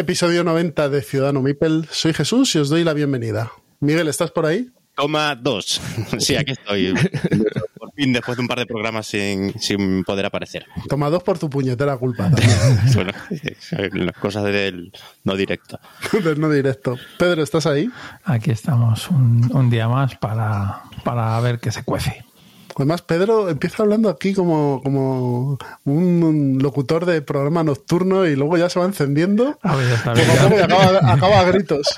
Episodio 90 de Ciudadano Mipel. Soy Jesús y os doy la bienvenida. Miguel, ¿estás por ahí? Toma dos. Sí, aquí estoy. Por fin, después de un par de programas sin, sin poder aparecer. Toma dos por tu puñetera culpa. bueno, las cosas del no directo. del no directo. Pedro, ¿estás ahí? Aquí estamos un, un día más para, para ver qué se cuece. Además, Pedro empieza hablando aquí como, como un locutor de programa nocturno y luego ya se va encendiendo. A ver, ya está, Poco a ya. poco y acaba, acaba a gritos.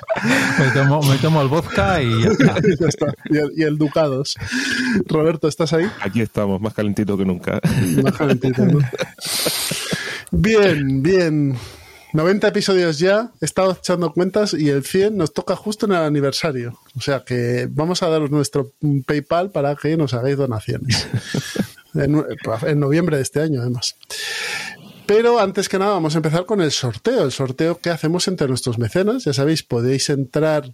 Me tomo, me tomo el vodka y ya está. Y ya está. Y el, y el Ducados. Roberto, ¿estás ahí? Aquí estamos, más calentito que nunca. Más calentito, ¿no? Bien, bien. 90 episodios ya, he estado echando cuentas y el 100 nos toca justo en el aniversario. O sea que vamos a daros nuestro PayPal para que nos hagáis donaciones. En, en noviembre de este año, además. Pero antes que nada, vamos a empezar con el sorteo. El sorteo que hacemos entre nuestros mecenas. Ya sabéis, podéis entrar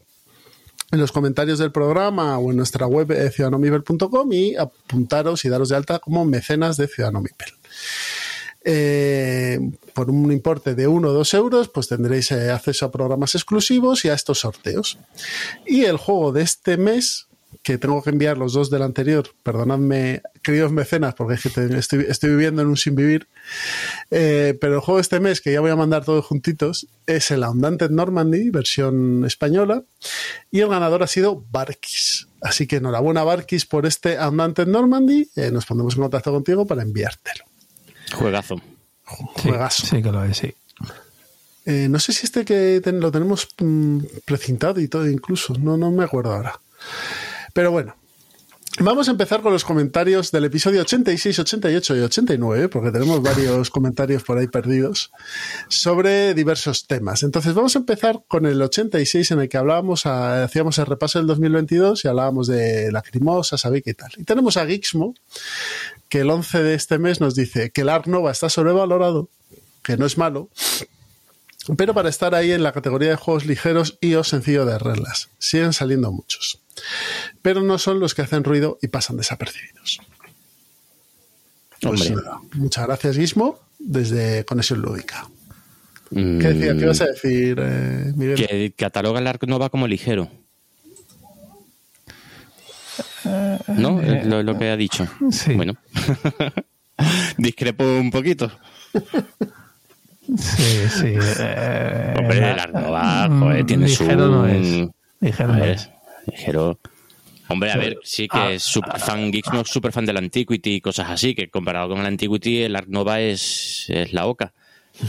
en los comentarios del programa o en nuestra web eh, ciudadanomipel.com y apuntaros y daros de alta como mecenas de Ciudadano Mipel. Eh, por un importe de 1 o 2 euros, pues tendréis eh, acceso a programas exclusivos y a estos sorteos. Y el juego de este mes, que tengo que enviar los dos del anterior, perdonadme, queridos mecenas, porque estoy, estoy viviendo en un sin vivir, eh, pero el juego de este mes, que ya voy a mandar todos juntitos, es el Undaunted Normandy, versión española, y el ganador ha sido Barkis. Así que enhorabuena, Barkis, por este Undaunted Normandy. Nos pondremos en contacto contigo para enviártelo. Juegazo. Sí, Juegazo. sí que lo es, sí. Eh, no sé si este que ten- lo tenemos mm, precintado y todo incluso, no, no me acuerdo ahora. Pero bueno, vamos a empezar con los comentarios del episodio 86, 88 y 89, porque tenemos varios comentarios por ahí perdidos, sobre diversos temas. Entonces vamos a empezar con el 86 en el que hablábamos, a- hacíamos el repaso del 2022 y hablábamos de Lacrimosa, Sabic y tal. Y tenemos a Gixmo, que el 11 de este mes nos dice que el Art Nova está sobrevalorado, que no es malo, pero para estar ahí en la categoría de juegos ligeros y o sencillo de reglas. Siguen saliendo muchos. Pero no son los que hacen ruido y pasan desapercibidos. Pues nada, muchas gracias, Guismo, desde Conexión Lúdica. Mm, ¿Qué, decía? ¿Qué vas a decir, eh, Miguel? Que cataloga el Ark Nova como ligero. ¿No? Es lo, lo que ha dicho. Sí. Bueno. Discrepo un poquito. Sí, sí. eh, Hombre, el Ark Nova, mm, joder, tiene su... ligero no es. Ligero no es. ligero. Hombre, a ver, sí que Ah, es super fan, Geeksmo es super fan del Antiquity y cosas así, que comparado con el Antiquity, el Ark Nova es, es la oca.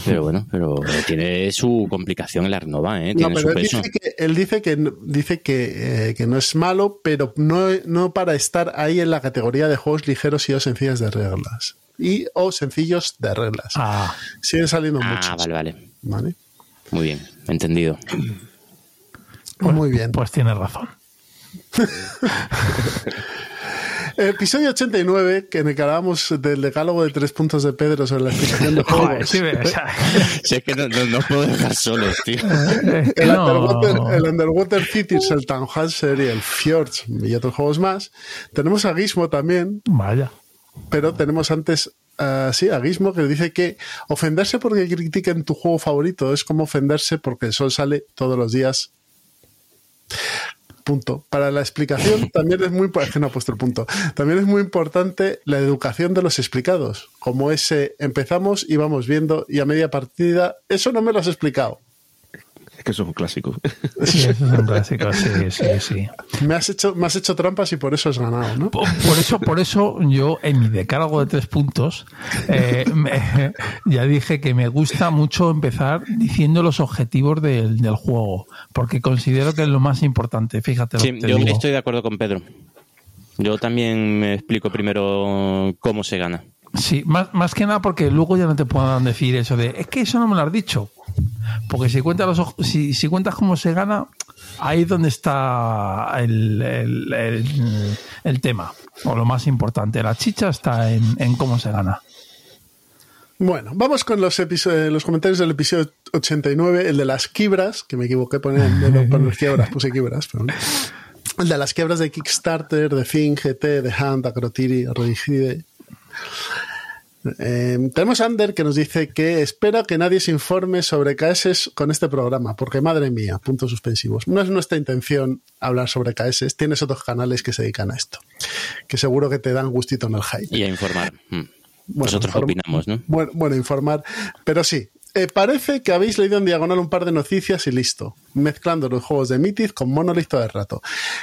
Pero bueno, pero tiene su complicación el Ark Nova, ¿eh? No, Tiene su pero él peso. dice que, él dice que, no- dice que, eh, que no es malo, pero no, no para estar ahí en la categoría de juegos ligeros y o sencillas de reglas. Y o sencillos de reglas. Ah, Siguen saliendo Ah, muchos. vale, vale. ¿vale? Muy bien, entendido. pues, Muy bien. Pues tienes razón. Episodio 89, que en el que hablábamos del decálogo de tres puntos de Pedro sobre la explicación de Joder, juegos. sí, o sea, Si es que no, no, no os puedo dejar solos, tío. es que El, no- Underwater, el Underwater Cities, el Tannhauser y el Fjords y otros juegos más. Tenemos a Gizmo también, Vaya. pero tenemos antes ah, sí, a Gizmo que dice que ofenderse porque critiquen tu juego favorito es como ofenderse porque el sol sale todos los días. Punto. Para la explicación también es muy es que no ha puesto el punto. También es muy importante la educación de los explicados. Como ese empezamos y vamos viendo y a media partida, eso no me lo has explicado. Es que eso es un clásico. Sí, eso es un clásico, sí, sí, sí. Me has hecho, me has hecho trampas y por eso has ganado, ¿no? Por, por eso, por eso yo en mi decálogo de tres puntos eh, me- ya dije que me gusta mucho empezar diciendo los objetivos del, del juego, porque considero que es lo más importante. Fíjate lo Sí, que te yo digo. estoy de acuerdo con Pedro. Yo también me explico primero cómo se gana. Sí, más, más que nada porque luego ya no te puedan decir eso de es que eso no me lo has dicho. Porque si cuentas los si, si cuentas cómo se gana, ahí es donde está el, el- el- el tema. O lo más importante. La chicha está en, en cómo se gana. Bueno, vamos con los, eh, los comentarios del episodio 89, el de las quibras, que me equivoqué poner, poner quiebras, puse quibras, pero. El de las quiebras de Kickstarter, de Fin, GT, de Hunt, Acrotiri, Rodigide. Eh, tenemos a Ander que nos dice que espera que nadie se informe sobre KS con este programa, porque madre mía, puntos suspensivos. No es nuestra intención hablar sobre KS, tienes otros canales que se dedican a esto, que seguro que te dan gustito en el hype. Y a informar. Mm. Bueno, Nosotros inform- opinamos, ¿no? Bueno, bueno, informar. Pero sí, eh, parece que habéis leído en diagonal un par de noticias y listo. Mezclando los juegos de Mythic con Monolith todo el rato.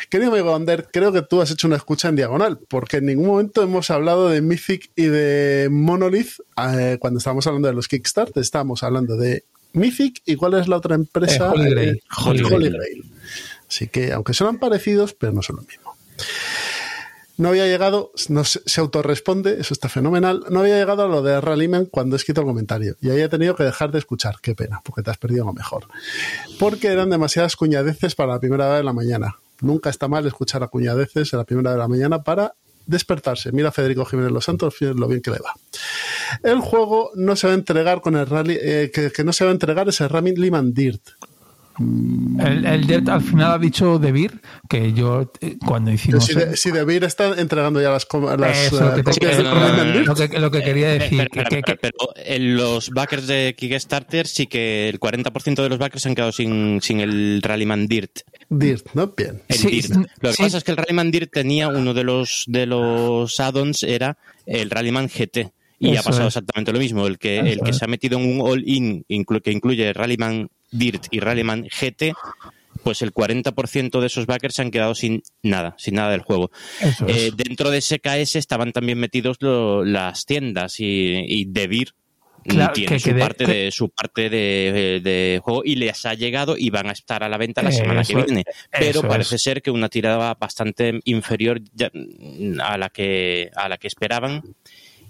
Querido amigo Ander, creo que tú has hecho una escucha en diagonal, porque en ningún momento hemos hablado de Mythic y de Monolith eh, cuando estábamos hablando de los Kickstarter. Estábamos hablando de Mythic y cuál es la otra empresa. Eh, Holy Grail. Eh, Holy Holy Grail. Grail. Así que, aunque son parecidos, pero no son lo mismo. No había llegado, no se, autorresponde, eso está fenomenal. No había llegado a lo de Rallyman cuando he escrito el comentario. Y ahí tenido que dejar de escuchar. Qué pena, porque te has perdido lo mejor. Porque eran demasiadas cuñadeces para la primera hora de la mañana. Nunca está mal escuchar a cuñadeces en la primera de la mañana para despertarse. Mira a Federico Jiménez Los Santos, lo bien que le va. El juego no se va a entregar con el rally, eh, que, no se va a entregar es el Rallyman Dirt. El, el Dirt al final ha dicho De Beer que yo eh, cuando hicimos. Si, de, si Debir está entregando ya las, com- las Eso, lo eh, que te- copias no, no, no, Rallyman no, Dirt. lo que, lo que quería Eh, decir. espera, que- pero en los backers de Kickstarter sí que el 40% de los backers se han quedado sin, sin el Rallyman Dirt. Dirt, ¿no? Bien. El Sí, Dirt. sí. Lo que pasa es que el Rallyman Dirt tenía uno de los de los add-ons era el Rallyman GT. Y ha pasado es. exactamente lo mismo. El que, el que es. se ha metido en un all-in inclu- que incluye Rallyman Dirt y Rallyman GT, pues el 40% de esos backers se han quedado sin nada, sin nada del juego. Eh, dentro de SKS estaban también metidos lo- las tiendas y, y Devir Claro, tiene que- su, que de- parte que- de, su parte de, de juego y les ha llegado y van a estar a la venta la semana Eso- que viene. Pero parece es. ser que una tirada bastante inferior ya- a la que a la que esperaban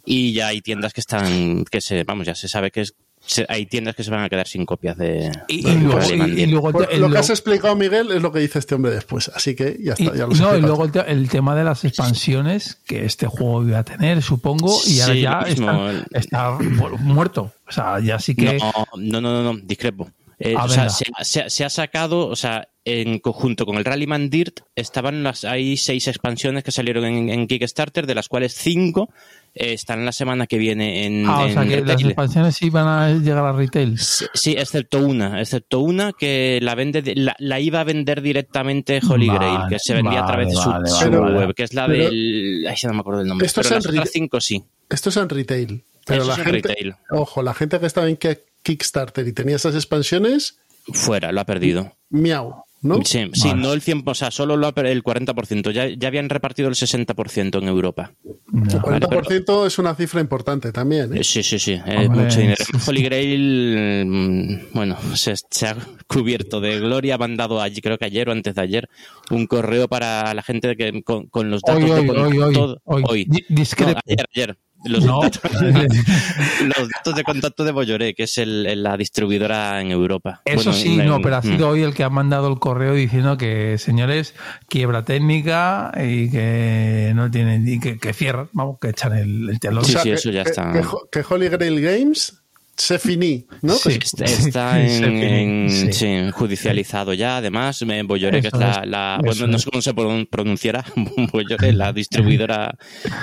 y ya hay tiendas que están que se vamos ya se sabe que es se- hay tiendas que se van a quedar sin copias de, y, y de luego, Rallyman y- y Dirt. luego el Por te- el lo que has explicado, Miguel, es lo que dice este hombre después. Así que ya y- está, ya lo no, y luego el, te- el tema de las expansiones que este juego iba a tener, supongo, y ahora Sí, ya lo mismo. está, está mu- muerto. O sea, ya sí que. No, no, no, no, no, discrepo. Eh, Ah, o sea, se, se- se ha sacado, o sea, en conjunto con el Rallyman Dirt estaban las, hay seis expansiones que salieron en, en Kickstarter, de las cuales cinco eh, están la semana que viene en, ah, o sea, que las expansiones sí van a llegar a retail. Sí, excepto una, excepto una que la vende, de- la, la iba a vender directamente Holy Vale, Grail, que se vendía a través de su, vale, su vale, web, que es la Pero- del, ay, se no me acuerdo del nombre, Esto pero es las en otras retail. cinco sí. Esto es en retail. Pero Eso la gente, retail. ojo, la gente que estaba en Ki- Kickstarter y tenía esas expansiones, Fuera, lo ha perdido. miau, ¿no? Sí, sí, Vale. no el 100%, o sea, solo lo ha el 40%. Ya, ya habían repartido el 60% en Europa. El No. 40% es una cifra importante también. ¿eh? Eh, Sí, sí, sí, es Hombre, mucho dinero. sí, sí. Holy Grail, mm, bueno, se, se ha cubierto de gloria. Me han dado allí, creo que ayer o antes de ayer, un correo para la gente que, con, con los datos Hoy, de hoy, hoy, hoy, contacto. hoy. Discrepo. No, ayer, ayer. Los, No. datos, los datos de contacto de Bolloré, que es el- el- la distribuidora en Europa. Eso Bueno, sí, en- no, pero ha mm. sido hoy el que ha mandado el correo diciendo que, señores, quiebra técnica y que no tienen, y que, que cierran, vamos, que echan el, el telón. Sí, O sea, sí, que- eso ya que- está. Que, que Holy Grail Games se finí, ¿no? Sí. Está, en, Sí, en- sí. sí, judicializado ya, además. me- Bolloré, que es la, es, la- bueno, no sé cómo se pron- pronunciará, Bolloré, la distribuidora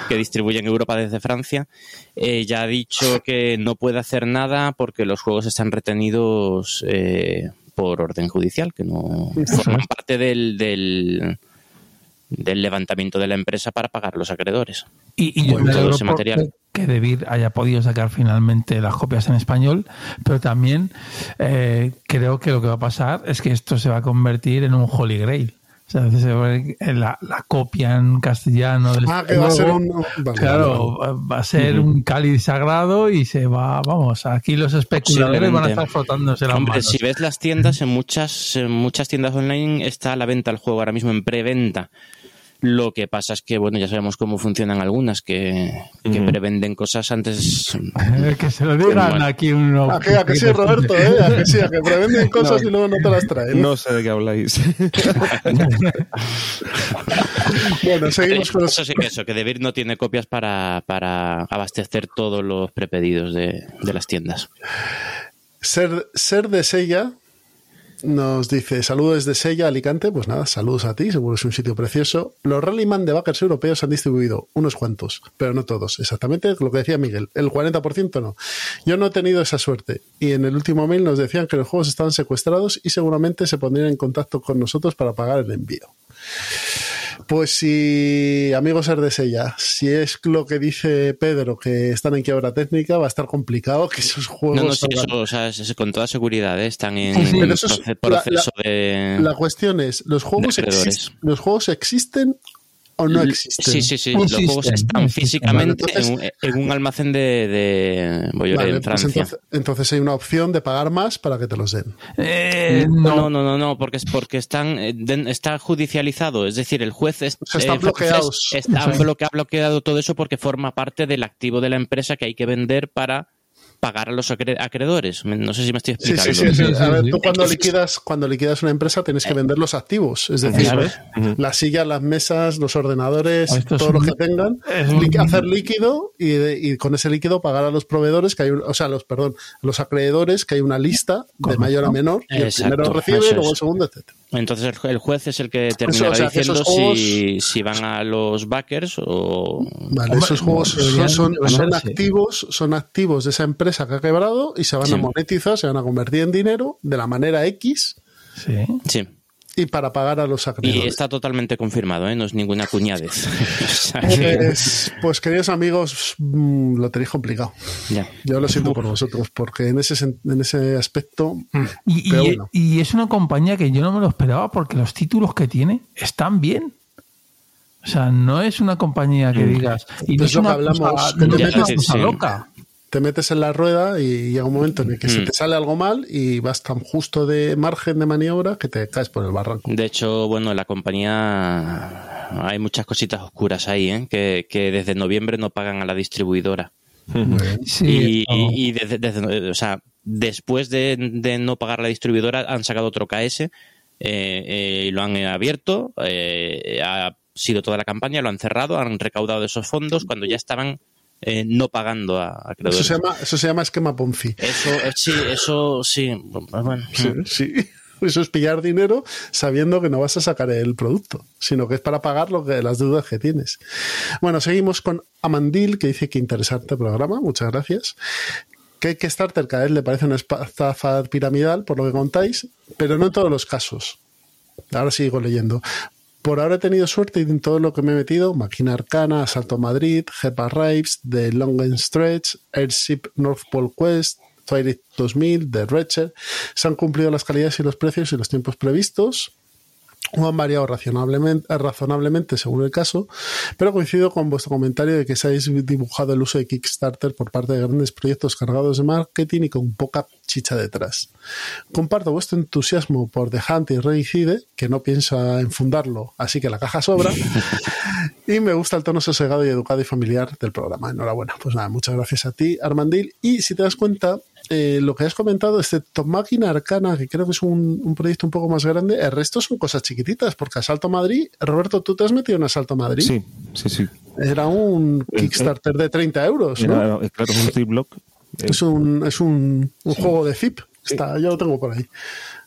que distribuye en Europa desde Francia, eh, ya ha dicho que no puede hacer nada porque los juegos están retenidos eh, por orden judicial, que no forman parte del, del, del levantamiento de la empresa para pagar los acreedores. Y, y yo, todo ese por, material. Que Debir haya podido sacar finalmente las copias en español, pero también eh, creo que lo que va a pasar es que esto se va a convertir en un Holy Grail. O sea, se va a ver la, la copia en castellano del Ah, que va a ser un. vale, Claro, vale, va a ser un cáliz sagrado y se va, vamos, aquí los especuladores van a estar frotándose las Hombre, manos. si ves las tiendas, en muchas, en muchas tiendas online está a la venta el juego ahora mismo en preventa. Lo que pasa es que, bueno, ya sabemos cómo funcionan algunas, que, que prevenden cosas antes. Eh, que se lo digan Bueno. aquí uno. A que, a que sí, Roberto, ¿eh? A que sí, a que prevenden cosas y luego no te las traen. No sé de qué habláis. Bueno, seguimos con. Eso sí que eso, que Debir no tiene copias para, para abastecer todos los prepedidos de, de las tiendas. Ser, ser de Sella nos dice: Saludos desde Sella, Alicante. Pues nada, saludos a ti, seguro es un sitio precioso. Los Rallyman de backers europeos han distribuido unos cuantos, pero no todos. Exactamente lo que decía Miguel: el 40% no. Yo no he tenido esa suerte. Y en el último mail nos decían que los juegos estaban secuestrados y seguramente se pondrían en contacto con nosotros para pagar el envío. Pues si, amigos ser de Sella, si es lo que dice Pedro, que están en quiebra técnica, va a estar complicado que esos juegos. No, no, sí, salgan. eso, o sea, es- con toda seguridad, ¿eh? están en Sí, sí. Pero en eso es proce- la- proceso de. La cuestión es, ¿los juegos, ¿los juegos existen o no existen? Sí, sí, sí. Existen, los juegos están físicamente Vale, entonces- en, un, en un almacén de, de Bolloré, Vale, en pues Francia. entonces, entonces hay una opción de pagar más para que te los den. Eh, no, no, no, no, no, porque es porque están eh, de- está judicializado, es decir, el juez es- O sea, están eh, bloqueados. está bloqueado todo eso porque forma parte del activo de la empresa que hay que vender para pagar a los acre- acreedores. No sé si me estoy explicando. sí, sí. sí. Sí, A ver, tú cuando liquidas, cuando liquidas una empresa tienes que vender los activos, es decir, las sillas, las mesas, los ordenadores, es todo lo que tengan, hacer líquido y, de- y con ese líquido pagar a los proveedores que hay, un- o sea, los perdón, a los acreedores que hay una lista de mayor a menor y el primero recibe, luego el segundo, etcétera. Entonces el, ju- el juez es el que terminará o sea, que diciendo juegos- si, si van a los backers o... Vale, Hombre, esos juegos son, activos, son activos de esa empresa que ha quebrado y se van Sí. a monetizar, se van a convertir en dinero de la manera X sí. Sí. Y para pagar a los Y acreedores. está totalmente confirmado, ¿eh? no es ninguna cuñadez. Pues, pues, queridos amigos, mm, lo tenéis complicado. ya. Yo lo siento por vosotros, porque en ese, en ese aspecto. mm, Y, Pero y- bueno. y es una compañía que yo no me lo esperaba porque los títulos que tiene están bien. O sea, no es una compañía que digas. Y no es lo una que hablamos, cosa, que no te es una cosa sí. loca. Te metes en la rueda y llega un momento en el que se te sale algo mal y vas tan justo de margen de maniobra que te caes por el barranco. De hecho, bueno, en la compañía hay muchas cositas oscuras ahí, ¿eh? que, que desde noviembre no pagan a la distribuidora. Sí, y, no. y desde, desde- o sea, después de, de no pagar a la distribuidora han sacado otro KS eh, eh, y lo han abierto, eh, ha sido toda la campaña, lo han cerrado, han recaudado esos fondos cuando ya estaban eh, no pagando a, a Eso acreedores. se, llama, eso se llama esquema Ponzi. Eso, eh, sí, eso sí. Bueno, Sí, sí. Eso es pillar dinero sabiendo que no vas a sacar el producto, sino que es para pagar lo que, las deudas que tienes. Bueno, seguimos con Amandil, que dice que interesante programa, muchas gracias. Que Kickstarter cada vez le parece una estafa piramidal, por lo que contáis, pero no en todos los casos. Ahora sigo leyendo. Por ahora he tenido suerte en todo lo que me he metido, Máquina Arcana, Asalto Madrid, Jepa Rives, The Long Stretch, Airship North Pole Quest, Twilight 2000, The Wretched, se han cumplido las calidades y los precios y los tiempos previstos o han variado razonablemente, razonablemente según el caso, pero coincido con vuestro comentario de que se habéis dibujado el uso de Kickstarter por parte de grandes proyectos cargados de marketing y con poca chicha detrás. Comparto vuestro entusiasmo por The Hunt y Regicide, que no piensa en fundarlo, así que la caja sobra, y me gusta el tono sosegado y educado y familiar del programa. Enhorabuena. Pues nada, muchas gracias a ti, Armandil. Y si te das cuenta, eh, lo que has comentado, excepto Máquina Arcana, que creo que es un, un, proyecto un poco más grande, el resto son cosas chiquititas, porque Asalto Madrid, Roberto, tú te has metido en Asalto Madrid. Sí, sí, sí. Era un Kickstarter de 30 euros, ¿no? Era, claro, es un zip block. Es un, es un, un sí. juego de zip. Está, yo lo tengo por ahí.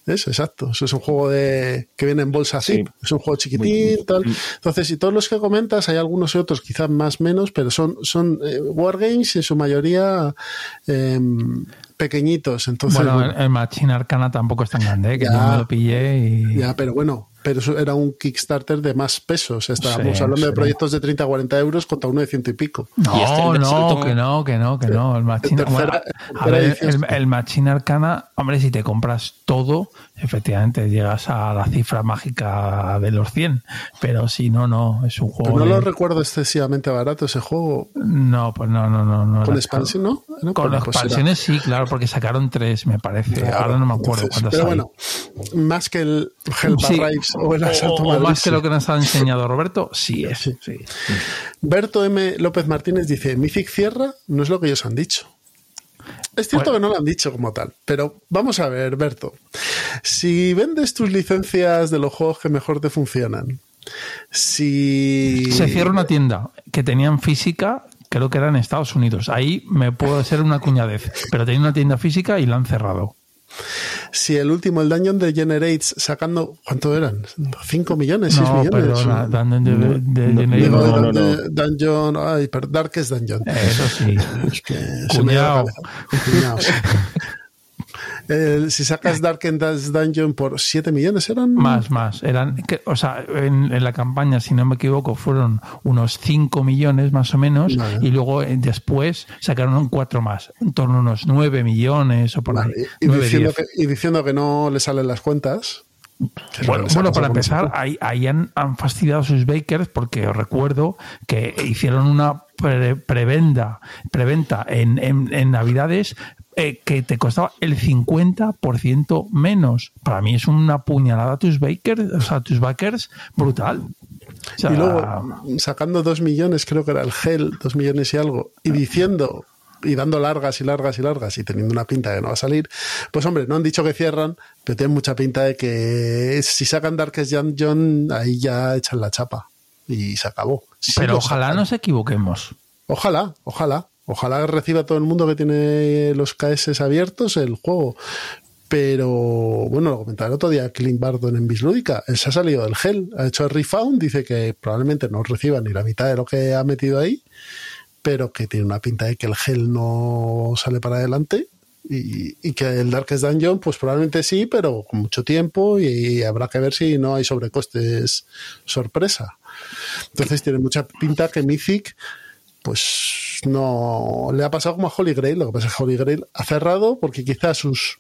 Es exacto. Eso es un juego de que viene en bolsa zip. Es un juego chiquitín, tal. Entonces, y todos los que comentas, hay algunos y otros, quizás más menos, pero son, son eh, wargames en su mayoría eh, pequeñitos. Entonces, bueno, el, el Machine Arcana tampoco es tan grande, ¿eh? que ya, yo me lo pillé y. Ya, pero bueno, pero eso era un Kickstarter de más peso. O sea, estábamos Sí, hablando de proyectos de 30 40 euros contra uno de ciento y pico. No, Y este, no, que no, que no, que no. El Machine, tercera- bueno, a ver, el, el Machine Arcana, hombre, si te compras todo, efectivamente llegas a la cifra mágica de los 100. Pero si no, no, es un Pero juego. no de- lo recuerdo excesivamente barato ese juego. No, pues no, no, no. no Con expansión, ¿no? No, Con pues era- expansiones sí, claro, porque sacaron tres, me parece. Claro, Ahora no me acuerdo entonces, cuántas Pero hay. bueno, más que el Hellbar Sí. O el Asalto o más que lo que nos ha enseñado Roberto, sí es. Sí. Berto M. López Martínez dice, Mythic cierra, no es lo que ellos han dicho. Es cierto Bueno. que no lo han dicho como tal, pero vamos a ver, Berto. Si vendes tus licencias de los juegos que mejor te funcionan, si... Se cierra una tienda que tenían física, creo que era en Estados Unidos. Ahí me puedo hacer una cuñadez, pero tenía una tienda física y la han cerrado. Si el último, el Dungeon de Generates, sacando... ¿Cuánto eran? ¿5 millones? ¿6 No, millones? perdona, Dungeon de, No, de no, Generator. Digo, no, no, de- Dungeon... Ay, perdón, Darkest Dungeon. Eso sí. Es que Cuñao. El- si sacas Darkest Dungeon por 7 millones, ¿eran? Más, más. Eran, que- o sea, en, en la campaña, si no me equivoco, fueron unos 5 millones más o menos, Vale. y luego eh, después sacaron cuatro más, en torno a unos 9 millones o por Vale, ahí. y, diciendo que, y diciendo que no le salen las cuentas. Bueno, bueno, para empezar, ahí, ahí han, han fastidiado a sus bakers porque os recuerdo que hicieron una pre- prevenda, preventa en, en, en Navidades eh, que te costaba el 50% menos. Para mí es una puñalada a tus bakers, o sea, tus backers brutal. O sea, Y luego sacando 2 millones, creo que era el gel, 2 millones y algo, y diciendo y dando largas y largas y largas y teniendo una pinta de que no va a salir, pues hombre, no han dicho que cierran, pero tienen mucha pinta de que si sacan Darkest Dungeon, ahí ya echan la chapa y se acabó. Sí pero ojalá sacan. nos equivoquemos. Ojalá, ojalá. Ojalá reciba todo el mundo que tiene los KS abiertos el juego. Pero bueno, lo comentaba el otro día Clint Barton en Bislúdica. Él se ha salido del gel, ha hecho el refound, dice que probablemente no reciba ni la mitad de lo que ha metido ahí, pero que tiene una pinta de que el gel no sale para adelante. Y, y que el Darkest Dungeon, pues probablemente sí, pero con mucho tiempo y habrá que ver si no hay sobrecostes sorpresa. Entonces tiene mucha pinta que Mythic pues no le ha pasado como a Holy Grail. Lo que pasa es que Holy Grail ha cerrado porque quizás sus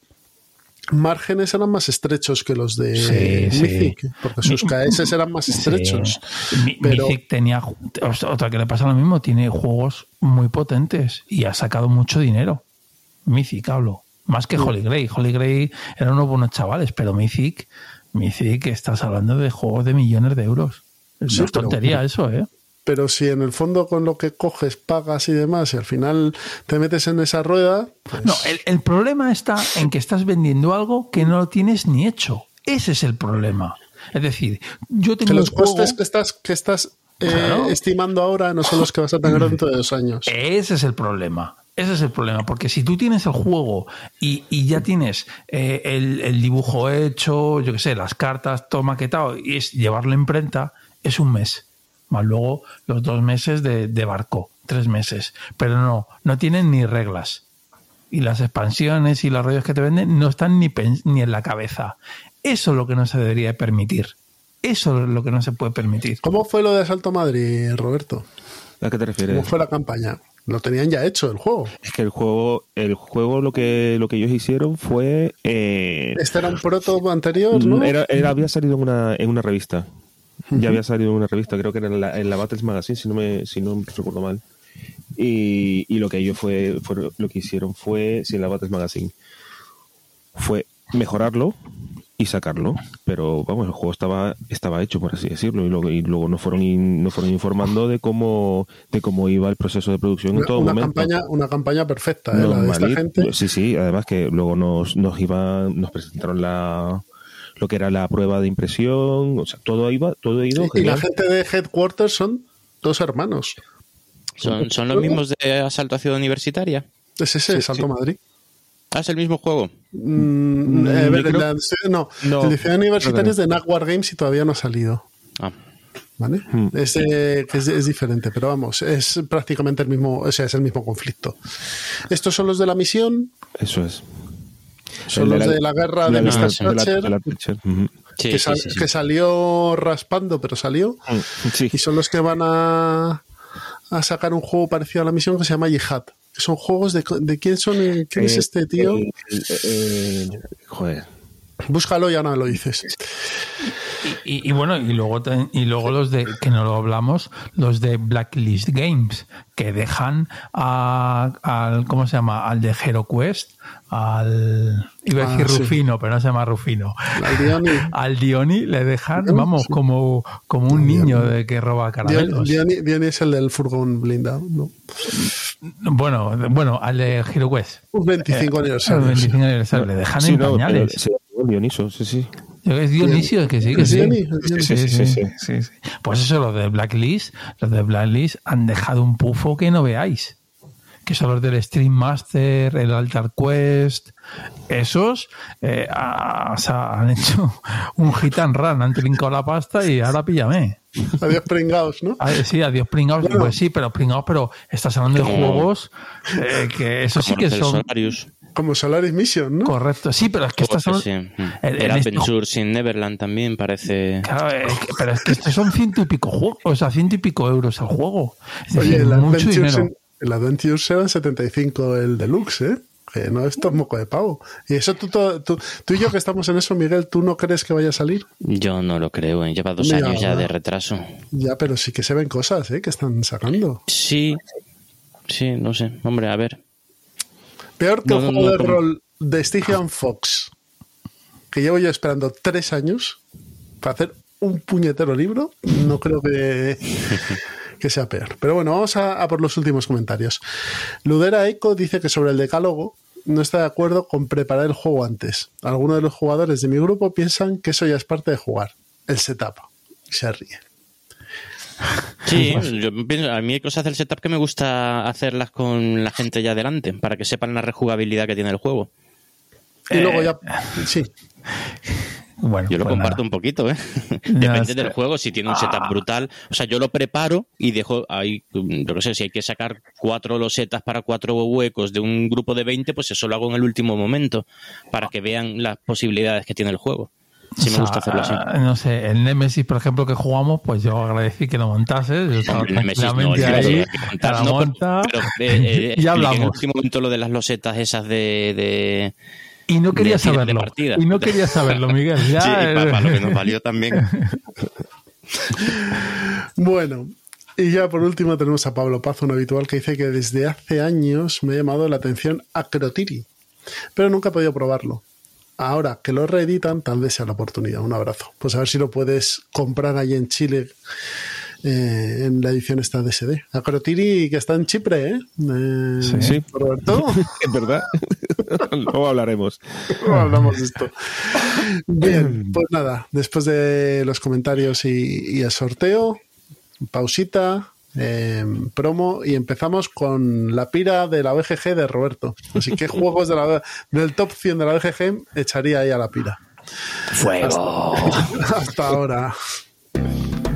márgenes eran más estrechos que los de Sí, sí. Mythic, porque sus KS eran más estrechos. Sí. Pero- Mythic tenía otra que le pasa lo mismo, tiene juegos muy potentes y ha sacado mucho dinero. Mythic hablo, más que Holy Grail. Holy Grail eran unos buenos chavales, pero Mythic, Mythic estás hablando de juegos de millones de euros. No es pero- tontería eso, ¿eh? Pero si en el fondo con lo que coges pagas y demás y al final te metes en esa rueda, pues No, el, el problema está en que estás vendiendo algo que no lo tienes ni hecho. Ese es el problema. Es decir, yo tengo que los costes que estás, que estás eh, Claro. estimando ahora no son los que vas a tener dentro de dos años. Ese es el problema. Ese es el problema, porque si tú tienes el juego y, y ya tienes eh, el, el dibujo hecho, yo qué sé, las cartas, todo maquetado, y es llevarlo a imprenta, es un mes. Más luego los dos meses de, de barco, tres meses. Pero no, no tienen ni reglas. Y las expansiones y los rollos que te venden no están ni, ni en la cabeza. Eso es lo que no se debería permitir. Eso es lo que no se puede permitir. ¿Cómo fue lo de Asalto a Madrid, Roberto? ¿A qué te ¿Cómo refieres? fue la campaña? Lo tenían ya hecho el juego. Es que el juego, el juego lo que lo que ellos hicieron fue eh, Este era un proto anterior, ¿no? era, era- había salido en una, en una revista. Ya había salido en una revista, creo que era en la, en la Battles Magazine, si no me, si no recuerdo mal. Y, y lo que ellos fue, fue- lo que hicieron fue, si en la Battles Magazine, fue mejorarlo y sacarlo. Pero vamos, el juego estaba, estaba hecho, por así decirlo, y luego, y luego nos fueron in- nos fueron informando de cómo, de cómo iba el proceso de producción en Una, todo una momento. campaña, una campaña perfecta, ¿eh? la de esta gente. Sí, sí, además que luego nos, nos iba, nos presentaron la lo que era la prueba de impresión, o sea, todo iba, todo ha ido Y la gente de Headquarters son dos hermanos. ¿Son, son los mismos de Asalto a Ciudad Universitaria? Es ese, Sí, Salto sí. Madrid. Ah, es el mismo juego. Mm, Mm, eh, yo ver, creo- la- no, No, el de Ciudad Universitaria es de Nagwar Games y todavía no ha salido. Ah. ¿Vale? Mm. Es, eh, es, es diferente, pero vamos, es prácticamente el mismo, o sea, es el mismo conflicto. Estos son los de la misión. Eso es. Son los de la- de la guerra de Mr. Thatcher. Sí, que, sí, sal- sí, sí. que salió raspando, pero salió. Sí. Y son los que van a, a sacar un juego parecido a la misión que se llama Jihad. Que son juegos de, de quién son, eh, quién es Eh, este tío. eh, eh, eh, joder. Búscalo y ahora lo dices. Y, y bueno, y luego, ten- y luego los de, que no lo hablamos, los de Blacklist Games, que dejan a- al, ¿cómo se llama? Al de HeroQuest, al, iba a Ah, decir sí. Rufino, pero no se llama Rufino. Al Dioni. Al Dioni le dejan, Dioni, vamos, sí. como, como un niño de que roba caramelos. Dioni- Dioni es el del furgón blindado, ¿no? Bueno, bueno, al de HeroQuest. Un 25 El aniversario. 25 aniversario, le dejan Sí, en no, pañales. pero- sí, Dioniso, sí, sí. Es Dionisio, es que sí, que ¿Es sí. Sí, sí. Pues eso, los de Blacklist, los de Blacklist han dejado un pufo que no veáis. Que son los del Stream Master, el Altar Quest. Esos eh, o sea, han hecho un hit and run, han trincado la pasta y ahora píllame. Adiós pringados, ¿no? Ah, sí, adiós pringados. Bueno. Pues sí, pero pringados, pero estás hablando de juegos eh, que eso sí que son. Como Solaris Mission, ¿no? correctos. Sí, pero es que que sí. en- El en este Adventure in Neverland también parece. Claro, es que- pero es que estos son ciento y pico juegos, o sea, ciento y pico euros el juego. Es decir, Oye, el mucho dinero. en- el Adventures eran 75 el deluxe, ¿eh? Que no es moco de pavo. Y eso tú, tú, tú, tú y yo que estamos en eso, Miguel, ¿tú no crees que vaya a salir? Yo no lo creo, ¿eh? lleva dos Mira, años ya de retraso. Ya, pero sí que se ven cosas, ¿eh? Que están sacando. Sí, sí, no sé. Hombre, a ver. Peor que No, el no, juego de rol de Stygian Fox, que llevo yo esperando tres años para hacer un puñetero libro, no creo que, que sea peor. Pero bueno, vamos a, a por los últimos comentarios. Ludera Eco dice que sobre el decálogo no está de acuerdo con preparar el juego antes. Algunos de los jugadores de mi grupo piensan que eso ya es parte de jugar, el setup. Y se ríe. Sí, yo pienso, a mí hay cosas del setup que me gusta hacerlas con la gente ya delante, para que sepan la rejugabilidad que tiene el juego. Y Eh, luego ya... Sí, Bueno, Yo lo pues comparto nada. un poquito, ¿eh? Depende del juego, si tiene un setup brutal. O sea, yo lo preparo y dejo ahí, yo no sé, si hay que sacar cuatro losetas para cuatro huecos de un grupo de 20, pues eso lo hago en el último momento, para que vean las posibilidades que tiene el juego. Sí me gusta hacerlo así. No sé, el Nemesis, por ejemplo, que jugamos, pues yo agradecí que lo montases. Yo estaba no, tranquilamente el ahí, te la no, monta, pero, pero, eh, eh, ya expliqué En el hablamos. último momento lo de las losetas esas de... de Y no quería de final de saberlo. Y no quería saberlo, Miguel. Ya, sí, eh, para, lo que nos valió también. Bueno, y ya por último tenemos a Pablo Paz, un habitual que dice que desde hace años me ha llamado la atención Acrotiri, pero nunca he podido probarlo. Ahora que lo reeditan, tal vez sea la oportunidad. Un abrazo. Pues a ver si lo puedes comprar ahí en Chile eh, en la edición esta de SD. Acrotiri que está en Chipre, ¿eh? Eh, Sí. Roberto, Es verdad. Luego hablaremos. no hablamos de esto. Bien, pues nada, después de los comentarios y, y el sorteo, pausita, eh, promo y empezamos con la pira de la BGG de Roberto. Así que juegos de la, del top 100 de la BGG echaría ahí a la pira. ¡Fuego! Hasta ahora.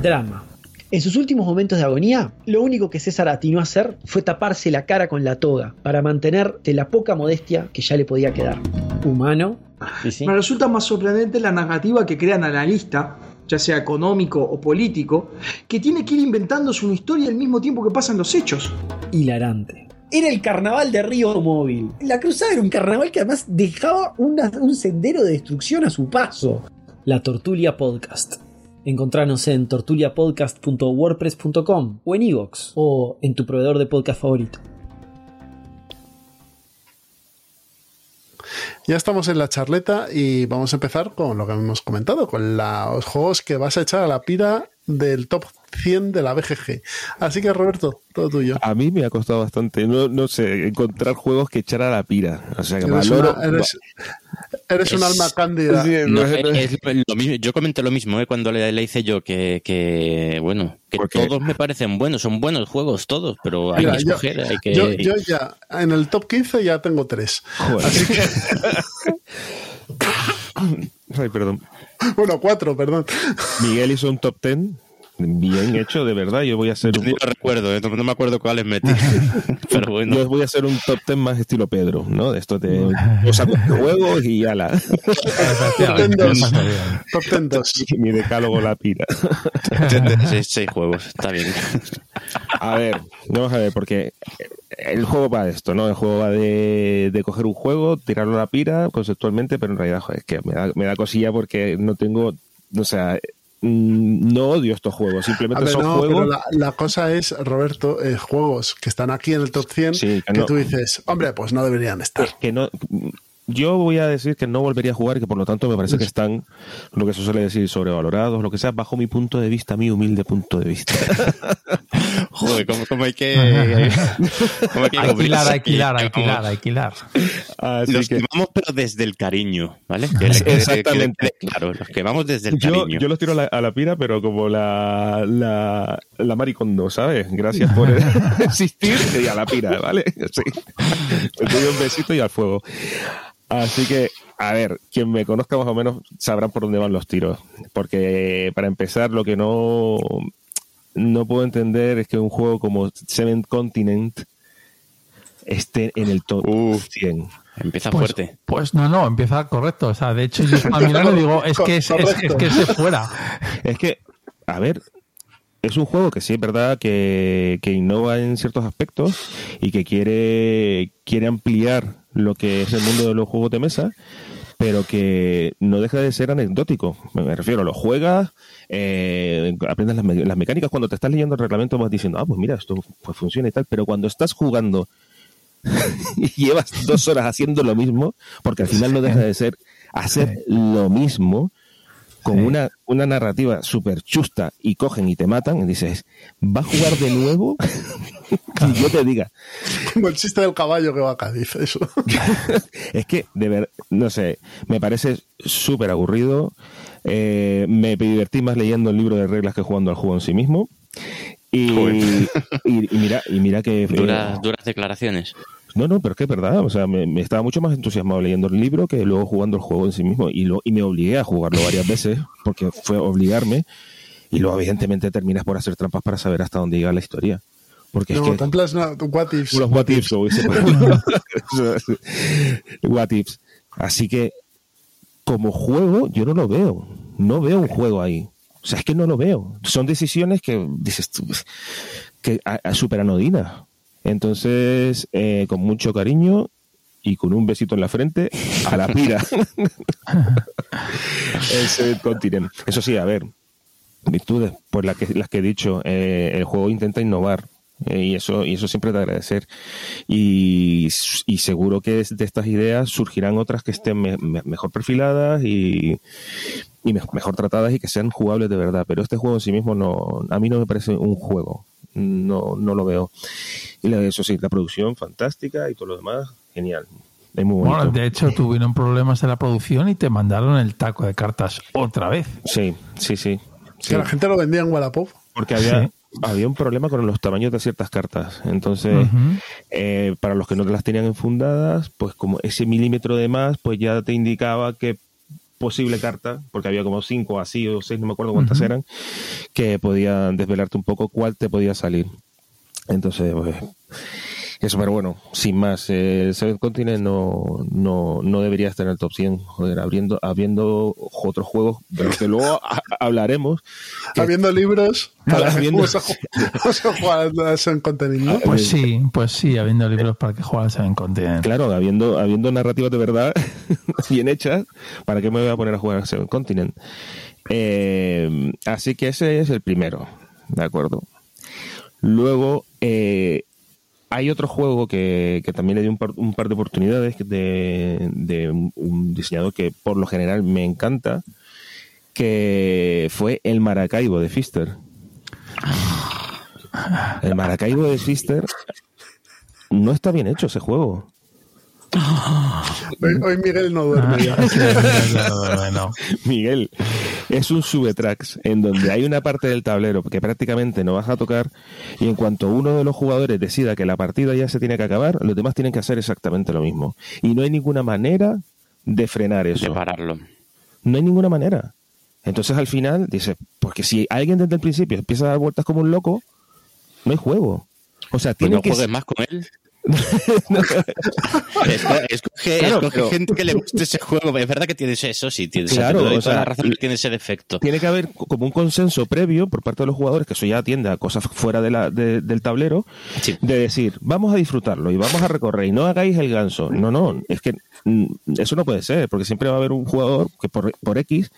Drama. En sus últimos momentos de agonía, lo único que César atinó a hacer fue taparse la cara con la toga para mantener de la poca modestia que ya le podía quedar. Humano. Sí. Me resulta más sorprendente la narrativa que crea el analista, ya sea económico o político, que tiene que ir inventándose una historia al mismo tiempo que pasan los hechos. hilarante. Era el carnaval de Río Móvil. La cruzada era un carnaval que además dejaba una- un sendero de destrucción a su paso. La Tortulia Podcast. Encontranos en tortuliapodcast.wordpress.com o en iVoox o en tu proveedor de podcast favorito. Ya estamos en la charleta y vamos a empezar con lo que hemos comentado, con la- los juegos que vas a echar a la pira del top 100 de la BGG. Así que Roberto, todo tuyo. A mí me ha costado bastante, no, no sé, encontrar juegos que echar a la pira. O sea, que Eres, valoro. una- eres- eres un Es- alma cándida. Sí, No, no es- no es- es lo- lo mismo. Yo comenté lo mismo ¿eh? cuando le, le hice yo, que, que, bueno, que ¿Por qué? todos me parecen buenos, son buenos juegos todos, pero hay Mira, que yo- escoger, hay que... Yo, yo ya, en el top 15 ya tengo tres. Joder. Así que, Ay, perdón. bueno, cuatro, perdón. Miguel hizo un top 10 bien hecho, de verdad. Yo voy a hacer Yo un, ni lo recuerdo, ¿eh? no, no me acuerdo cuáles metí. Pero bueno. yo voy a hacer un top 10 más estilo Pedro, ¿no? De esto de yo saco juegos y ala. Top está bien. Top Ten 2. Mi decálogo la pira. seis, seis juegos, está bien. A ver, vamos a ver, porque el juego va de esto, ¿no? El juego va de, de coger un juego, tirarlo a la pira conceptualmente, pero en realidad, joder, es que me da, me da cosilla porque no tengo, o sea, no odio estos juegos, simplemente ver, son no, pero juegos. la, la cosa es, Roberto, eh, juegos que están aquí en el top 100 Sí, que que no. tú dices, hombre, pues no deberían estar. que no yo voy a decir que no volvería a jugar y que por lo tanto me parece que están lo que se suele decir sobrevalorados lo que sea bajo mi punto de vista mi humilde punto de vista Joder, ¿cómo, cómo hay que. cómo hay que Alquilar, alquilar. Así Los que quemamos, pero desde el cariño, ¿vale? Que le quede- Exactamente. que le quede claro, los quemamos desde el yo, cariño. yo los tiro a la, a la pira pero como la la, la maricondo ¿sabes? gracias por existir y a la pira ¿vale? sí te doy un besito y al fuego Así que, a ver, quien me conozca más o menos sabrá por dónde van los tiros. Porque para empezar, lo que no, no puedo entender es que un juego como Seven Continent esté en el top 100. Empieza Pues, fuerte. pues no, no, empieza correcto. O sea, de hecho, yo mirando y digo, es que es, es, es que se fuera. Es que, a ver, es un juego que sí es verdad que, que innova en ciertos aspectos y que quiere, quiere ampliar lo que es el mundo de los juegos de mesa, pero que no deja de ser anecdótico. Me refiero, lo juegas, eh, aprendes las, me- las mecánicas. Cuando te estás leyendo el reglamento vas diciendo, ah, pues mira, esto pues funciona y tal, pero cuando estás jugando y llevas dos horas haciendo lo mismo, porque al final no deja de ser hacer lo mismo, con Sí. una, una narrativa súper chusta y cogen y te matan, y dices, ¿va a jugar de nuevo? y yo te diga, Como el chiste del caballo que va a Cádiz, eso. es que, de ver, no sé, me parece súper aburrido. eh, me divertí más leyendo el libro de reglas que jugando al juego en sí mismo. Y, y, y mira, y mira que. eh, Duras, duras declaraciones. No, no, pero es que es verdad. O sea, me, me estaba mucho más entusiasmado leyendo el libro que luego jugando el juego en sí mismo. Y, lo, y me obligué a jugarlo varias veces, porque fue obligarme. Y luego, evidentemente, terminas por hacer trampas para saber hasta dónde llega la historia. Porque No, es que. no, what ifs. Los what ifs, o ese- what ifs. Así que, como juego, yo no lo veo. No veo un juego ahí. O sea, es que no lo veo. Son decisiones que dices tú, que a, a super anodinas. Entonces, eh, con mucho cariño y con un besito en la frente, a la pira. Ese continente. Eso sí, a ver, virtudes, pues las que, las que he dicho, eh, el juego intenta innovar. eh, y eso y eso siempre de agradecer y, y seguro que de estas ideas surgirán otras que estén me- me- mejor perfiladas y, y me- mejor tratadas y que sean jugables de verdad pero este juego en sí mismo no a mí no me parece un juego no no lo veo y eso sí la producción fantástica y todo lo demás genial es muy bonito Bueno, de hecho, tuvieron problemas en la producción y te mandaron el taco de cartas otra vez. sí sí sí, sí. Que la gente lo vendía en Wallapop. Porque había, Sí. había un problema con los tamaños de ciertas cartas. Entonces, eh, para los que no las tenían enfundadas, pues como ese milímetro de más, pues ya te indicaba que posible carta, porque había como cinco así o seis, no me acuerdo cuántas eran, que podían desvelarte un poco cuál te podía salir. Entonces, pues, eso, pero bueno, sin más, eh, el Seven Continent no, no, no debería estar en el top 100, joder, abriendo, habiendo otros juegos de los que luego ha- hablaremos. que- Habiendo libros para que Habiendo- vamos a ju- vamos a jugar a ese contenido. Pues sí, pues sí, habiendo libros para que juegas en Continent. Claro, habiendo, habiendo narrativas de verdad bien hechas, ¿para qué me voy a poner a jugar a Seven Continent? Eh, así que ese es el primero, ¿de acuerdo? Luego, eh, hay otro juego que, que también le di un par, un par de oportunidades de, de un diseñador que por lo general me encanta, que fue el Maracaibo de Fister. El Maracaibo de Fister no está bien hecho ese juego. Hoy, hoy Miguel no duerme ya. Ah, sí, no, no, no. Miguel, es un subetracks en donde hay una parte del tablero que prácticamente no vas a tocar y en cuanto uno de los jugadores decida que la partida ya se tiene que acabar, los demás tienen que hacer exactamente lo mismo. Y no hay ninguna manera de frenar De eso. pararlo. No hay ninguna manera. Entonces al final dices, porque si alguien desde el principio empieza a dar vueltas como un loco, no hay juego. O sea, Pues tiene no que juegues más con él. Esco- escoge Claro, escoge pero- gente que le guste ese juego. Es verdad que tienes eso, sí, tienes Claro, o sea, la razón que tiene ese defecto. tiene que haber como un consenso previo por parte de los jugadores, que eso ya atiende a cosas fuera de la, de- del tablero, Sí. de decir, vamos a disfrutarlo y vamos a recorrer y no hagáis el ganso. No, no, es que mm, eso no puede ser, porque siempre va a haber un jugador que por, por X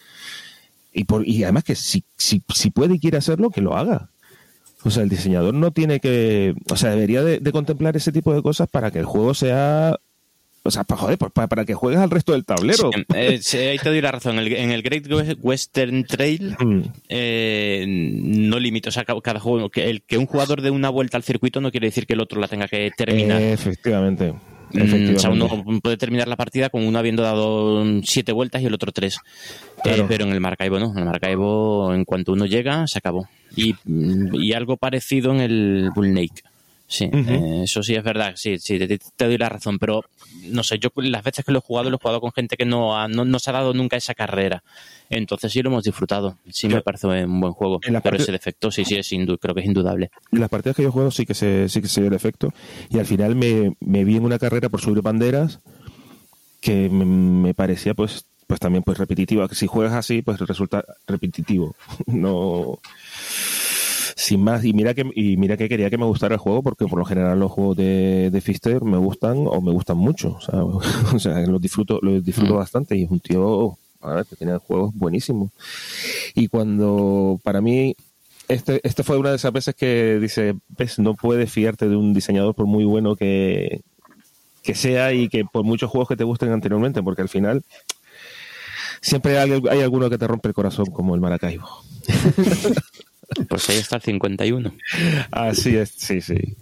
y, por, y además que si, si, si puede y quiere hacerlo, que lo haga. O sea, el diseñador no tiene que, o sea, debería de, de contemplar ese tipo de cosas para que el juego sea, o sea, para, joder, pues, para, para que juegues al resto del tablero. Sí, eh, sí, ahí te doy la razón. En el, en el Great Western Trail Mm. eh, no limita. O sea, ca- cada juego. Que, el, que un jugador dé una vuelta al circuito no quiere decir que el otro la tenga que terminar. Efectivamente. O sea, uno puede terminar la partida con uno habiendo dado siete vueltas y el otro tres. Claro. Eh, pero en el Maracaibo no. En el Maracaibo, en cuanto uno llega, se acabó. Y, y algo parecido en el Bull Lake. Sí, eh, eso sí es verdad. Sí, sí, te, te doy la razón. Pero no sé, yo las veces que lo he jugado, lo he jugado con gente que no, ha- no, no se ha dado nunca esa carrera. Entonces sí lo hemos disfrutado. Sí me parece un buen juego. En la Pero parte- ese defecto sí, sí, es creo que es indudable. Las partidas que yo juego sí que se, sí que se dio el efecto. Y al final me, me vi en una carrera por subir banderas que me, me parecía pues pues también pues repetitiva. Que si juegas así, pues resulta repetitivo. No sin más. Y mira que y mira que quería que me gustara el juego, porque por lo general los juegos de, de Fister me gustan o me gustan mucho. O sea, los disfruto, los disfruto Mm. bastante. Y es un tío a ver, que tiene juegos buenísimos. Y cuando para mí este, este fue una de esas veces que dice, ves, no puedes fiarte de un diseñador por muy bueno que, que sea y que por muchos juegos que te gusten anteriormente, porque al final siempre hay, hay alguno que te rompe el corazón, como el Maracaibo. Pues ahí está el 51. Así es, sí, sí.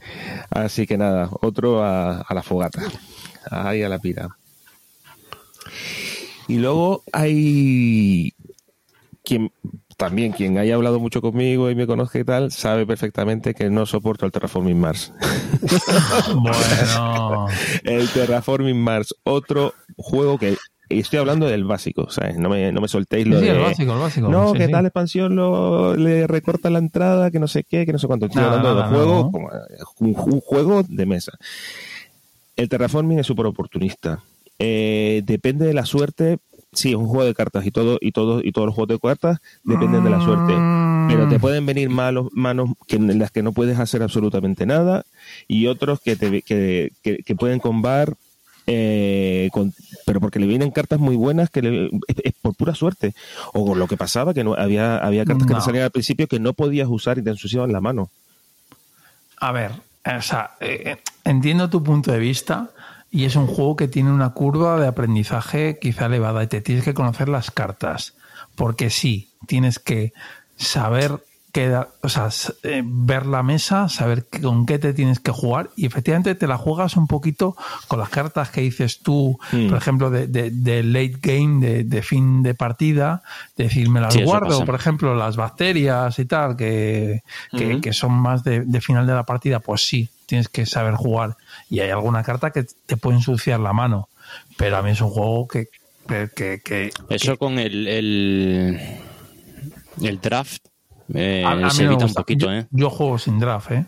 Así que nada, otro a, a la fogata. Ahí a la pira. Y luego hay quien también quien haya hablado mucho conmigo y me conozca y tal, sabe perfectamente que no soporto el Terraforming Mars. Bueno, el Terraforming Mars, otro juego que y estoy hablando del básico, ¿sabes? No me, no me soltéis lo sí, de el básico, el básico. no, sí, que sí. tal expansión lo, le recorta la entrada, que no sé qué, que no sé cuánto. Estoy hablando de juegos como eh, un, un juego de mesa. El terraforming es súper oportunista. Eh, depende de la suerte. Sí, es un juego de cartas y todo y todo y todos los juegos de cartas dependen de la suerte. Mm. Pero te pueden venir malos manos que, en las que no puedes hacer absolutamente nada y otros que te que, que, que pueden combar eh, con- pero porque le vienen cartas muy buenas que le- es, es por pura suerte o lo que pasaba que no había había cartas que te salían al principio que no podías usar y te ensuciaban la mano A ver, o sea, eh, entiendo tu punto de vista y es un juego que tiene una curva de aprendizaje quizá elevada y te tienes que conocer las cartas. Porque sí, tienes que saber qué da- o sea, eh, ver la mesa, saber con qué te tienes que jugar y efectivamente te la juegas un poquito con las cartas que dices tú, Mm. por ejemplo, de, de- de late game, de, de fin de partida, de decir, me las Sí, guardo, por ejemplo, las bacterias y tal, que, que, Ujú. que son más de, final de la partida, pues sí, tienes que saber jugar. Y hay alguna carta que te puede ensuciar la mano. Pero a mí es un juego que. que, que- que- Eso con el, el, el draft eh, a- a mí se evita un poquito, yo, ¿eh? yo juego sin draft, ¿eh?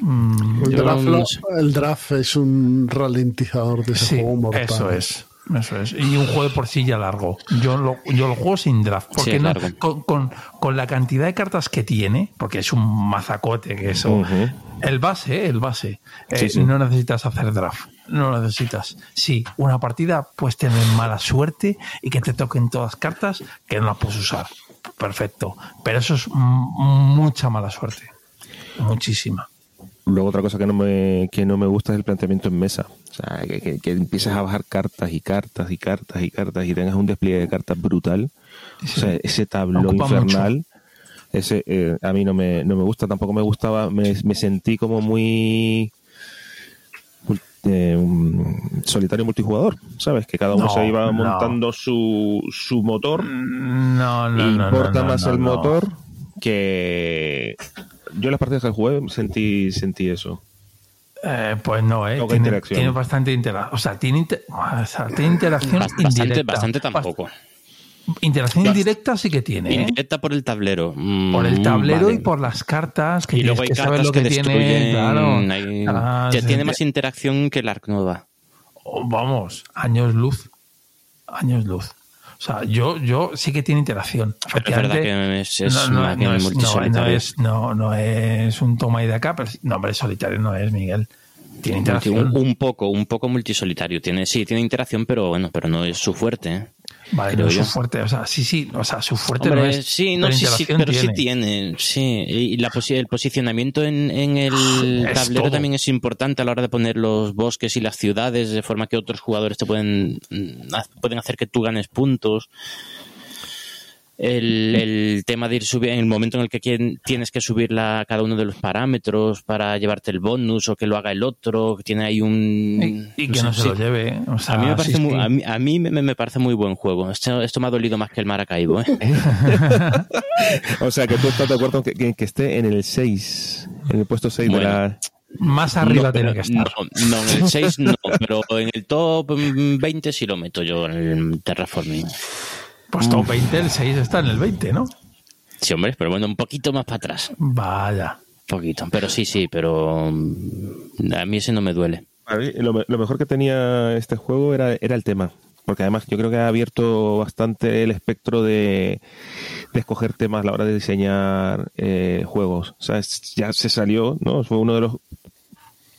Mm, El draft, no lo- sé. el draft es un ralentizador de ese sí, juego mortal. eso es. Eso es. Y un juego de por sí ya largo. Yo lo, yo lo juego sin draft. Porque Sí, no, con, con- con la cantidad de cartas que tiene, porque es un mazacote que eso. El base, el base. eh, Sí, sí. No necesitas hacer draft. No lo necesitas. Sí, una partida puedes tener mala suerte y que te toquen todas cartas que no las puedes usar. Perfecto. Pero eso es mucha mala suerte. Muchísima. Luego otra cosa que no me, que no me gusta es el planteamiento en mesa. O sea, que, que, que empieces a bajar cartas y cartas y cartas y cartas y tengas un despliegue de cartas brutal. O sea, ese tablón infernal, ese eh, a mí no me, no me gusta, tampoco me gustaba, me, me sentí como muy eh, un solitario multijugador, ¿sabes? Que cada uno No, se iba no. montando su, su motor No, no, no. importa no, no, más no, el no. motor que yo en las partidas que jugué sentí sentí eso Eh, pues no, ¿eh? Tiene, tiene bastante interacción. O sea, tiene, inter- o sea, tiene interacción Bast- Bastante, indirecta. bastante Bast- tampoco. Interacción indirecta sí que tiene, ¿eh? Indirecta por el tablero. Mm, Por el tablero vale. y por las cartas, que Y luego hay saber cartas lo que, que, tiene. Claro. hay- Ah, ya tiene sí. más interacción que el Ark Nova. Oh, vamos, años luz. Años luz. O sea, yo, yo sí que tiene interacción. Pero es verdad que es, es no, es, no, es, no, no es un toma y de acá, pero no, hombre, solitario no es, Miguel. Tiene interacción. Un, un poco, un poco multisolitario. Tiene, sí, tiene interacción, pero bueno, pero no es su fuerte. ¿eh? Vale, no es su fuerte. O sea, sí, sí, o sea, su fuerte Hombre, no es. sí, no, pero sí, sí, pero sí tiene. tiene, sí. Y la posi- el posicionamiento en, en el Es tablero todo. también es importante a la hora de poner los bosques y las ciudades, de forma que otros jugadores te pueden, mm, pueden hacer que tú ganes puntos. El, el tema de ir subiendo, en el momento en el que quien- tienes que subir la, cada uno de los parámetros para llevarte el bonus o que lo haga el otro, que tiene ahí un... Y, y que no se sí. lo lleve. O sea, A mí me parece, muy, a mí, a mí me, me parece muy buen juego. Esto, esto me ha dolido más que el Maracaibo. ¿eh? O sea, que tú estás de acuerdo que, que, que esté en el 6, en el puesto 6 Bueno. de la... Más arriba No, tiene que estar. No, no, en el 6 no, pero en el top mm, 20 sí lo meto yo en el Terraforming. Pues top 20, el 6 está en el 20, ¿no? Sí, hombre, pero bueno, un poquito más para atrás. Vaya. poquito. Pero sí, sí, pero mm, a mí ese no me duele. A mí, lo, me- lo mejor que tenía este juego era, era el tema. Porque además yo creo que ha abierto bastante el espectro de, de escoger temas a la hora de diseñar eh, juegos. O sea, es- ya se salió, ¿no? Fue uno de los.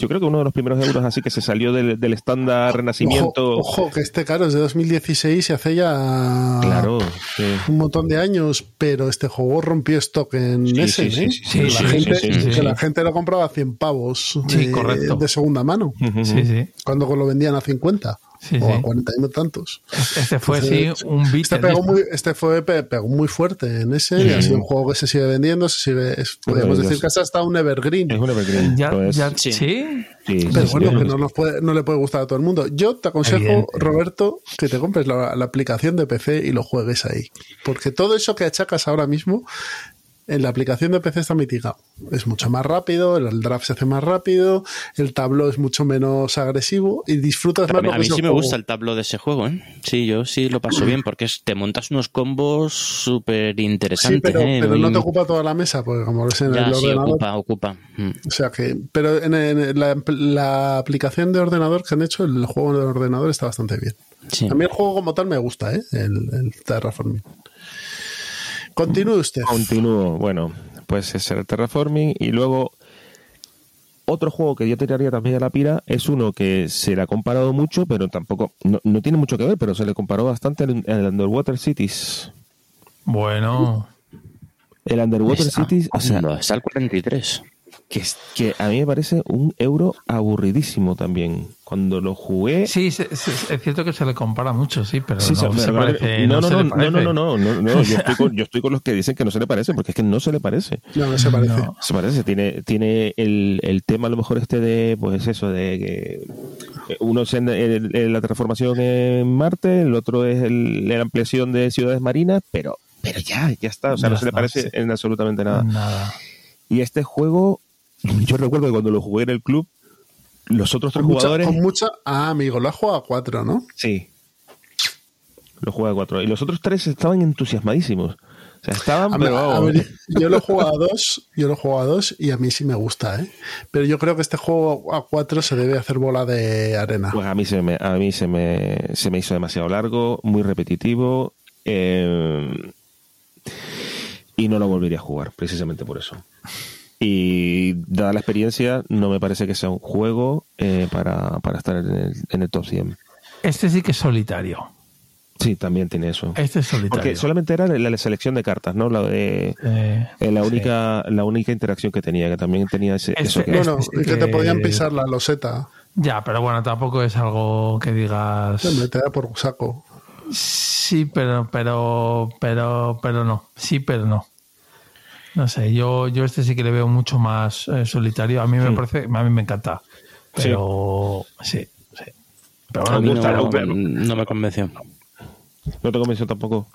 Yo creo que uno de los primeros euros así que se salió del, del estándar renacimiento. Ojo, ojo, que este caro es de 2016 y hace ya Claro, sí. un montón de años, pero este juego rompió stock en Sí, ese, sí, ¿eh? sí, sí, Que sí, la sí, gente, sí, sí, que la gente lo compraba a 100 pavos Sí, eh, correcto. de segunda mano, Sí, sí. cuando lo vendían a 50 Sí, o sí. a 40 y no tantos. Este fue sí, un beat. Este, pegó muy, este fue, pe- pegó muy fuerte en ese y ha sido un juego que se sigue vendiendo, se sigue, es- podríamos decir que hasta un evergreen. Es un evergreen. Ya, Sí. sí. Sí, Pero sí, bueno, sí. que no, nos puede, no le puede gustar a todo el mundo. Yo te aconsejo, Evidente. Roberto, que te compres la, la aplicación de PC y lo juegues ahí. Porque todo eso que achacas ahora mismo, en la aplicación de PC está mitigado. Es mucho más rápido, el draft se hace más rápido, el tabló es mucho menos agresivo y disfrutas A más mí, lo a mí es el sí me juego. gusta el tablo de ese juego, ¿eh? Sí, yo sí lo paso bien porque es- te montas unos combos súper Sí, interesantes. pero, ¿eh? pero no te ocupa toda la mesa, porque como es en Ya, el sí, ordenador. ocupa, ocupa. Mm. O sea que, pero en, en la, la aplicación de ordenador que han hecho, el juego de ordenador está bastante bien. Sí. A mí el juego como tal me gusta, ¿eh? El, el Terraforming. Continúe usted. Continúo. Bueno, pues es el Terraforming y luego otro juego que yo tiraría también a la pira es uno que se le ha comparado mucho, pero tampoco, no, no tiene mucho que ver, pero se le comparó bastante al, al Underwater Cities. Bueno. El Underwater Está- Cities, o sea, no, está al 43. Que, es- que a mí me parece un euro aburridísimo también. Cuando lo jugué... Sí, se- se- es cierto que se le compara mucho, sí, pero Sí, no, se- se pero- parece. no, no, no, no, no, no, no, no, no, yo estoy, con, yo estoy con los que dicen que no se le parece, porque es que no se le parece. No, no se parece. No. Se parece, tiene, tiene el, el tema a lo mejor este de, pues eso, de que uno es en, en- en la transformación en Marte, el otro es el- la ampliación de ciudades marinas, pero, pero ya, ya está, o sea, Ya no se le parece sí. en absolutamente nada. Nada. Y este juego, yo recuerdo que cuando lo jugué en el club, los otros tres Con mucha, jugadores... con mucha- Ah, amigo, lo ha jugado a cuatro, ¿no? Sí. Lo juega a cuatro. Y los otros tres estaban entusiasmadísimos. O sea, estaban, A mí- pero a vamos. ver, yo lo he jugado a dos, yo lo he jugado a dos y a mí sí me gusta, ¿eh? Pero yo creo que este juego a cuatro se debe hacer bola de arena. Pues a mí se me, a mí se me, se me hizo demasiado largo, muy repetitivo. eh, y no lo volvería a jugar, precisamente por eso. Y dada la experiencia, no me parece que sea un juego eh, para, para estar en el, en el top 100. Este sí que es solitario. Sí, también tiene eso. Este es solitario. Porque solamente era la, la selección de cartas, ¿no? La de, Eh, eh, la sí. única, la única interacción que tenía, que también tenía ese, Este- eso que Bueno, este que te que- podían pisar la loseta. Ya, pero bueno, tampoco es algo que digas. Hombre, te da por saco. Sí, pero, pero, pero, pero no. Sí, pero no. No sé, yo, yo este sí que le veo mucho más eh, solitario. A mí me Sí. parece, a mí me encanta. Pero sí, sí. Pero A bueno, mí gusta, no, pero- no me convenció. no te convenció tampoco.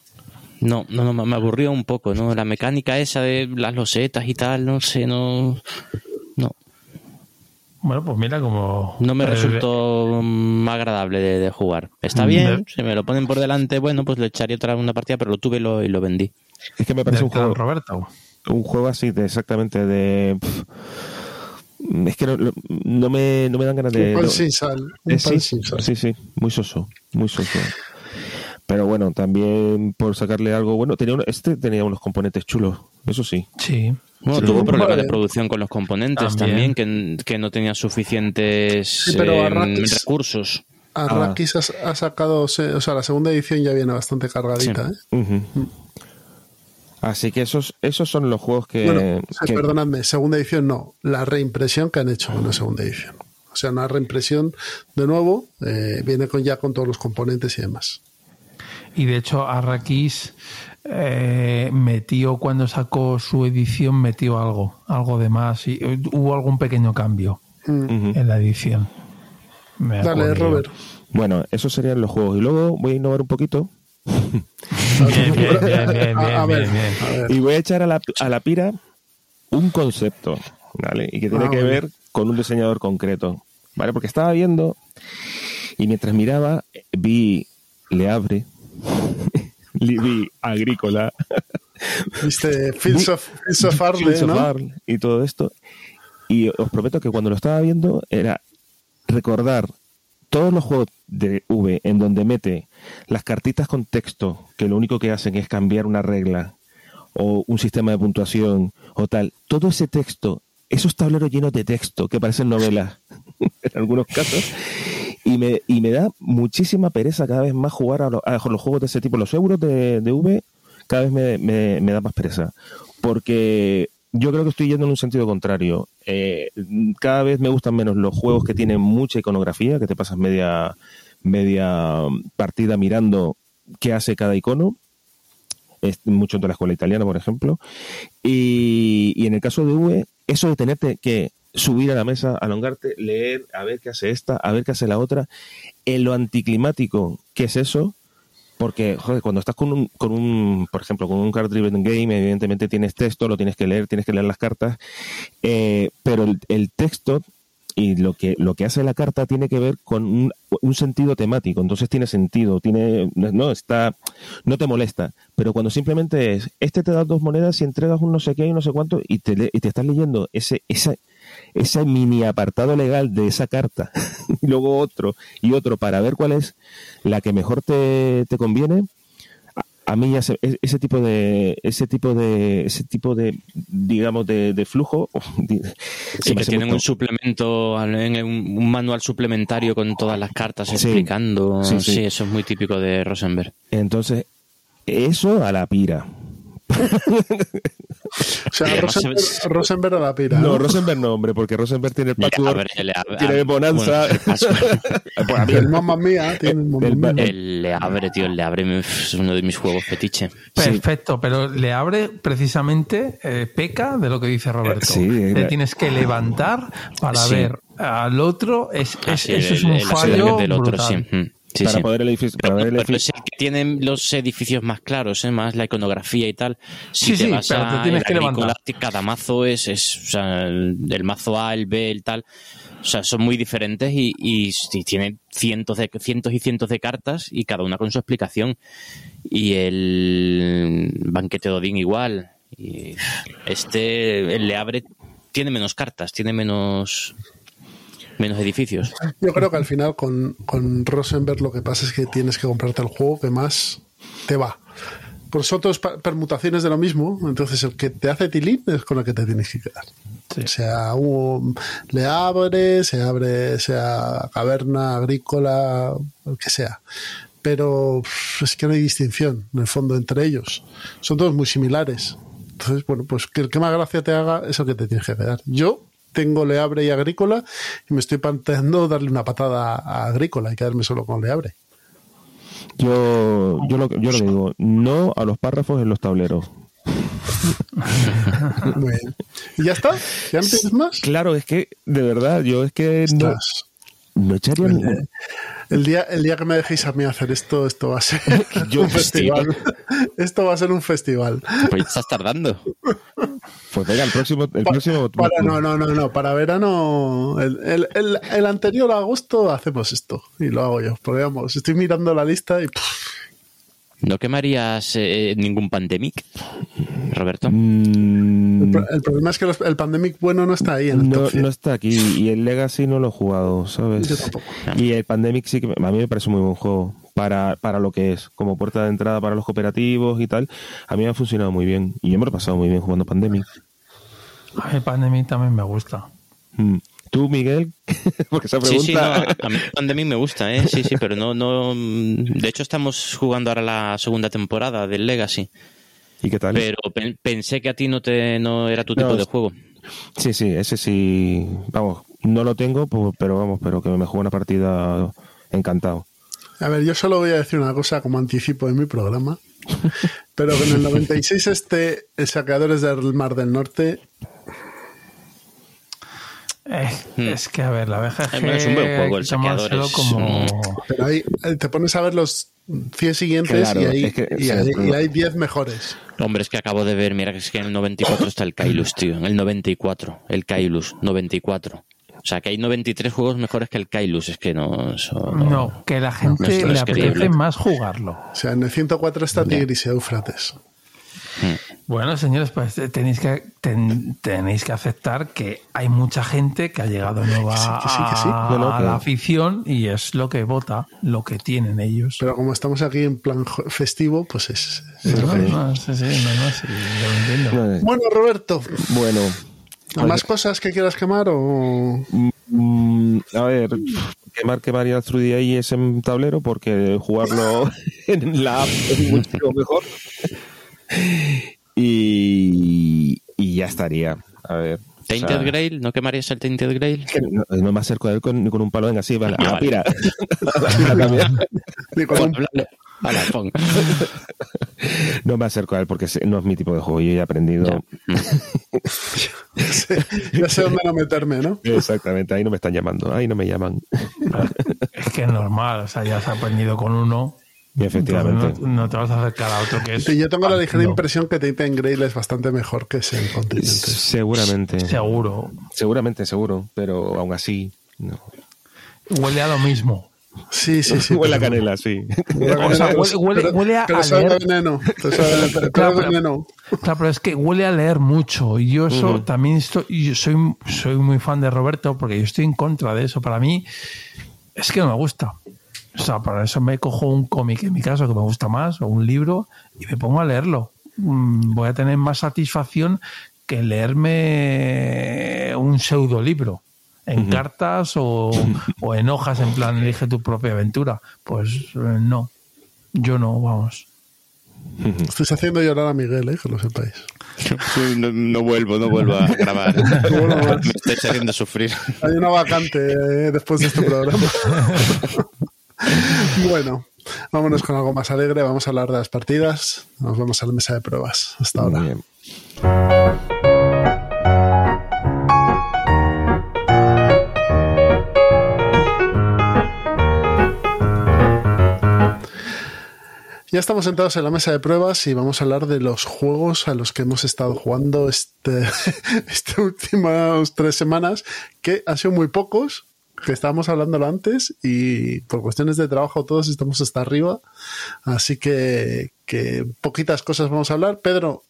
No, no, no, me aburrió un poco, ¿no? La mecánica esa de las losetas y tal, no sé, no. No. Bueno, pues mira como... No me resultó mm, agradable de, de jugar. Está Mm, bien, de- si me lo ponen por delante, bueno, pues le echaría otra una partida, pero lo tuve y lo, y lo vendí. Es que me parece un juego, Roberto. Un juego así de exactamente de. es que no, no- me, no me dan ganas de. un pan no- sin sal. Un Eh, pan sí, sin sal. sí, sí, muy soso, muy soso. Pero bueno, también por sacarle algo bueno, tenía uno- este tenía unos componentes chulos, eso sí. Sí. Bueno, Sí, tuvo vale. problemas de producción con los componentes También. también, que, que no tenía suficientes Sí, pero a eh, recursos. Arrakis ha, ha sacado, o sea, la segunda edición ya viene bastante cargadita. Sí. ¿eh? Así que esos, esos son los juegos que, Bueno, sí, que- perdonadme, segunda edición no, la reimpresión que han hecho con la segunda edición. O sea, una reimpresión de nuevo, eh, viene con ya con todos los componentes y demás. Y de hecho, Arrakis eh, metió, cuando sacó su edición, metió algo, algo de más. Y eh, hubo algún pequeño cambio Ujú. en la edición. Me Dale. Robert. Bueno, esos serían los juegos. Y luego voy a innovar un poquito Bien, bien, bien, bien, A- ver, bien. y voy a echar a la, a la pira un concepto, ¿vale? Y que tiene Ah, que ver con un diseñador concreto, ¿vale? Porque estaba viendo y mientras miraba vi Le Abre, vi Agrícola, Viste, Fields of, Fields of Arle, Fields of ¿no? Arle y todo esto. Y os prometo que cuando lo estaba viendo era recordar todos los juegos de V en donde mete las cartitas con texto, que lo único que hacen es cambiar una regla o un sistema de puntuación o tal. Todo ese texto, esos tableros llenos de texto que parecen novelas en algunos casos. Y me, y me da muchísima pereza cada vez más jugar a, a los juegos de ese tipo. Los euros de, V cada vez me- me da más pereza. Porque yo creo que estoy yendo en un sentido contrario. Eh, cada vez me gustan menos los juegos que tienen mucha iconografía, que te pasas media, media partida mirando qué hace cada icono. Es mucho de la escuela italiana, por ejemplo. Y, en el caso de V, eso de tenerte que subir a la mesa, alongarte, leer, a ver qué hace esta, a ver qué hace la otra, en lo anticlimático que es eso, porque, joder, cuando estás con un, con un por ejemplo, con un card driven game, evidentemente tienes texto, lo tienes que leer, tienes que leer las cartas, eh, pero el, texto y lo que, lo que hace la carta tiene que ver con un, un sentido temático, entonces tiene sentido, tiene, no, está, no te molesta, pero cuando simplemente es, este te da dos monedas y entregas un no sé qué y no sé cuánto y te, y te estás leyendo ese, esa, ese mini apartado legal de esa carta y luego otro y otro para ver cuál es la que mejor te, te conviene a, mí ya se- e- ese tipo de ese tipo de ese tipo de digamos de, de flujo Sí, que tienen un suplemento, en un, un manual suplementario con todas las cartas Sí. explicando. Sí, Sí, sí. eso es muy típico de Rosenberg. entonces eso a la pira O sea, Rosenberg, se- Rosenberg a la pira. no ¿no? Rosenberg no hombre porque Rosenberg tiene el patchwork abre, le abre- tiene bonanza bueno, el. Pues a mí El mamma mía tiene el-. El le abre, tío, el le abre es uno de mis juegos fetiche. Perfecto, pero le abre precisamente, eh, peca de lo que dice Roberto. Eh, sí, Te era- tienes que levantar para Sí. ver al otro. Es, es- eso es un el fallo del otro, brutal. Sí. Para sí. poder el edificio para Pero, ver el pero edificio es el que tienen los edificios más claros, ¿eh? más la iconografía y tal. Si Sí, te sí, vas pero a te tienes que levantar. cada mazo es, es o sea, el, el mazo A, el B, el tal. O sea, son muy diferentes y, y, tienen cientos, de, cientos y cientos de cartas y cada una con su explicación. Y el banquete de Odín igual. Y este, el le abre, tiene menos cartas, tiene menos, menos edificios. Yo creo que al final con, con Rosenberg lo que pasa es que tienes que comprarte el juego que más te va. Por son todas pa- permutaciones de lo mismo, entonces el que te hace tilín es con el que te tienes que quedar. Sí. Sea un, le abre, se abre, sea caverna, agrícola, el que sea. Pero es que no hay distinción, en el fondo, entre ellos. Son todos muy similares. Entonces, bueno, pues que el que más gracia te haga es el que te tienes que quedar. Yo tengo Leabre y Agrícola y me estoy planteando darle una patada a Agrícola y quedarme solo con Leabre. yo yo lo, yo lo digo no a los párrafos en los tableros bien. ¿Y ya está? ¿Ya no tienes más? claro es que de verdad yo es que no. No echaría ni- El día, el día que me dejéis a mí hacer esto, esto va a ser Yo- un festival. Esto va a ser un festival. Pues estás tardando. Pues venga, el próximo. El próximo para, no, no, no, no. Para verano, el, el, el, el anterior a agosto hacemos esto. Y lo hago yo. Porque vamos, estoy mirando la lista y. ¿No quemarías eh, ningún pandemic, Roberto? Mm, el, pro- el problema es que los- el Pandemic bueno no está ahí en el no, top 100. no está aquí. Y el Legacy no lo he jugado, ¿sabes? Yo tampoco. Y el Pandemic sí que a mí me parece muy buen juego para, para lo que es, como puerta de entrada para los cooperativos y tal. A mí me ha funcionado muy bien. Y yo me lo he pasado muy bien jugando Pandemic. A mí Pandemic también me gusta. Mm. ¿Tú, Miguel? Porque esa Sí, sí, no, pregunta... a mí Pandemic me gusta, ¿eh? Sí, sí, pero no, no... De hecho, estamos jugando ahora la segunda temporada del Legacy, ¿Y qué tal? pero pen- pensé que a ti no te no era tu No, tipo de juego. Sí, sí, ese sí. Vamos, no lo tengo, pero vamos, pero que me juego una partida encantado. A ver, yo solo voy a decir una cosa como anticipo de mi programa. Pero que en el 96 este el Saqueadores del Mar del Norte Eh, Es que, a ver, la BGG. Es un buen juego, el Saqueadores. como. Pero ahí eh, te pones a ver los 100 siguientes Claro, y, hay, es que- y, hay, y hay 10 mejores. Hombre, es que acabo de ver, mira que es que en el 94 está el Kailus, tío. En el 94, el Kailus, 94. O sea, que hay 93 juegos mejores que el Kailus, es que no... eso no- No, que la gente no le apetece más jugarlo. O sea, en el 104 está Tigris y Éufrates. Bueno, señores, pues tenéis que ten- tenéis que aceptar que hay mucha gente que ha llegado nueva Que sí, que sí, que sí. a, No, no, a pero- la afición y es lo que vota, lo que tienen ellos. Pero como estamos aquí en plan festivo, pues es. que eh, Bueno, Roberto, Bueno, ¿más cosas que quieras quemar o.? mm, a ver, quemar, quemar y al 3DI es en tablero porque jugarlo en la app es mucho mejor. Y, y ya estaría. A ver. o ¿Tainted sea, Grail? ¿No quemarías el Tainted Grail? que no, no me acerco a él con, con un palo, venga, sí, vale, Ah, ah, vale. mira. A cambiar. Ni con un- Hala, pon. No me acerco a él porque sé- no es mi tipo de juego. Yo ya he aprendido. ya sé dónde no meterme, ¿no? Exactamente, ahí no me están llamando, ahí no me llaman. Es que es normal, o sea, ya has aprendido con uno. Y efectivamente. No, no te vas a acercar a otro que es. Sí, yo tengo la ligera no, impresión que Tainted Grail es bastante mejor que ese continente. Seguramente. Seguro. Seguramente, seguro. Pero aún así. No. Huele a lo mismo. Sí, sí, sí. Huele a canela, sí. O sea, huele- huele- huele a- pero a sabe leer. veneno. pero sabe- pero Claro, veneno. Claro, pero es que huele a leer mucho. Y yo eso también estoy, yo soy, soy muy fan de Roberto porque yo estoy en contra de eso. Para mí es que no me gusta. O sea, para eso me cojo un cómic en mi caso que me gusta más o un libro y me pongo a leerlo. Mm, Voy a tener más satisfacción que leerme un pseudolibro en cartas o, o en hojas en plan elige tu propia aventura. Pues eh, no, yo no, vamos. Estáis haciendo llorar a Miguel, ¿eh? que lo sepáis. No, no vuelvo, no vuelvo a grabar. Me estáis haciendo sufrir. Hay una vacante eh, después de este programa. bueno, vámonos con algo más alegre. Vamos a hablar de las partidas. Nos vamos a la mesa de pruebas. Hasta ahora. Muy bien. Ya estamos sentados en la mesa de pruebas y vamos a hablar de los juegos a los que hemos estado jugando este, estas últimas tres semanas, que han sido muy pocos, que estábamos hablándolo antes y por cuestiones de trabajo todos estamos hasta arriba. Así que, que poquitas cosas vamos a hablar. Pedro,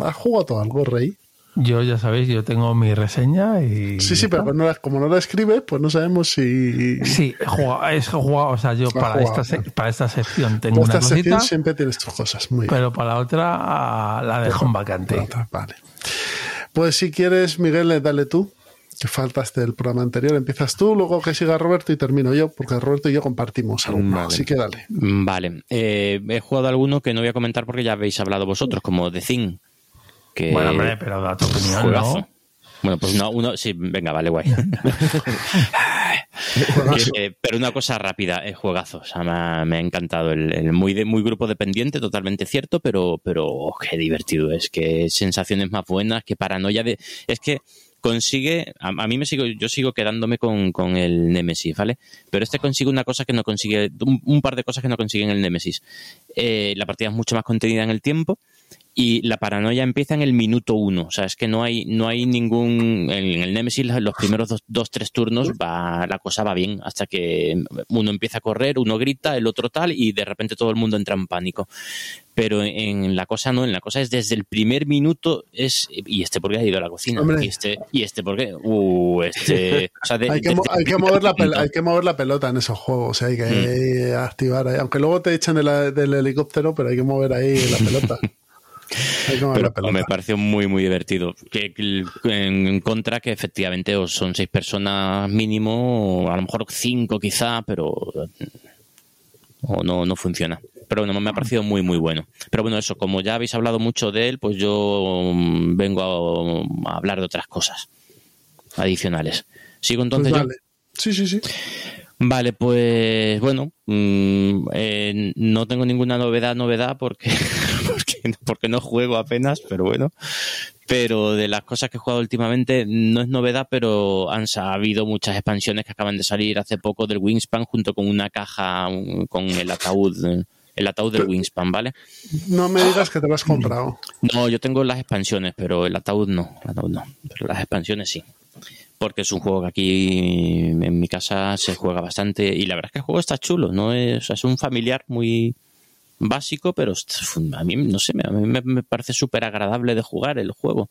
¿has jugado algo, Rey? Yo ya sabéis, yo tengo mi reseña y... Sí, sí, pero no la- como no la escribe, pues no sabemos si... Sí, he jugado, he jugado, o sea, yo para jugado, esta, ¿no? para esta sección tengo Por una esta sección cosita, siempre tienes tus cosas. Muy bien. pero para la otra la dejo en vacante. Vale. Pues si quieres, Miguel, dale tú. Que faltaste del programa anterior. Empiezas tú, luego que siga Roberto y termino yo, porque Roberto y yo compartimos algo. Vale. Así que dale. Vale. Eh, he jugado alguno que no voy a comentar porque ya habéis hablado vosotros, como The Thing. Que Bueno, hombre, pero da tu opinión, juegazo. ¿no? Bueno, pues no, uno, sí, venga, vale, guay. Eh, pero una cosa rápida, es juegazo. O sea, me ha, me ha encantado. El, el muy, de, muy grupo dependiente, totalmente cierto, pero, pero oh, qué divertido es. Que sensaciones más buenas, que paranoia de. Es que consigue. A, a mí me sigo, yo sigo quedándome con, con el Nemesis, ¿vale? Pero este consigue una cosa que no consigue. Un, par de cosas que no consigue en el Nemesis. Eh, la partida es mucho más contenida en el tiempo y la paranoia empieza en el minuto uno. O sea, es que no hay, no hay ningún. En el Nemesis, los primeros dos, dos, tres turnos, va, la cosa va bien. Hasta que uno empieza a correr, uno grita, el otro tal, y de repente todo el mundo entra en pánico. Pero en la cosa no, en la cosa es desde el primer minuto es. ¿Y este por qué ha ido a la cocina? Hombre. ¿Y este, ¿Y este por qué? Uh, este. O sea, de- hay, que, desde hay, que mover la momento. pel- hay que mover la pelota en esos juegos. O sea, hay que activar ahí. Aunque luego te la- del helicóptero, pero hay que mover ahí la pelota. Pero me pareció muy, muy divertido. Que, que en, contra, que efectivamente o son seis personas mínimo, o a lo mejor cinco quizá, pero o no, no funciona. Pero bueno, me ha parecido muy, muy bueno. Pero bueno, eso, como ya habéis hablado mucho de él, pues yo mm, vengo a, a hablar de otras cosas adicionales. ¿Sigo Pues entonces yo? vale. Sí, sí, sí. Vale, pues bueno, mm, eh, no tengo ninguna novedad, novedad, porque, porque, porque no juego apenas, pero bueno. Pero de las cosas que he jugado últimamente no es novedad, pero han ha habido muchas expansiones que acaban de salir hace poco del Wingspan junto con una caja un- con el ataúd, el ataúd del Wingspan, ¿vale? No me digas que te lo has comprado. No, yo tengo las expansiones, pero el ataúd no, el ataúd no, pero las expansiones sí. Porque es un juego que aquí en mi casa se juega bastante y la verdad es que el juego está chulo, no es, o sea, es un familiar muy básico, pero a mí no sé, a mí me, me parece súper agradable de jugar el juego.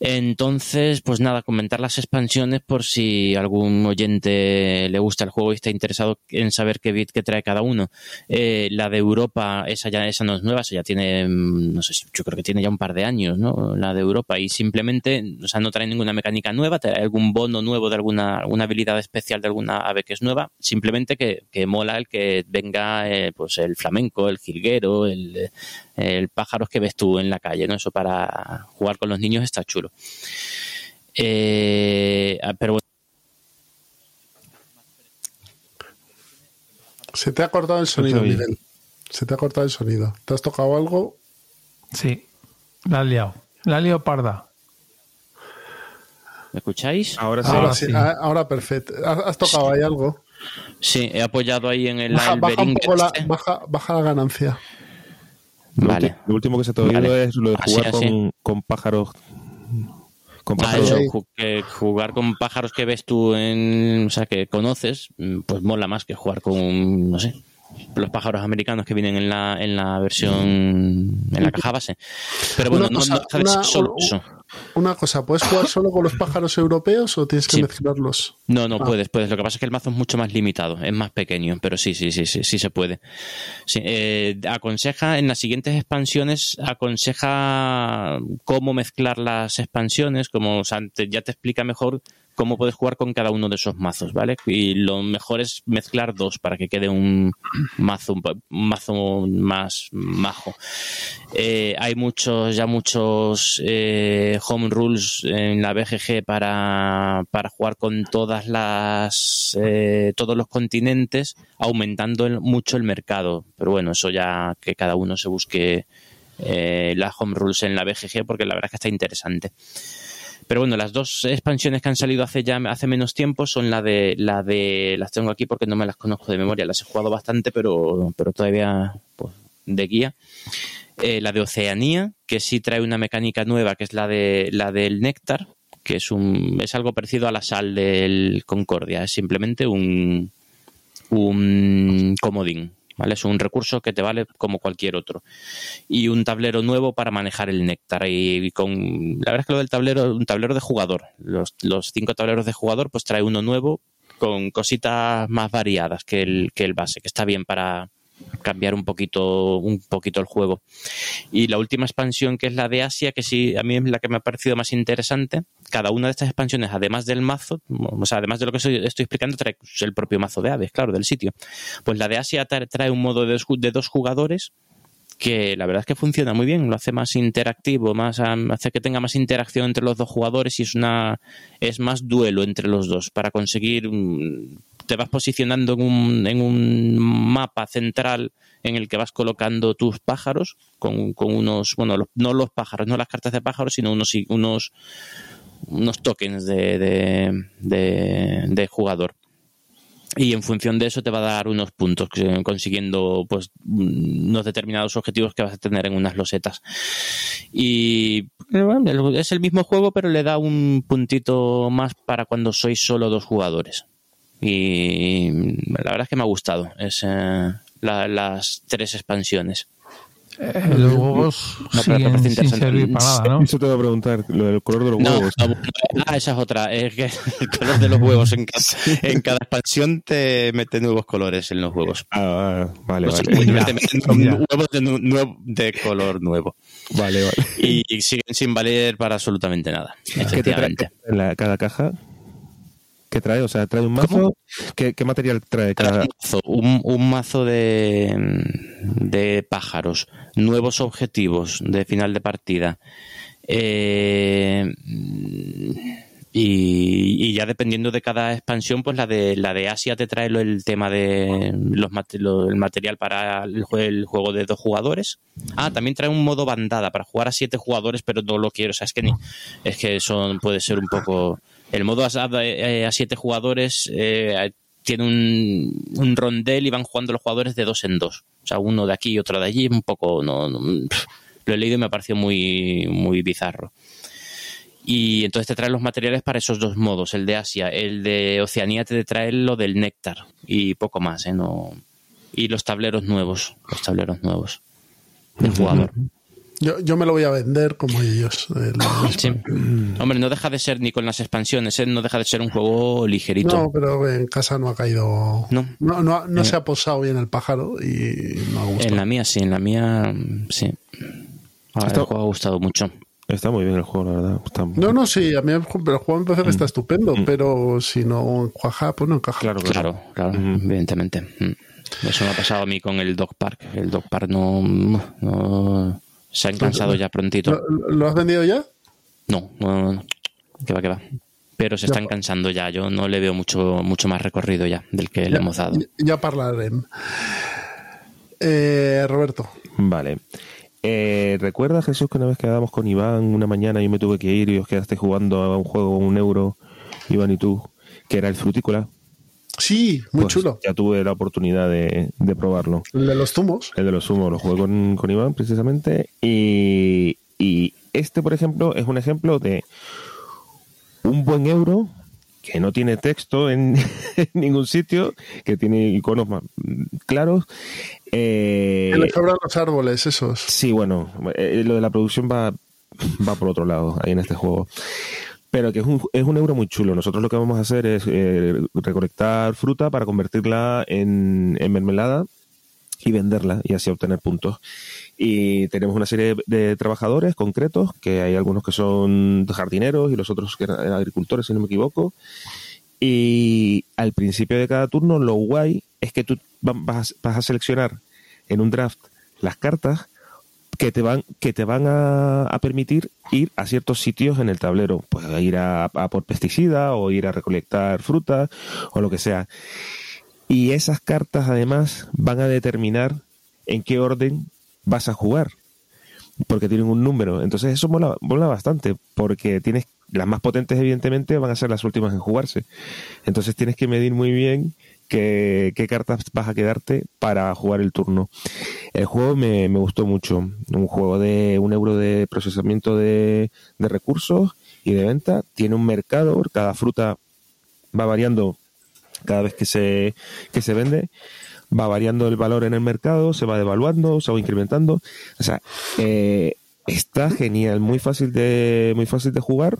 Entonces, pues nada, comentar las expansiones por si algún oyente le gusta el juego y está interesado en saber qué bit que trae cada uno. Eh, la de Europa, esa ya esa no es nueva, esa ya tiene, mm, no sé, yo creo que tiene ya un par de años, ¿no? La de Europa y simplemente, o sea, no trae ninguna mecánica nueva, trae algún bono nuevo de alguna, alguna habilidad especial de alguna ave que es nueva, simplemente que, que mola el que venga, eh, pues el flamenco, el jilguero, el, eh, el pájaros que ves tú en la calle, ¿no? Eso para jugar con los niños está chulo. Eh, ah, pero bueno, Se te ha cortado el sonido. Miguel. Se te ha cortado el sonido. ¿Te has tocado algo? Sí, la has liado. La has liado parda. ¿me escucháis? Ahora sí. Ahora sí, sí. ah, ahora perfecto. ¿Has, tocado ahí algo? Sí, he apoyado ahí en el, Baja, el baja un poco la, este. baja, baja la ganancia. Vale. Lo último que se te ha oído Vale. es lo de Así, jugar así. con, con pájaros. Con Ah, pájaros. eso, ahí. ju- que jugar con pájaros que ves tú en, o sea, que conoces, pues mola más que jugar con, no sé, los pájaros americanos que vienen en la, en la versión, en la caja base. Pero bueno, Una no, cosa, no una- solo eso. Una cosa, ¿puedes jugar solo con los pájaros europeos o tienes que Sí. mezclarlos? No, no Ah. puedes, puedes. Lo que pasa es que el mazo es mucho más limitado, es más pequeño, pero sí, sí, sí, sí, sí se puede. Sí, eh, aconseja, en las siguientes expansiones, aconseja cómo mezclar las expansiones, como o sea, te- ya te explica mejor cómo puedes jugar con cada uno de esos mazos, ¿vale? Y lo mejor es mezclar dos para que quede un mazo, un mazo más majo. Eh, hay muchos, ya muchos eh, home rules en la BGG para, para jugar con todas las eh, todos los continentes, aumentando mucho el mercado. Pero bueno, eso ya que cada uno se busque eh, las home rules en la BGG, porque la verdad es que está interesante. Pero bueno, las dos expansiones que han salido hace ya hace menos tiempo son la de la de las tengo aquí porque no me las conozco de memoria, las he jugado bastante, pero pero todavía pues, de guía. Eh, la de Oceanía, que sí trae una mecánica nueva, que es la de la del néctar, que es un es algo parecido a la sal del Concordia, es simplemente un un comodín, ¿vale? Es un recurso que te vale como cualquier otro. Y un tablero nuevo para manejar el néctar. Y con la verdad es que lo del tablero, un tablero de jugador. Los, los cinco tableros de jugador, pues trae uno nuevo con cositas más variadas que el, que el base, que está bien para cambiar un poquito, un poquito el juego. Y la última expansión, que es la de Asia, que sí, a mí es la que me ha parecido más interesante. Cada una de estas expansiones, además del mazo, o sea, además de lo que estoy, explicando, trae el propio mazo de aves, claro, del sitio. Pues la de Asia tra- trae un modo de dos, de dos jugadores que la verdad es que funciona muy bien, lo hace más interactivo, más am, hace que tenga más interacción entre los dos jugadores y es una es más duelo entre los dos para conseguir mm, te vas posicionando en un, en un mapa central en el que vas colocando tus pájaros con, con unos, bueno, los- no los pájaros, no las cartas de pájaros, sino unos unos unos tokens de, de, de- de jugador. Y en función de eso te va a dar unos puntos consiguiendo pues unos determinados objetivos que vas a tener en unas losetas. Y eh, bueno, es el mismo juego pero le da un puntito más para cuando sois solo dos jugadores y la verdad es que me ha gustado es eh, la- las tres expansiones Eh, los huevos No, siguen sin servir para nada, ¿no? Eso te voy a preguntar, lo del color de los no, huevos. no, ah, esa es otra. Es que el color de los huevos en cada, en cada expansión te mete nuevos colores en los huevos. Ah, ah, vale, te meten huevos de, nu- nuevo- de color nuevo. Vale, vale. Y, y siguen sin valer para absolutamente nada. ¿Qué te trae Efectivamente. en la, cada caja? ¿Qué trae? O sea, ¿trae un mazo? ¿Qué, qué material trae cada...? un mazo, un, mazo de, de pájaros, nuevos objetivos de final de partida. Eh, y, y ya dependiendo de cada expansión, pues la de la de Asia te trae el tema de los lo- el material para el, jue- el juego de dos jugadores. Ah, también trae un modo bandada para jugar a siete jugadores, pero no lo quiero. O sea, es que ni- es que eso puede ser un poco. El modo a, a- a siete jugadores eh, tiene un, un rondel y van jugando los jugadores de dos en dos. O sea, uno de aquí y otro de allí, un poco. No, no, lo he leído y me ha parecido muy, muy bizarro. Y entonces te trae los materiales para esos dos modos, el de Asia, el de Oceanía te trae lo del néctar y poco más, ¿eh? No... Y los tableros nuevos, los tableros nuevos del jugador. Yo, yo me lo voy a vender como ellos. el- Sí. Hombre, no deja de ser ni con las expansiones, ¿eh? no deja de ser un juego ligerito. No, pero en casa no ha caído. No. No, no, no Eh. se ha posado bien el pájaro y no ha gustado. En la mía sí, en la mía mm, sí. Ah, Esto- El juego ha gustado mucho. Está muy bien el juego, la verdad. Está- No, no, sí, a mí el juego me parece que Mm. está estupendo, pero si no encaja, pues no encaja. Claro, Claro, claro, evidentemente. Mm. Eso me ha pasado a mí con el Dog Park. El Dog Park no, no se han cansado ya prontito. ¿Lo, lo has vendido ya? No, no, no, no. Que va, que va. Pero se están cansando ya. Yo no le veo mucho, mucho más recorrido ya del que le hemos dado. Ya, hablarem. Eh, Roberto, Vale. Eh, ¿Recuerda, Jesús, que una vez quedamos con Iván una mañana y me tuve que ir y os quedaste jugando a un juego un euro, Iván y tú, que era el Frutícola? Sí, muy Pues chulo. Ya tuve la oportunidad de, de probarlo. El de los zumos. El de los humos lo jugué con, con Iván precisamente. Y, y este, por ejemplo, es un ejemplo de un buen euro que no tiene texto en, en ningún sitio, que tiene iconos más claros. Eh, Que le sobran los árboles esos. Sí, bueno, eh, lo de la producción va, va por otro lado ahí en este juego. Pero que es un, es un euro muy chulo. Nosotros lo que vamos a hacer es eh, recolectar fruta para convertirla en, mermelada y venderla y así obtener puntos. Y tenemos una serie de, trabajadores concretos, que hay algunos que son jardineros y los otros que eran agricultores, si no me equivoco. Y al principio de cada turno, lo guay es que tú va- vas, vas a seleccionar en un draft las cartas que te van, que te van a, a permitir ir a ciertos sitios en el tablero. Pues ir a, a por pesticida o ir a recolectar fruta o lo que sea. Y esas cartas además van a determinar en qué orden vas a jugar. Porque tienen un número. Entonces eso mola, mola bastante. Porque tienes las más potentes, evidentemente, van a ser las últimas en jugarse. Entonces tienes que medir muy bien qué, qué cartas vas a quedarte para jugar el turno. El juego me, me gustó mucho. Un juego de un euro de procesamiento de, de recursos y de venta. Tiene un mercado, cada fruta va variando cada vez que se, que se vende. Va variando el valor en el mercado, se va devaluando, se va incrementando. O sea, eh, está genial, muy fácil de, muy fácil de jugar.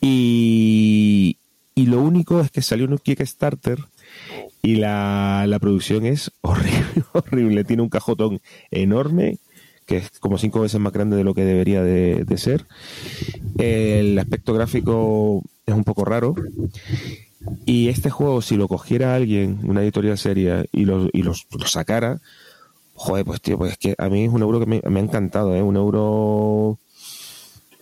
Y, y lo único es que salió un Kickstarter y la, la producción es horrible, horrible. Tiene un cajotón enorme, que es como cinco veces más grande de lo que debería de, de ser. El aspecto gráfico es un poco raro. Y este juego, si lo cogiera alguien, una editorial seria, y lo, y los- lo sacara, joder, pues tío, pues es que a mí es un euro que me, me ha encantado, ¿eh? Un euro...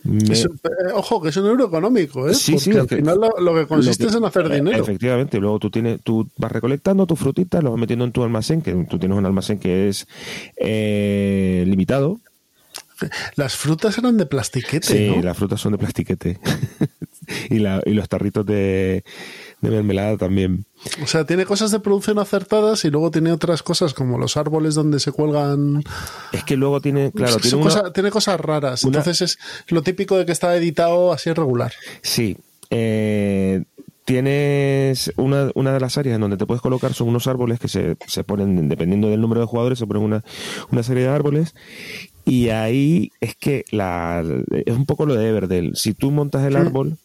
me- eh, ojo, que es un euro económico, ¿eh? Sí, Porque sí, al final lo, lo que consiste lo que- es en hacer eh, dinero. Efectivamente, luego tú tienes, tú vas recolectando tus frutitas, lo vas metiendo en tu almacén, que tú tienes un almacén que es eh, limitado. Las frutas eran de plastiquete, Sí, ¿no? las frutas son de plastiquete. y, la- y los tarritos de, de mermelada también. O sea, tiene cosas de producción acertadas y luego tiene otras cosas como los árboles donde se cuelgan. Es que luego tiene, claro, tiene, Son una- cosa- tiene cosas raras. una- Entonces es lo típico de que está editado así regular. Sí. eh, tienes una, una de las áreas en donde te puedes colocar son unos árboles que se, se ponen, dependiendo del número de jugadores, se ponen una, una serie de árboles. Y ahí es que la, es un poco lo de Everdell. Si tú montas el árbol,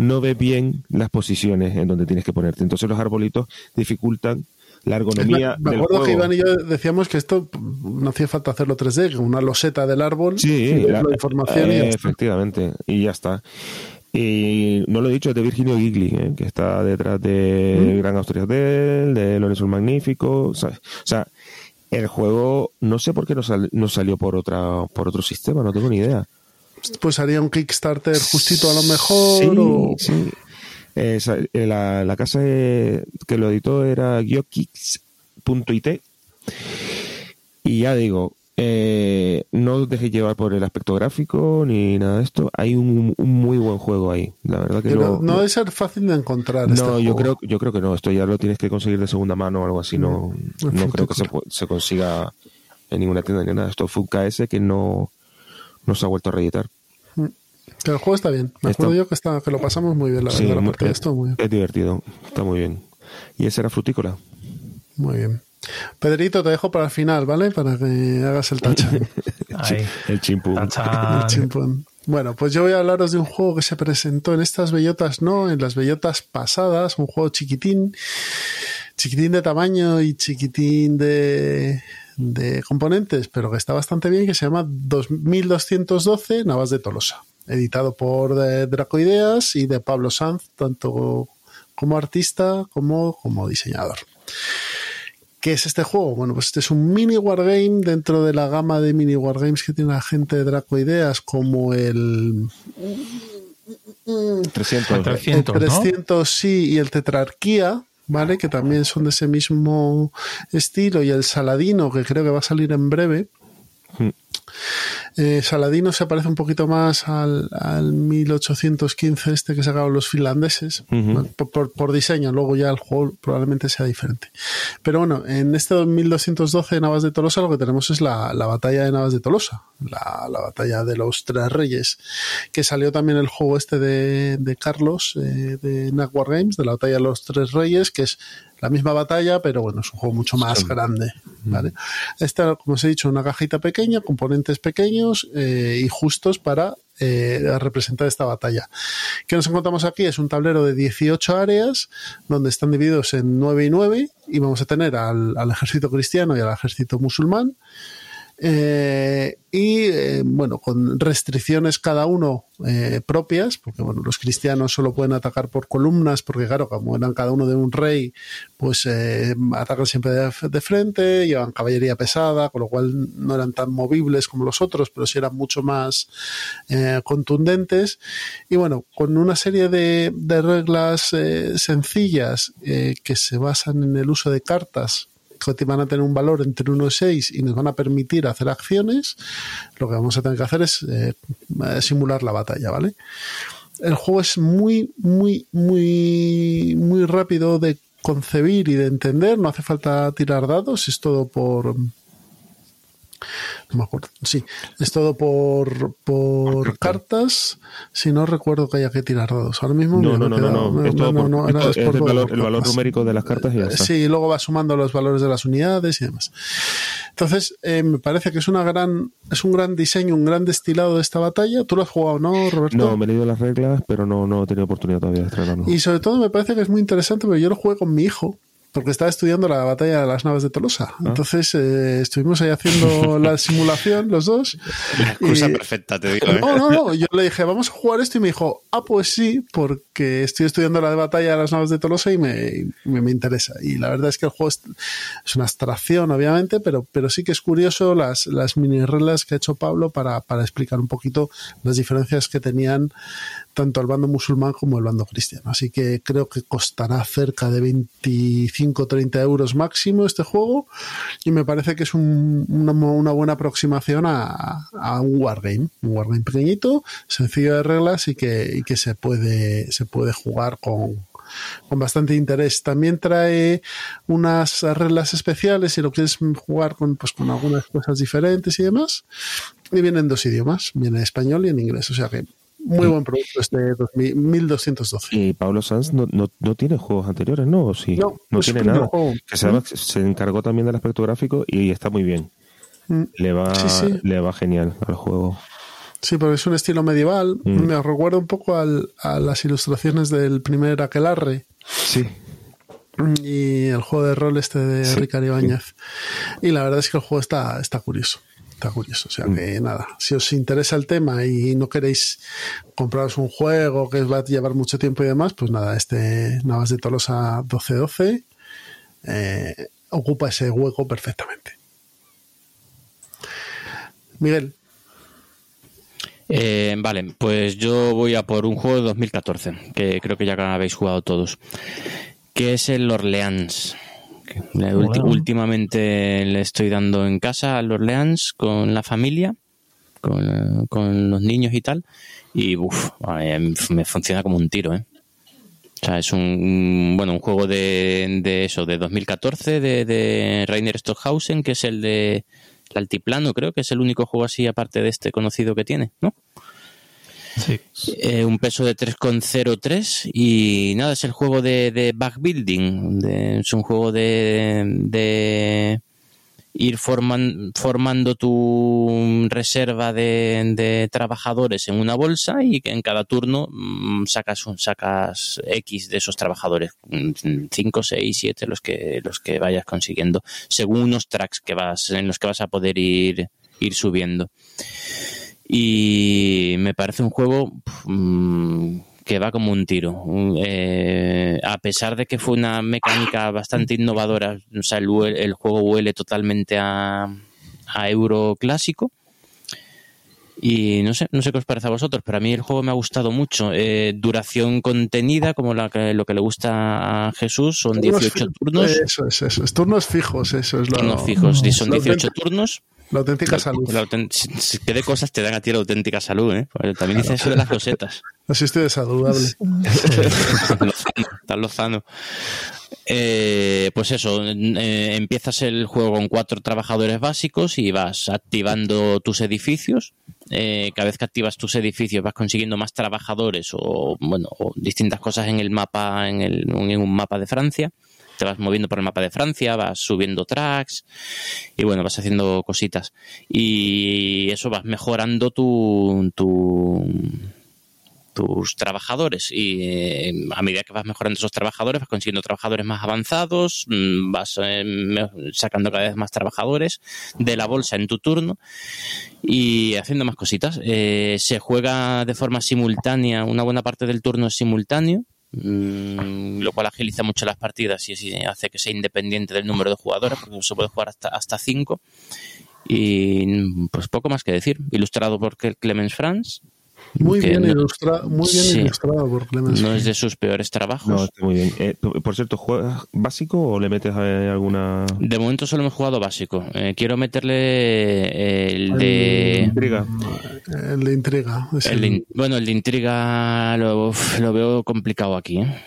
no ves bien las posiciones en donde tienes que ponerte. Entonces los arbolitos dificultan la ergonomía me del acuerdo que. Iván y yo decíamos que esto no hacía falta hacerlo 3D, que una loseta del árbol, Sí, la- información eh, efectivamente, y ya está. Y no lo he dicho, es de Virginio Gigli, eh, que está detrás de ¿Mm? Gran Asturias del, de Lorenzo el Magnífico. ¿sabes? O sea, el juego, no sé por qué no, sal- no salió por otra por otro sistema, no tengo ni idea. Pues haría un Kickstarter justito a lo mejor. Sí, o- sí. Eh, la, la casa que lo editó era Gyokix.it y ya digo, eh, no os dejéis llevar por el aspecto gráfico ni nada de esto. Hay un, un muy buen juego ahí. La verdad que lo- no debe ser fácil de encontrar. no, este yo juego. creo, yo creo que no. Esto ya lo tienes que conseguir de segunda mano o algo así. No, Mm. no creo que se, se consiga en ninguna tienda ni nada. Esto fue un KS que no, no se ha vuelto a reeditar. Pero el juego está bien. Me Está- acuerdo yo que, está, que lo pasamos muy bien, la Sí, verdad. La muy- es, muy bien. es divertido. Está muy bien. Y ese era Frutícola. Muy bien. Pedrito, te dejo para el final, ¿vale? Para que hagas el tachan. Ahí. El chimpú. Tachán. El chimpún. Bueno, pues yo voy a hablaros de un juego que se presentó en estas bellotas, no, en las bellotas pasadas, un juego chiquitín, chiquitín de tamaño y chiquitín de, de componentes, pero que está bastante bien, que se llama 2212 Navas de Tolosa, editado por eh, Dracoideas y de Pablo Sanz, tanto como artista como como diseñador. ¿Qué es este juego? Bueno, pues este es un mini wargame dentro de la gama de mini wargames que tiene la gente de Dracoideas, como el, 300. el 300, ¿no? 300 sí y el Tetrarquía, ¿vale? Que también son de ese mismo estilo, y el Saladino, que creo que va a salir en breve. Eh, Saladino se parece un poquito más al, al 1815 este que sacaron los finlandeses, por, por- por diseño, luego ya el juego probablemente sea diferente. Pero bueno, en este 1212 de Navas de Tolosa lo que tenemos es la, la batalla de Navas de Tolosa, la, la batalla de los tres reyes, que salió también el juego este de, de Carlos, eh, de Knack War Games, de la batalla de los tres reyes, que es la misma batalla, pero bueno, es un juego mucho más grande. ¿vale? Esta, como os he dicho, una cajita pequeña, pequeños eh, y justos para eh, representar esta batalla. ¿Qué nos encontramos aquí? Es un tablero de 18 áreas donde están divididos en 9 y 9 y vamos a tener al ejército cristiano y al ejército musulmán. Eh, y eh, bueno, con restricciones cada uno eh, propias, porque bueno, los cristianos solo pueden atacar por columnas, porque claro, como eran cada uno de un rey, pues atacan siempre de, frente, llevan caballería pesada, con lo cual no eran tan movibles como los otros, pero sí eran mucho más contundentes. Y bueno, con una serie de, reglas sencillas que se basan en el uso de cartas que van a tener un valor entre 1 y 6 y nos van a permitir hacer acciones, lo que vamos a tener que hacer es eh, simular la batalla, ¿vale? El juego es muy, muy, muy, muy rápido de concebir y de entender, no hace falta tirar dados, es todo por... No me acuerdo. Sí, es todo por, por cartas. Si no recuerdo que haya que tirar dados. Ahora mismo No. Es todo por- no, es el valor, el numérico de las cartas y ya está. Sí, y luego va sumando los valores de las unidades y demás. Entonces, eh, me parece que es una gran, es un gran diseño, un gran destilado de esta batalla. ¿Tú lo has jugado, no, Roberto? No, me he leído las reglas, pero no, no he tenido oportunidad todavía de estrenarlo. Y sobre todo me parece que es muy interesante porque yo lo jugué con mi hijo. Porque estaba estudiando la batalla de las naves de Tolosa. Ah. Entonces eh, estuvimos ahí haciendo la simulación los dos. La excusa Y- perfecta, te digo. ¿eh? No, no, no. Yo le dije, vamos a jugar esto y me dijo, ah, pues sí, porque estoy estudiando la batalla de las naves de Tolosa y me, me, me interesa. Y la verdad es que el juego es, es una abstracción, obviamente, pero, pero sí que es curioso las, las mini reglas que ha hecho Pablo para, para explicar un poquito las diferencias que tenían tanto el bando musulmán como el bando cristiano. Así que creo que costará cerca de 25-30 euros máximo este juego y me parece que es un- una, una buena aproximación a, a un wargame. Un wargame pequeñito, sencillo de reglas y que, y que se, puede, se puede jugar con, con bastante interés. También trae unas reglas especiales si lo quieres jugar con, pues, con algunas cosas diferentes y demás. Y viene en dos idiomas, viene en español y en inglés. O sea que muy buen producto este 2000, 1212. Y Pablo Sanz no, no, no tiene juegos anteriores, ¿no? ¿O sí? No, no tiene nada. juego. Que se, se encargó también del aspecto gráfico y está muy bien. Mm. Le va, Sí, sí. le va genial al juego. Sí, porque es un estilo medieval. Mm. Me recuerda un poco al- a las ilustraciones del primer Aquelarre Sí. y el juego de rol este de Ricardo Ibáñez. Y la verdad es que el juego está, está curioso. Está curioso. O sea Mm. que nada, si os interesa el tema y no queréis compraros un juego que os va a llevar mucho tiempo y demás, pues nada, este Navas de Tolosa 1212 eh, ocupa ese hueco perfectamente. Miguel, Eh, vale, pues yo voy a por un juego de 2014, que creo que ya habéis jugado todos, que es el Orleans. Bueno. últimamente le estoy dando en casa al Orleans con la familia, con, con los niños y tal, y uf, eh, me funciona como un tiro, ¿eh? O sea, es un, bueno, un juego de, de eso, de 2014, de, de Rainer Stockhausen, que es el de el Altiplano, creo que es el único juego así, aparte de este conocido que tiene, ¿no? Eh, un peso de 3,03 y nada, es el juego de, backbuilding. es un juego de, ir forman- formando tu reserva de, de trabajadores en una bolsa y que en cada turno mm, sacas un, sacas X de esos trabajadores, 5, 6, 7, los que, los que vayas consiguiendo, según unos tracks que vas, en los que vas a poder ir, ir subiendo y me parece un juego mm, que va como un tiro. Eh, a pesar de que fue una mecánica bastante innovadora, o sea, el, juego huele totalmente a, a euro clásico. Y no sé, no sé qué os parece a vosotros, pero a mí el juego me ha gustado mucho. Eh, duración contenida, como la que, lo que le gusta a Jesús, son 18 turnos. Eso es, eso es. Turnos fijos, eso es lo. Turnos fijos, son la 18 auténtica- turnos. La auténtica salud. La si- ¿Qué de cosas te dan a ti la auténtica salud? ¿eh? Porque también dice eso de las rosetas. Así estoy de saludable. Tan lozano. Eh, pues eso, eh, empiezas el juego con cuatro trabajadores básicos y vas activando tus edificios. Eh, cada vez que activas tus edificios vas consiguiendo más trabajadores o bueno o distintas cosas en el mapa, en, el, en un mapa de Francia. Te vas moviendo por el mapa de Francia, vas subiendo tracks y bueno, vas haciendo cositas. Y eso vas mejorando tu, tu, tus trabajadores. Y eh, a medida que vas mejorando esos trabajadores vas consiguiendo trabajadores más avanzados mm, vas eh, sacando cada vez más trabajadores de la bolsa en tu turno y haciendo más cositas. Eh, se juega de forma simultánea una buena parte del turno es simultáneo mm, lo cual agiliza mucho las partidas y así hace que sea independiente del número de jugadores porque se puede jugar hasta hasta cinco. Y pues poco más que decir. Ilustrado por Clemens Franz Muy bien, no- ilustrado, muy bien Sí. ilustrado por Clemens. no es de sus peores trabajos. No, está muy bien. Eh, por cierto, ¿juegas básico o le metes eh, alguna De momento solo hemos jugado básico. Eh, quiero meterle el de. intriga? El de intriga. el de in- bueno, el de intriga lo, uf, lo veo complicado aquí, ¿eh?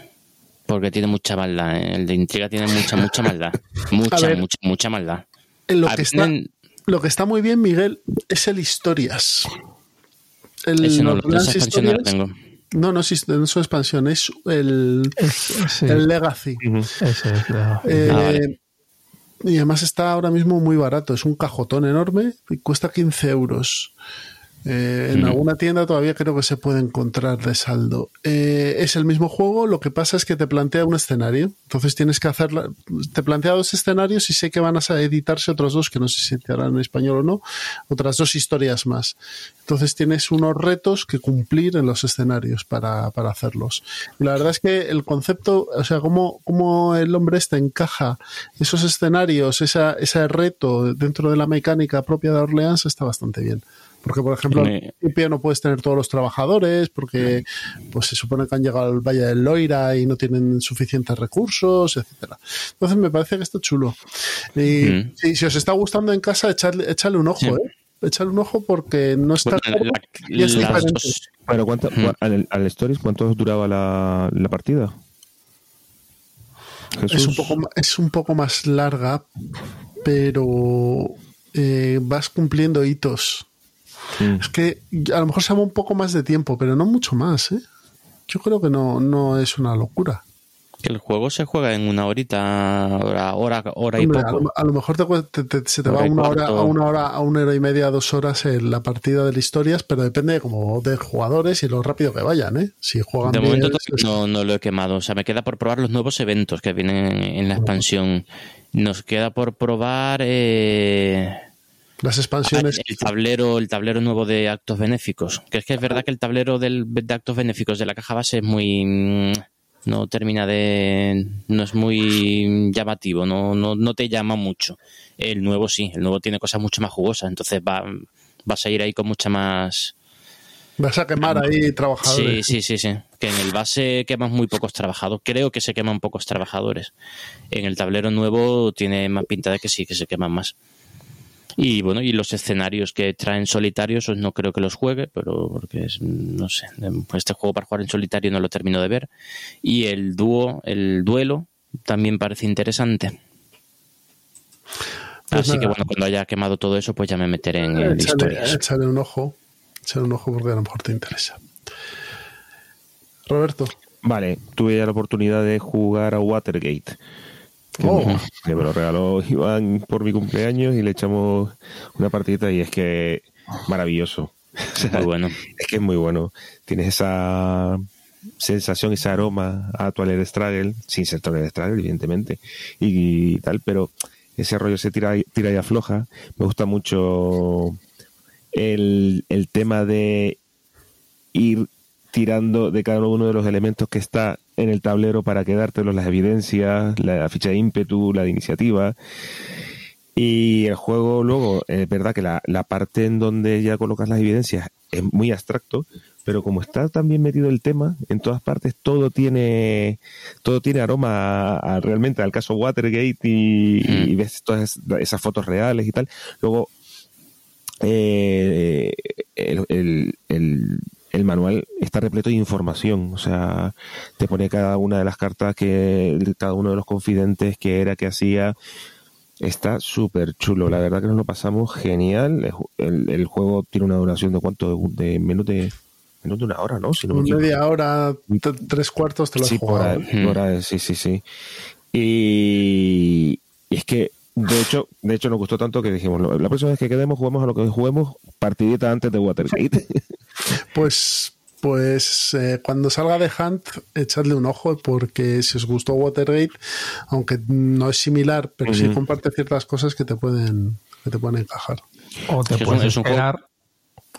Porque tiene mucha maldad. ¿eh? El de intriga tiene mucha, mucha maldad. Mucha, ver. mucha, mucha maldad. lo, que está, tienen- lo que está muy bien, Miguel, es el historias. El ese no, esa expansión no la tengo. No, no es, no es su expansión, es el, Es- sí, el Legacy. Ujú. ese es. Eh, Ah, vale. Y además está ahora mismo muy barato. Es un cajotón enorme y cuesta 15 euros. Eh, en Mm. alguna tienda todavía creo que se puede encontrar de saldo. Eh, es el mismo juego, lo que pasa es que te plantea un escenario. Entonces tienes que hacerla. Te plantea dos escenarios y sé que van a editarse otros dos, que no sé si te harán en español o no, otras dos historias más. Entonces tienes unos retos que cumplir en los escenarios para, para hacerlos. Y la verdad es que el concepto, o sea, cómo, cómo el hombre este encaja esos escenarios, esa, ese reto dentro de la mecánica propia de Orleans está bastante bien. Porque, por ejemplo, al principio no puedes tener todos los trabajadores porque pues se supone que han llegado al Valle del Loira y no tienen suficientes recursos, etcétera. Entonces me parece que está chulo. Y Mm. si, si os está gustando en casa, echadle, echadle un ojo, Sí. ¿eh? Echadle un ojo porque no está Bueno, caro la- y es las diferente. dos- Pero ¿cuánto, Ujú. al, al Stories, ¿cuánto duraba la, la partida? Jesús. Es un, poco, es un poco más larga, pero eh, vas cumpliendo hitos. Mm. Es que a lo mejor se llama un poco más de tiempo, pero no mucho más, ¿eh? Yo creo que no, no es una locura. Que el juego se juega en una horita, hora, hora, hora y a, poco. lo, a lo mejor te, cue- te- te- se te Hora va una hora, a una hora, a una hora y media, dos horas en la partida de las historias, pero depende como de jugadores y lo rápido que vayan, ¿eh? Si juegan De bien, momento es- no, no lo he quemado. O sea, me queda por probar los nuevos eventos que vienen en la expansión. Nos queda por probar eh, las expansiones. el tablero, el tablero nuevo de actos benéficos. Que es que es verdad que el tablero del, de actos benéficos de la caja base es muy mm, no termina de no es muy llamativo, no, no, no te llama mucho. El nuevo sí, el nuevo tiene cosas mucho más jugosas, entonces va, vas a ir ahí con mucha más Vas a quemar ahí Sí, trabajadores. sí, sí, sí. Que en el base queman muy pocos trabajadores. Creo que se queman pocos trabajadores. En el tablero nuevo tiene más pinta de que sí, que se queman más. Y bueno, y los escenarios que traen solitarios, no creo que los juegue, pero porque es, no sé, este juego para jugar en solitario no lo termino de ver. Y el dúo, el duelo, también parece interesante. Pues Así que bueno, cuando haya quemado todo eso, pues ya me meteré en, en Échale, historias. échale un ojo. Échale un ojo porque a lo mejor te interesa. Roberto. Vale, tuve ya la oportunidad de jugar a Watergate. Que, Oh. me, que me lo regaló Iván por mi cumpleaños y le echamos una partidita y es que maravilloso. Muy bueno. Es que es muy bueno. Tienes esa sensación, ese aroma a Twilight Struggle, sin ser Twilight Struggle, evidentemente, y, tal, pero ese rollo se tira, tira y afloja. Me gusta mucho el, el tema de ir tirando de cada uno de los elementos que está en el tablero para quedártelos, las evidencias, la ficha de ímpetu, la de iniciativa. Y el juego luego, es verdad que la, la parte en donde ya colocas las evidencias es muy abstracto, pero como está también metido el tema, en todas partes todo tiene todo tiene aroma a, a realmente al caso Watergate y, Mm. y ves todas es- esas fotos reales y tal. Luego eh, el, el- el- el manual está repleto de información, o sea, te pone cada una de las cartas que cada uno de los confidentes que era, que hacía. Está súper chulo, la verdad que nos lo pasamos genial. El, ju- el- el juego tiene una duración de cuánto, de, de menos de menos de una hora, ¿no? Si no me equivoco. Media hora, tres cuartos te lo has Sí, por ahí, por ahí, sí, sí, sí. Y, y es que, de hecho, de hecho nos gustó tanto que dijimos, "Lo- la próxima vez que quedemos, juguemos a lo que juguemos, partidita antes de Watergate. Pues, pues eh, cuando salga de Hunt, echadle un ojo porque si os gustó Watergate, aunque no es similar, pero sí Ujú. comparte ciertas cosas que te pueden, que te pueden encajar. O te Es puedes es esperar.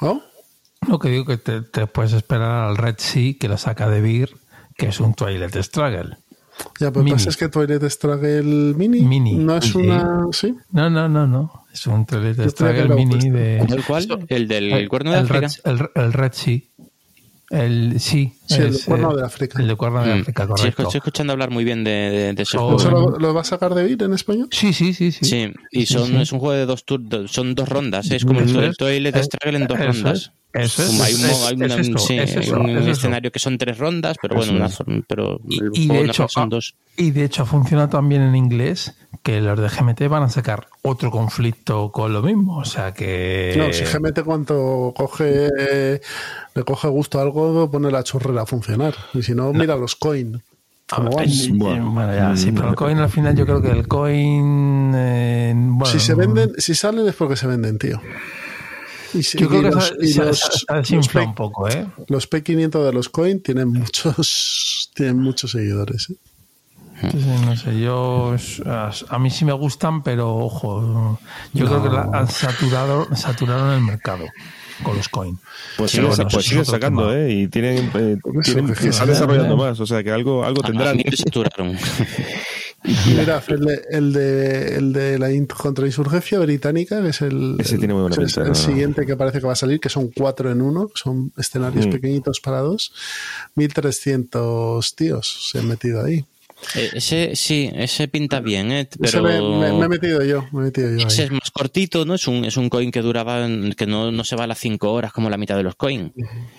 ¿No? Lo que digo que te, te puedes esperar al Red Sea que lo saca de Beer, que es un Twilight Struggle. Ya, pero Mini. pasa es que Twilight Struggle Mini, Mini, no es sí. una. Sí. No, no, no, no. Es un que Struggle mini de. ¿El cuál? ¿El del cuerno de el África? Red, el, el Red Sea. El, sí, Sí, el es, cuerno de África. El de cuerno de Mm. África, Sí, correcto. estoy escuchando hablar muy bien de, de- de ese Oh, juego. ¿Eso bueno. lo, lo va a sacar de Beat en español? Sí, sí, sí, sí. Sí, y son, sí. es un juego de dos turnos, son dos rondas, ¿eh? es como el, el. Toilet Eh, Struggle en dos rondas. es, eso es, hay un, es- hay es una- eso, sí, es eso, un es eso. escenario que son tres rondas, pero bueno, Eso una es. forma- pero Y, y de hecho, son ah, dos. y de hecho funciona también en inglés que los de GMT van a sacar otro conflicto con lo mismo. O sea que. No, si GMT cuando coge le coge gusto a algo, pone la chorrera a funcionar. Y si no, mira los coin. ¿Cómo van? Ay, Bueno. bueno, ya, sí, pero el coin al final yo creo que el coin. eh, bueno, Si se venden, si salen es porque se venden, tío. Y si- Yo creo y que los- se, los- se- se los desinfla P- un poco, ¿eh? Los P500 de los coin tienen muchos, tienen muchos seguidores. ¿eh? No sé, yo a, mí sí me gustan, pero ojo, yo creo que la, han saturado, saturaron el mercado con los coins. Pues Sí, siguen, bueno, pues sacando, tema. ¿eh? Y tienen, eh, tienen- están desarrollando más, o sea que algo, algo A tendrán. mí me saturaron. Mira, el de, el de, el de la in- contrainsurgencia británica, que es el, Ese tiene muy buena es pinta, el ¿no? siguiente que parece que va a salir, que son cuatro en uno, son escenarios Mm. pequeñitos para dos. 1300 tíos se han metido ahí. Eh, ese sí, ese pinta bien, ¿eh? Ese pero me, me- me he metido yo, me he metido yo. ese ahí. es más cortito, ¿no? Es un, es un coin que duraba, que no, no se va a las 5 horas como la mitad de los coins.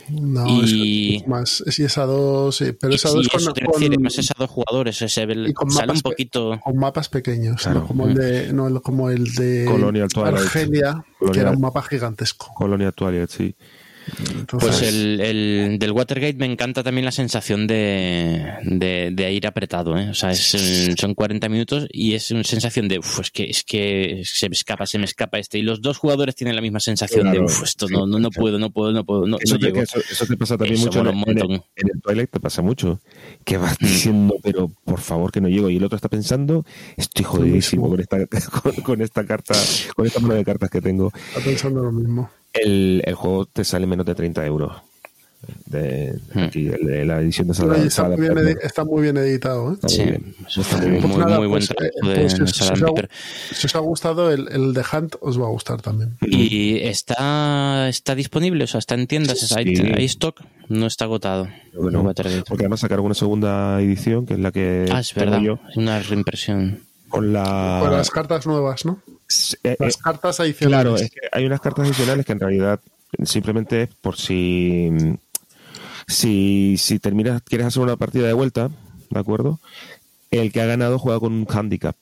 No, y- es, más, es es a dos, sí, pero es a Sí, dos con, eso te iba a decir, con- además es a dos jugadores, ese y con sale mapas un poquito... con mapas pequeños, Claro. no como el de, no, el- como el de Colonial Twilight. Argelia, que era un mapa gigantesco. Colonia Twilight, sí. Entonces, Pues el, el del Watergate me encanta también la sensación de, de, de ir apretado, ¿eh? O sea, es, son 40 minutos y es una sensación de, uff, es que, es que se me escapa, se me escapa este. Y los dos jugadores tienen la misma sensación de, uff, esto sí, no, no, no sí. puedo, no puedo, no puedo, no, Eso, no te, llego. eso, eso te pasa también Eso mucho en, el- en el, montón. en el Twilight, te pasa mucho. Que vas diciendo, pero por favor que no llego. Y el otro está pensando, estoy jodidísimo con esta, con, con esta carta, con esta mano de cartas que tengo. está pensando lo mismo. El, el juego te sale menos de 30 euros. De, Hmm. aquí, de la edición de Sala, está, Sala muy bien, está muy bien editado. ¿eh? Está Sí, muy bien. eso Está muy bien. muy, Pues nada, muy buen pues, trabajo eh, de pues, si si os ha- Pepper. Si os ha gustado el, el de Hunt, os va a gustar también. Y está, está disponible, o sea, está en tiendas, hay, Sí. hay stock, no está agotado. Bueno, Watergate. porque además sacaron una segunda edición, que es la que Ah, es verdad, yo, una reimpresión. con la... Con las cartas nuevas, ¿no? Eh, eh, Las cartas adicionales. Claro, es que hay unas cartas adicionales que en realidad simplemente es por si si, si terminas, quieres hacer una partida de vuelta, ¿de acuerdo? El que ha ganado juega con un handicap.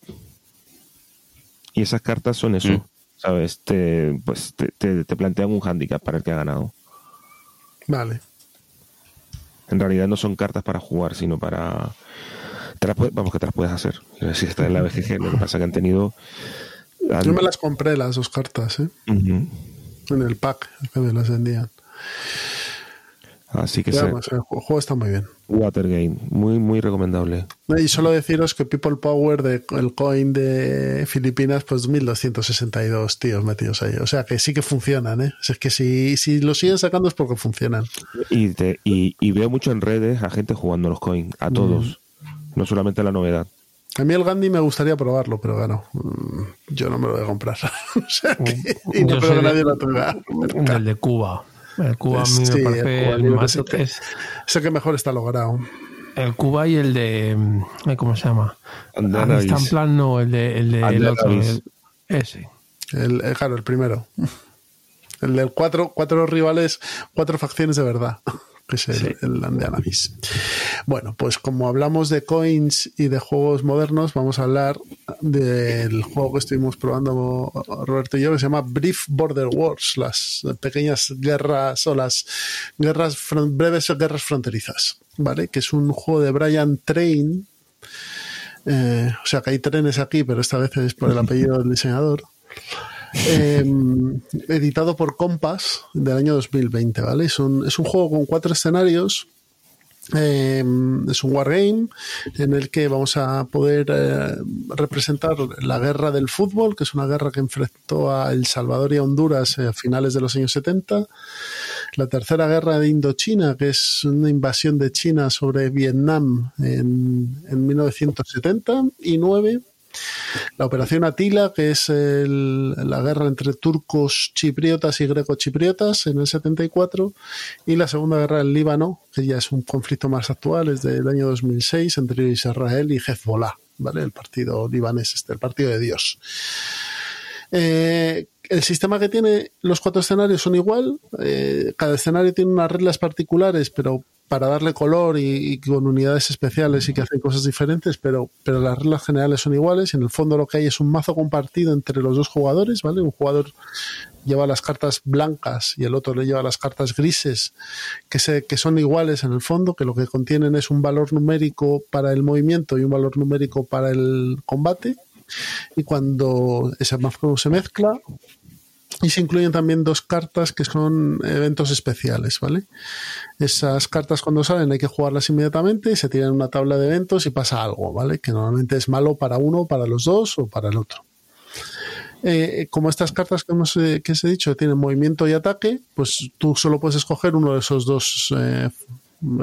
Y esas cartas son eso, Mm. ¿sabes? Te, pues te, te- te plantean un handicap para el que ha ganado. Vale. En realidad no son cartas para jugar, sino para... te las puedes- vamos, que te las puedes hacer. Si está en la BGG, lo que pasa que han tenido... Yo me las compré las dos cartas, ¿eh? En el pack que me las vendían. Así que se- además, el ju- juego está muy bien. Watergate, muy, muy recomendable. Y solo deciros que People Power de el coin de Filipinas, pues 1262 tíos metidos ahí. O sea que sí que funcionan, ¿eh? O sea, es que si, si lo siguen sacando es porque funcionan. Y, te- y, y veo mucho en redes a gente jugando los coins, a todos, no solamente la novedad. A mí el Gandhi me gustaría probarlo, pero bueno, mm, yo no me lo voy a comprar. o sea que, y no creo que de- nadie lo tenga. Del de Cuba. El Cuba a mí me Sí, el parece el yo más- que es Sé que mejor está logrado. el Cuba y el de ay, ¿cómo se llama? En plan no, el de el de el otro, el- ese. El, eh, claro, el primero. El del cuatro, cuatro rivales, cuatro facciones de verdad. Que es el, el de Anavis. Bueno, pues como hablamos de coins y de juegos modernos, vamos a hablar del juego que estuvimos probando Roberto y yo, que se llama Brief Border Wars, las pequeñas guerras o las guerras breves guerras fronterizas, ¿vale? Que es un juego de Brian Train. Eh, o sea que hay trenes aquí, pero esta vez es por el apellido del diseñador. Eh, editado por Compass del año 2020, ¿vale? Es un, es un juego con cuatro escenarios. Eh, es un wargame en el que vamos a poder eh, representar la guerra del fútbol, que es una guerra que enfrentó a El Salvador y a Honduras eh, a finales de los años 70. La tercera guerra de Indochina, que es una invasión de China sobre Vietnam en, en 1979. La operación Atila, que es el- la guerra entre turcos chipriotas y greco-chipriotas en el 74, y la segunda guerra del Líbano, que ya es un conflicto más actual, es del año 2006 entre Israel y Hezbollah, ¿vale? El partido libanés, este, el partido de Dios. Eh, el sistema que tiene los cuatro escenarios son igual. eh, cada escenario tiene unas reglas particulares, pero para darle color y, con unidades especiales y que hacen cosas diferentes, pero, pero las reglas generales son iguales. En el fondo lo que hay es un mazo compartido entre los dos jugadores, ¿vale? Un jugador lleva las cartas blancas y el otro le lleva las cartas grises, que, se, que son iguales en el fondo, que lo que contienen es un valor numérico para el movimiento y un valor numérico para el combate y cuando ese mazo se mezcla y se incluyen también dos cartas que son eventos especiales, ¿vale? Esas cartas cuando salen hay que jugarlas inmediatamente se tiran una tabla de eventos y pasa algo, ¿vale? Que normalmente es malo para uno, para los dos o para el otro. Eh, como estas cartas que, hemos, eh, que os he dicho tienen movimiento y ataque, pues tú solo puedes escoger uno de esos dos eh,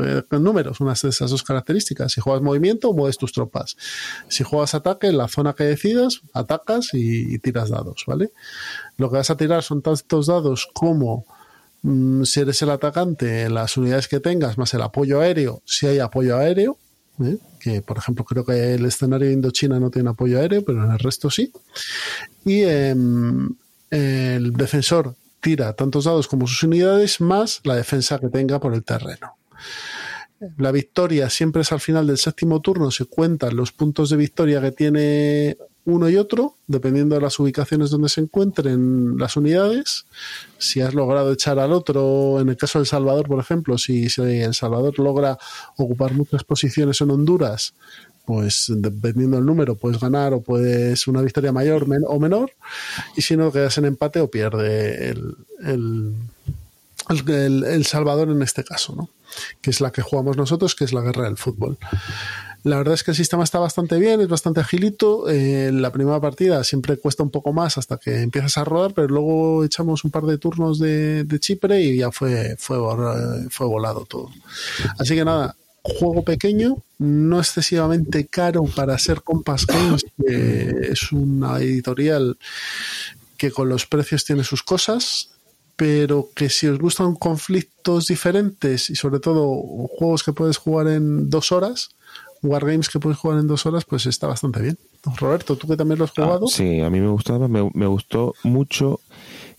eh, números, unas de esas dos características. Si juegas movimiento, mueves tus tropas. Si juegas ataque, en la zona que decidas, atacas y, tiras dados, ¿vale? Lo que vas a tirar son tantos dados como mm, si eres el atacante, las unidades que tengas, más el apoyo aéreo, si hay apoyo aéreo, ¿eh? que por ejemplo creo que el escenario de Indochina no tiene apoyo aéreo, pero en el resto sí. Y em, el defensor tira tantos dados como sus unidades más la defensa que tenga por el terreno. La victoria siempre es al final del séptimo turno, se cuentan los puntos de victoria que tiene uno y otro, dependiendo de las ubicaciones donde se encuentren las unidades. Si has logrado echar al otro, en el caso de El Salvador, por ejemplo, si, El Salvador logra ocupar muchas posiciones en Honduras, pues dependiendo del número, puedes ganar o puedes una victoria mayor o menor. Y si no, quedas en empate o pierde el Salvador en este caso, ¿no? Que es la que jugamos nosotros, que es la guerra del fútbol. La verdad es que el sistema está bastante bien, es bastante agilito. Eh, la primera partida siempre cuesta un poco más hasta que empiezas a rodar, pero luego echamos un par de turnos de, Chipre y ya fue, fue, fue volado todo. Así que nada, juego pequeño, no excesivamente caro para ser Compass que es una editorial que con los precios tiene sus cosas pero que si os gustan conflictos diferentes y sobre todo juegos que puedes jugar en dos horas, wargames que puedes jugar en dos horas, pues está bastante bien. Roberto, ¿tú que también lo has Ah, jugado? sí, a mí me gustaba, me, me gustó mucho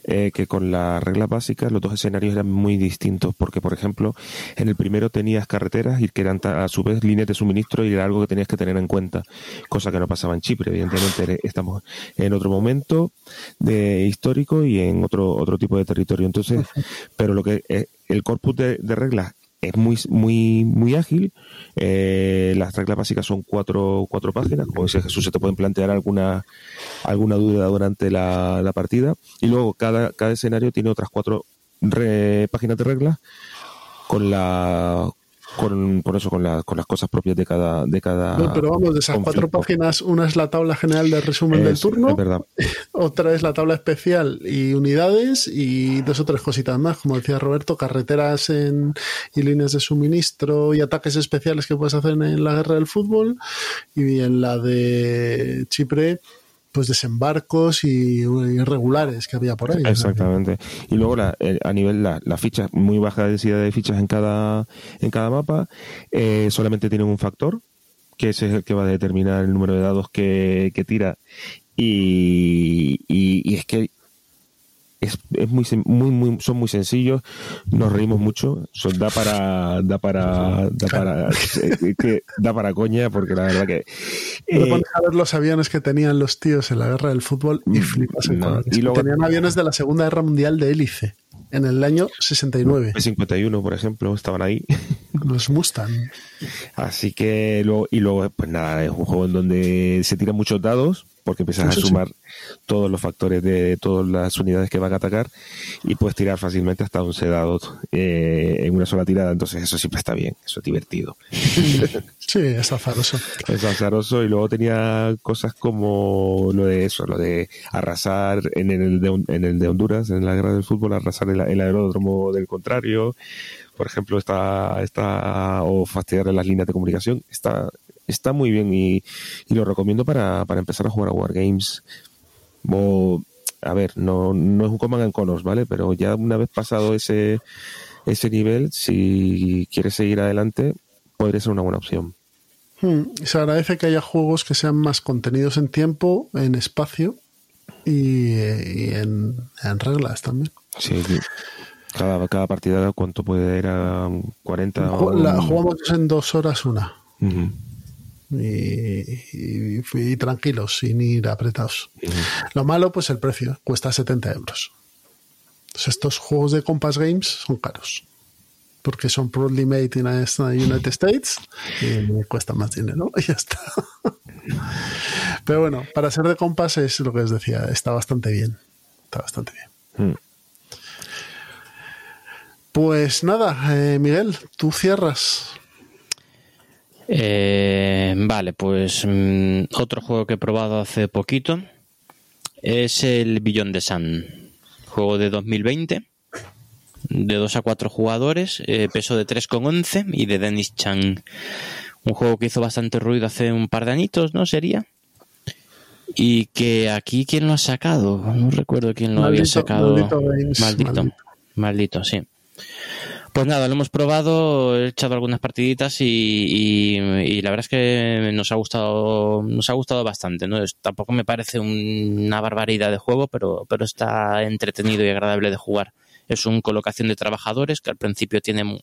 eh, que con las reglas básicas los dos escenarios eran muy distintos, porque por ejemplo, en el primero tenías carreteras y que eran a su vez líneas de suministro y era algo que tenías que tener en cuenta, cosa que no pasaba en Chipre, evidentemente. Estamos en otro momento de histórico y en otro otro tipo de territorio, entonces, pero lo que eh, el corpus de, de reglas es muy muy muy ágil. Eh, las reglas básicas son cuatro, cuatro páginas. Como dice Jesús, se te pueden plantear alguna alguna duda durante la, la partida. Y luego cada, cada escenario tiene otras cuatro páginas de reglas con la con, por eso con, la, con las cosas propias de cada de cada No, pero vamos, de esas cuatro páginas, una es la tabla general de resumen del turno, otra es la tabla especial y unidades y dos o tres cositas más, como decía Roberto, carreteras en, y líneas de suministro y ataques especiales que puedes hacer en la guerra del fútbol y en la de Chipre pues desembarcos y irregulares que había por ahí. Exactamente. Y luego la, eh, a nivel la, la ficha, muy baja densidad de fichas en cada, en cada mapa, eh, solamente tienen un factor, que ese es el que va a determinar el número de dados que, que tira. Y, y, y es que es, es muy, muy, muy, son muy sencillos, nos reímos mucho, son, da para, da para, da para, eh, que da para coña, porque la verdad que eh, pones a ver los aviones que tenían los tíos en la guerra del fútbol y flipas en no. Y luego- Tenían aviones de la Segunda Guerra Mundial de hélice en el año 69. P51, por ejemplo, estaban ahí. Los Mustang. Así que luego, y luego, pues nada, es un juego en donde se tiran muchos dados, porque empiezas a sí. sumar todos los factores de todas las unidades que van a atacar y puedes tirar fácilmente hasta 11 dados eh, en una sola tirada, entonces eso siempre está bien, eso es divertido. Sí, es azaroso. Es azaroso y luego tenía cosas como lo de eso, lo de arrasar en el de, en el de Honduras, en la guerra del fútbol, arrasar el, el aeródromo del contrario, por ejemplo, está, está o fastidiarle las líneas de comunicación, está, está muy bien y, y lo recomiendo para, para empezar a jugar a Wargames. O, a ver, no, no es un Command and Conquer, ¿vale? Pero ya una vez pasado ese, ese nivel, si quieres seguir adelante, podría ser una buena opción. Hmm, Se agradece que haya juegos que sean más contenidos en tiempo, en espacio y, y en, en reglas también. Sí, sí. Cada, cada partida, ¿cuánto puede ir a 40? o- Ju- la- jugamos en dos horas una. Ujú, Y, y- y tranquilos, sin ir apretados. Lo malo, pues el precio, cuesta 70 euros. Entonces, estos juegos de Compass Games son caros. Porque son proudly made in the United States y cuestan más dinero. Y ya está. Pero bueno, para ser de Compass es lo que os decía, está bastante bien. Está bastante bien. Mm. Pues nada, eh, Miguel, tú cierras. Eh, vale, pues mm, otro juego que he probado hace poquito es el Beyond the Sun, juego de 2020, de 2 a 4 jugadores, eh, peso de 3,11 y de Dennis Chang. Un juego que hizo bastante ruido hace un par de añitos, ¿no? Sería. Y que aquí, ¿quién lo ha sacado? No recuerdo quién lo había sacado. Maldito Games, Maldito. maldito. Maldito, sí. Pues nada, lo hemos probado, he echado algunas partiditas y, y- y la verdad es que nos ha gustado, nos ha gustado bastante. ¿no? Tampoco me parece un- una barbaridad de juego, pero, pero está entretenido y agradable de jugar. Es un colocación de trabajadores que al principio tiene,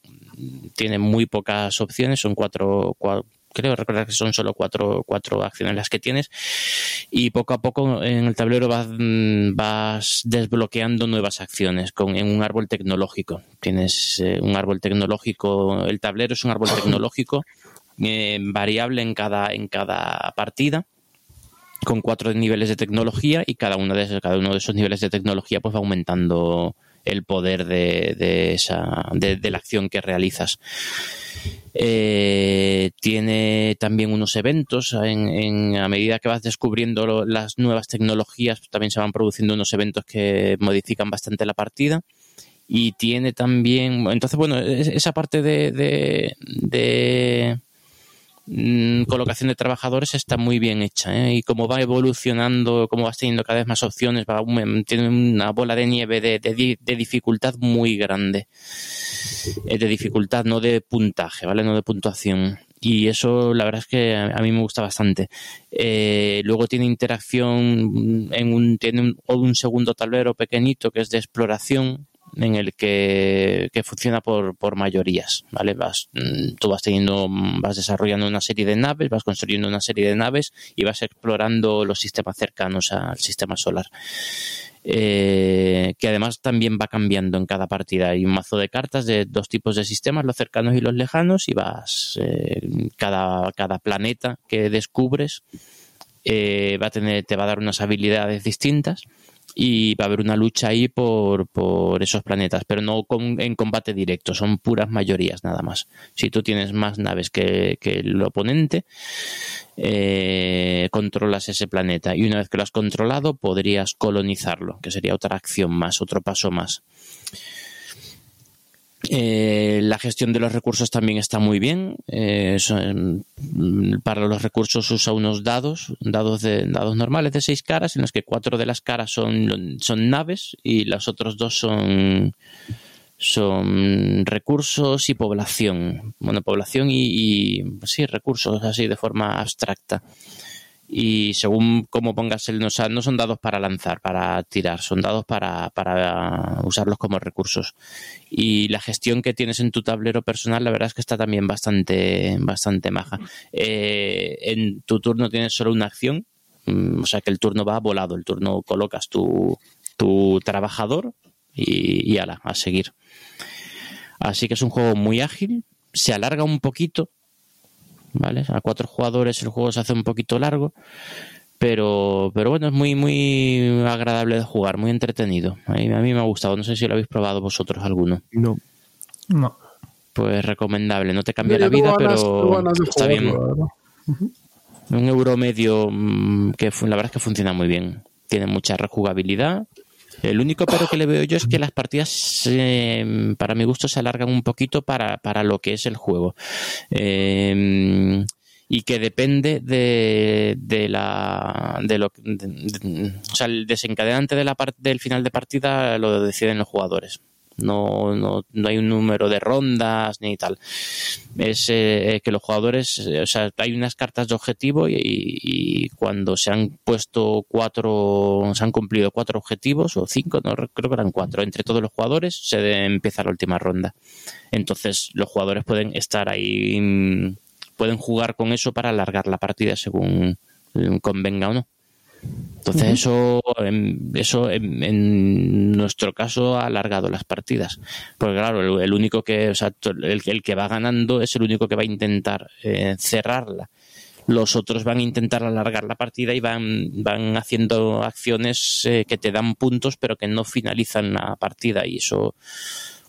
tiene muy pocas opciones, son cuatro, cua- creo recordar que son solo cuatro, cuatro acciones las que tienes y poco a poco en el tablero vas, mm, vas desbloqueando nuevas acciones con, en un árbol tecnológico. Tienes eh, un árbol tecnológico, el tablero es un árbol tecnológico eh, variable en cada, en cada partida con cuatro niveles de tecnología y cada, uno de esos, cada uno de esos niveles de tecnología pues va aumentando el poder de, de esa, de, la acción que realizas. Eh, tiene también unos eventos en, a medida que vas descubriendo las nuevas tecnologías pues, también se van produciendo unos eventos que modifican bastante la partida y tiene también entonces bueno es- esa parte de, de, mm, colocación de trabajadores está muy bien hecha ¿eh? y como va evolucionando como vas teniendo cada vez más opciones va tiene una bola de nieve de, de de dificultad muy grande eh, de dificultad, no de puntaje, ¿vale? No de puntuación. Y eso, la verdad es que a mí me gusta bastante. Eh, luego tiene interacción en un, tiene un, un segundo tablero pequeñito que es de exploración en el que, funciona por, por mayorías, ¿vale? Vas, mm, tú vas teniendo, vas desarrollando una serie de naves, vas construyendo una serie de naves y vas explorando los sistemas cercanos al sistema solar eh, que además también va cambiando en cada partida. Hay un mazo de cartas de dos tipos de sistemas, los cercanos y los lejanos, y vas eh, cada, cada planeta que descubres eh, va a tener, te va a dar unas habilidades distintas y va a haber una lucha ahí por, por esos planetas, pero no con- en combate directo, son puras mayorías nada más. Si tú tienes más naves que, que el oponente, eh, controlas ese planeta y una vez que lo has controlado podrías colonizarlo, que sería otra acción más, otro paso más. Eh, la gestión de los recursos también está muy bien. Eh, mm, para los recursos usa unos dados, dados normales de seis caras, en los que cuatro de las caras son, son naves y los otros dos son son recursos y población. Bueno, población y, y, sí, recursos así de forma abstracta. Y según cómo pongas el, o no son dados para lanzar, para tirar, son dados para, para usarlos como recursos. Y la gestión que tienes en tu tablero personal, la verdad es que está también bastante, bastante maja. Eh, en tu turno tienes solo una acción, mm, o sea que el turno va volado, el turno colocas tu, tu trabajador y, y ala, a seguir. Así que es un juego muy ágil, se alarga un poquito, ¿vale? A cuatro jugadores el juego se hace un poquito largo, pero, pero bueno, es muy, muy agradable de jugar, muy entretenido. A mí, a mí me ha gustado, no sé si lo habéis probado vosotros alguno. No. No. Pues recomendable, no te cambia la vida, ganas- pero está bien. Un euro medio mm, que la verdad es que funciona muy bien. Tiene mucha rejugabilidad. El único pero que le veo yo es que las partidas, para mi gusto, se alargan un poquito para, para lo que es el juego. Eh, y que depende de, de la de lo o sea el desencadenante de la del final de partida lo deciden los jugadores no, no, no hay un número de rondas ni tal es eh, que los jugadores, eh, o sea, hay unas cartas de objetivo y, cuando se han puesto cuatro, se han cumplido cuatro objetivos o cinco, no re- creo que eran cuatro, entre todos los jugadores se empieza la última ronda. Entonces los jugadores pueden estar ahí, mm, pueden jugar con eso para alargar la partida según eh, convenga o no. Entonces eso, em, eso en, en nuestro caso ha alargado las partidas. Porque claro, el, el único que, o sea, el, el que va ganando es el único que va a intentar eh, cerrarla. Los otros van a intentar alargar la partida y van, van haciendo acciones eh, que te dan puntos pero que no finalizan la partida y eso,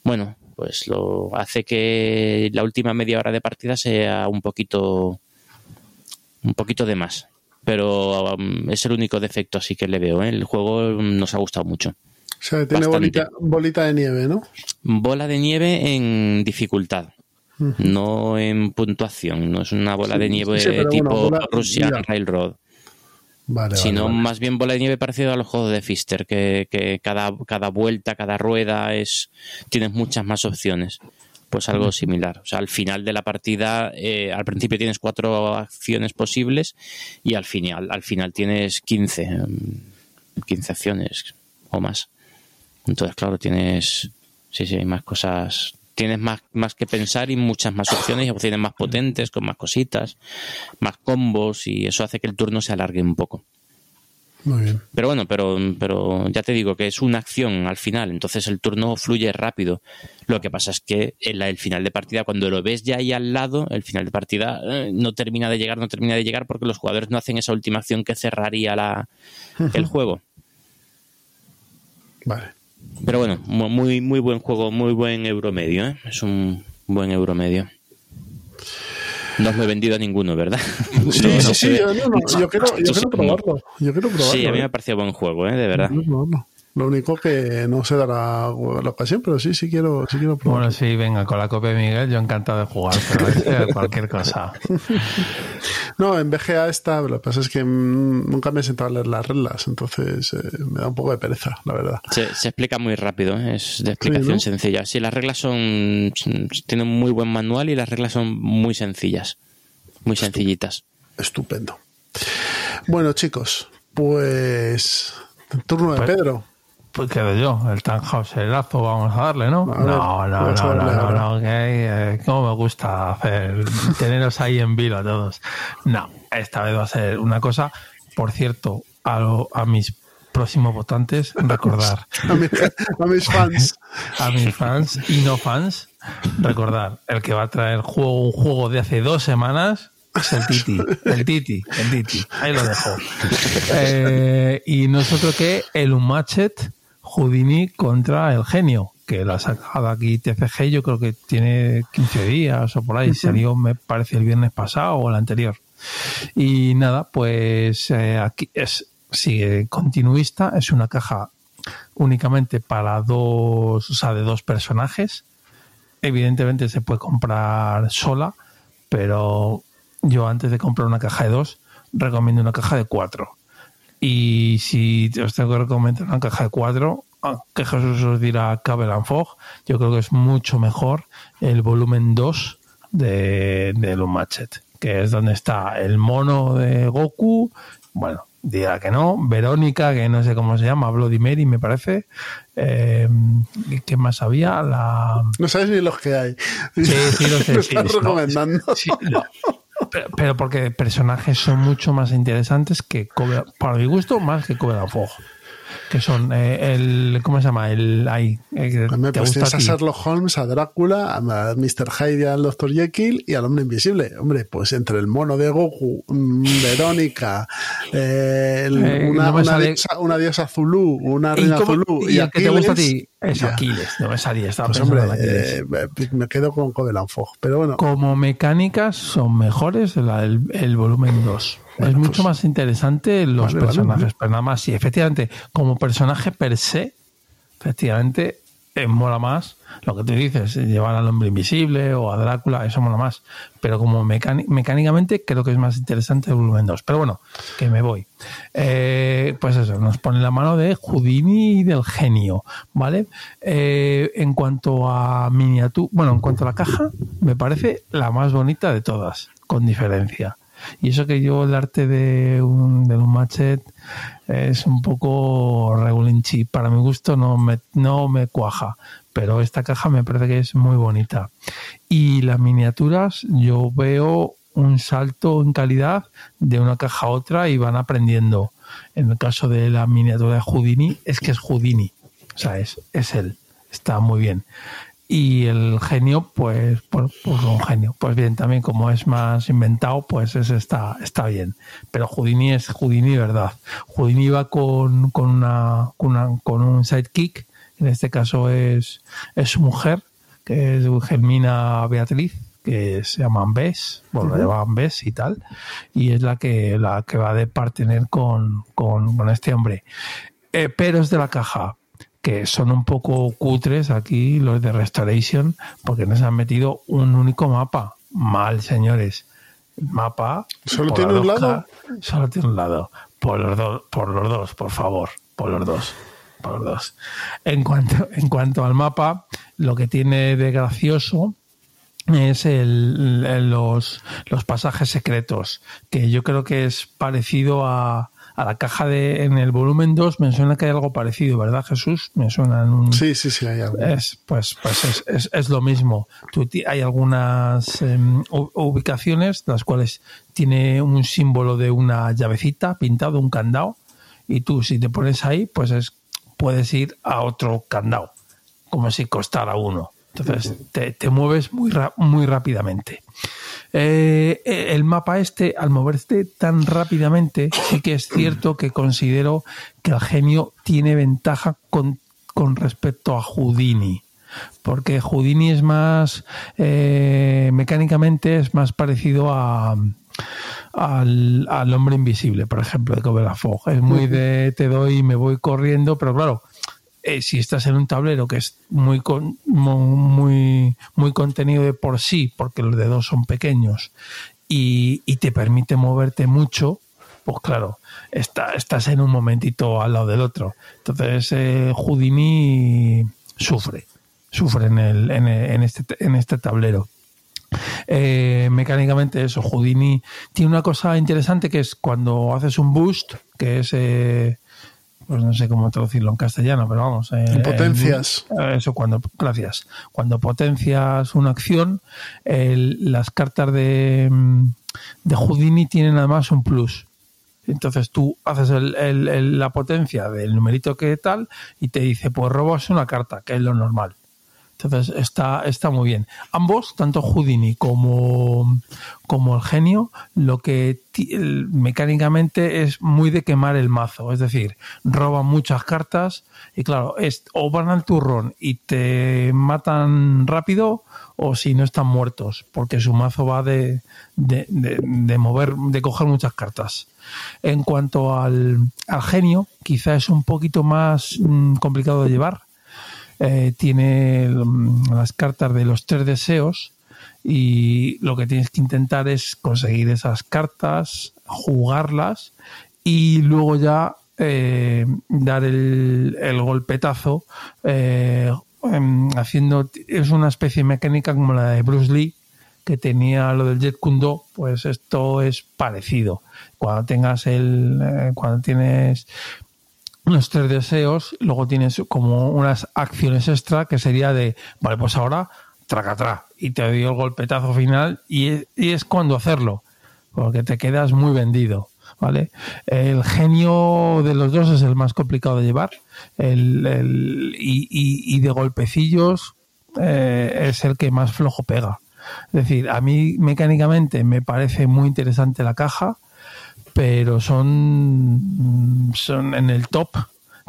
bueno, pues lo hace que la última media hora de partida sea un poquito, un poquito de más pero um, es el único defecto así que le veo. ¿eh? El juego nos ha gustado mucho. O sea, tiene bolita, bolita de nieve, ¿no? Bola de nieve en dificultad, no en puntuación. No es una bola Sí, de nieve sí, tipo bola- Russian ya. Railroad, Vale, sino vale, vale. más bien bola de nieve parecido a los juegos de Fister, que, que cada, cada vuelta, cada rueda es tienes muchas más opciones. Pues algo similar. O sea, al final de la partida, eh, al principio tienes cuatro acciones posibles y al final, al final tienes 15, 15 acciones o más. Entonces, claro, tienes, sí, sí, hay más cosas, tienes más, más que pensar y muchas más opciones y opciones más potentes, con más cositas, más combos y eso hace que el turno se alargue un poco. Muy bien. Pero bueno, pero, pero ya te digo que es una acción al final, entonces el turno fluye rápido. Lo que pasa es que en la- el final de partida, cuando lo ves ya ahí al lado, el final de partida eh, no termina de llegar, no termina de llegar porque los jugadores no hacen esa última acción que cerraría la, el juego. Vale. Pero bueno, mu- muy, muy buen juego, muy buen euro medio, ¿eh? Es un buen euro medio. No os lo he vendido a ninguno, ¿verdad? Sí, No, sí, sí, yo, no, yo quiero, yo quiero probarlo. Yo quiero probarlo. Sí, a mí me ha parecido buen juego, ¿eh? De verdad. Lo único que no se dará la ocasión, pero sí, sí quiero, sí quiero. Bueno, sí, venga, con la copia de Miguel, yo encantado de jugar, pero este, cualquier cosa. No, en BGA está, lo que pasa es que mm, nunca me he sentado a leer las reglas, entonces eh, me da un poco de pereza, la verdad. Se, se explica muy rápido, ¿eh? es de explicación ¿no? sencilla. Sí, las reglas son. Tienen un muy buen manual y las reglas son muy sencillas. Muy sencillitas. Estupendo. Bueno, chicos, pues turno de Pues- Pedro. Pues quedo yo, el Tannhauserazo vamos a darle, ¿no? A ver, no, no, no, no, darle no, ahora. no, que, eh, cómo me gusta hacer, teneros ahí en vilo a todos. No, esta vez va a ser una cosa, por cierto, a, lo- a mis próximos votantes, recordar, A, mi- a mis fans. a mis fans y no fans, recordar, el que va a traer juego, un juego de hace dos semanas es el Titi, el Titi, el Titi, ahí lo dejo. Eh, y nosotros que el Unmatched Houdini contra el genio, que lo ha sacado aquí TCG, yo creo que tiene 15 días o por ahí, salió me parece el viernes pasado o el anterior. Y nada, pues eh, aquí es sigue continuista, es una caja únicamente para dos, o sea, de dos personajes. Evidentemente se puede comprar sola, pero yo antes de comprar una caja de dos, recomiendo una caja de cuatro. Y si os tengo que recomendar una caja de cuatro, que Jesús os dirá Cable and Fog, yo creo que es mucho mejor el volumen 2 de, de Unmatched, que es donde está el mono de Goku, bueno, dirá que no, Verónica, que no sé cómo se llama, Bloody Mary me parece, eh, ¿qué más había? La... No sabes ni los que hay. Sí, sí, lo sé, Me sí, estás sí, no, recomendando. sí, no. Pero, pero porque personajes son mucho más interesantes que Cobra, para mi gusto, más que Cobra Fog. Que son eh, el. ¿Cómo se llama? El. Ahí. eh, te pues gusta tienes a. Sherlock Holmes, a Drácula, a Mr. Hyde, al Dr. Jekyll y al Hombre Invisible. Hombre, pues entre el mono de Goku, mm, Verónica, eh, el- Eh, una, no me una sale- diosa, una diosa Zulu, una ¿Y, reina cómo- Zulu y el que te gusta a ti es ya. Aquiles. No me salía, estaba Pues pensando hombre, Aquiles. eh, me quedo con Covenant Fog. Pero bueno, Como mecánicas son mejores la del el volumen 2. Bueno, es mucho pues- más interesante los Vale, personajes, vale. pero nada más, sí, efectivamente, como personaje per se, efectivamente, eh, mola más lo que tú dices, llevar al hombre invisible o a Drácula, eso mola más. Pero como mecáni- mecánicamente creo que es más interesante el volumen 2. Pero bueno, que me voy. Eh, pues eso, nos pone la mano de Houdini y del genio, ¿vale? Eh, en cuanto a miniatura, bueno, en cuanto a la caja, me parece la más bonita de todas, con diferencia. Y eso que yo el arte de un, de un machet es un poco regulinchi. Para mi gusto no me, no me cuaja. Pero esta caja me parece que es muy bonita. Y las miniaturas, yo veo un salto en calidad de una caja a otra y van aprendiendo. En el caso de la miniatura de Houdini, es que es Houdini. O sea, es, es él. Está muy bien. Y el genio, pues, pues, pues un genio. Pues bien, también como es más inventado, pues ese está, está bien. Pero Houdini es Houdini, ¿verdad? Houdini va con, con, una, con, una- con un sidekick, en este caso es, es su mujer, que es Germina Beatriz, que se llaman Bess, bueno, la llamaban Bess y tal, y es la que, la que va de partener con, con, con este hombre. Eh, peros de la caja, que son un poco cutres aquí los de Restoration, porque nos han metido un único mapa. Mal, señores. El mapa. ¿Solo tiene la un lado? Solo tiene un lado. Por los, dos, por los dos, por favor. Por los dos. Por los dos. En cuanto, en cuanto al mapa, lo que tiene de gracioso es el- los, los pasajes secretos, que yo creo que es parecido a, a la caja de en el volumen 2, me suena que hay algo parecido, ¿verdad Jesús? Me suena en un... Sí, sí, sí, hay algo. Es, pues, pues es, es, es lo mismo. Tú hay algunas em, ubicaciones las cuales tiene un símbolo de una llavecita pintado, un candado, y tú si te pones ahí, pues es, puedes ir a otro candado, como si costara uno. Entonces te, te mueves muy, muy rápidamente. Eh, el mapa este, al moverte tan rápidamente, sí que es cierto que considero que el genio tiene ventaja con, con respecto a Houdini. Porque Houdini es más, eh, mecánicamente es más parecido a, al, al hombre invisible, por ejemplo, de Cobra Fog. Es muy de te doy y me voy corriendo, pero claro, eh, si estás en un tablero que es muy, con- mu- muy, muy contenido de por sí, porque los dedos son pequeños y, y te permite moverte mucho, pues claro, está, estás en un momentito al lado del otro. Entonces, eh, Houdini sufre, sufre en, el, en, en este, en este tablero. Eh, mecánicamente eso, Houdini tiene una cosa interesante que es cuando haces un boost, que es, eh, pues no sé cómo traducirlo en castellano, pero vamos. eh, En potencias. eso cuando, gracias. Cuando potencias una acción, el- las cartas de, mm, de Houdini tienen además un plus. Entonces tú haces el- el- el- la potencia del numerito que tal y te dice, pues robas una carta, que es lo normal. Entonces está, está muy bien. Ambos, tanto Houdini como, como el genio, lo que mecánicamente es muy de quemar el mazo. Es decir, roban muchas cartas y claro, es, o van al turrón y te matan rápido o si no están muertos, porque su mazo va de, de, de- de mover, de coger muchas cartas. En cuanto al, al genio, quizá es un poquito más mm, complicado de llevar eh, tiene mm, las cartas de los tres deseos y lo que tienes que intentar es conseguir esas cartas, jugarlas y luego ya eh, dar el, golpetazo eh, em, haciendo es una especie de mecánica como la de Bruce Lee que tenía lo del Jet Kundo, pues esto es parecido. Cuando tengas el, cuando tienes los tres deseos, luego tienes como unas acciones extra que sería de, vale, pues ahora tracatrá y te doy el golpetazo final y es, y es cuando hacerlo, porque te quedas muy vendido. ¿Vale? El genio de los dos es el más complicado de llevar el, el- y, y- y de golpecillos eh, es el que más flojo pega. Es decir, a mí mecánicamente me parece muy interesante la caja, pero son, son en el top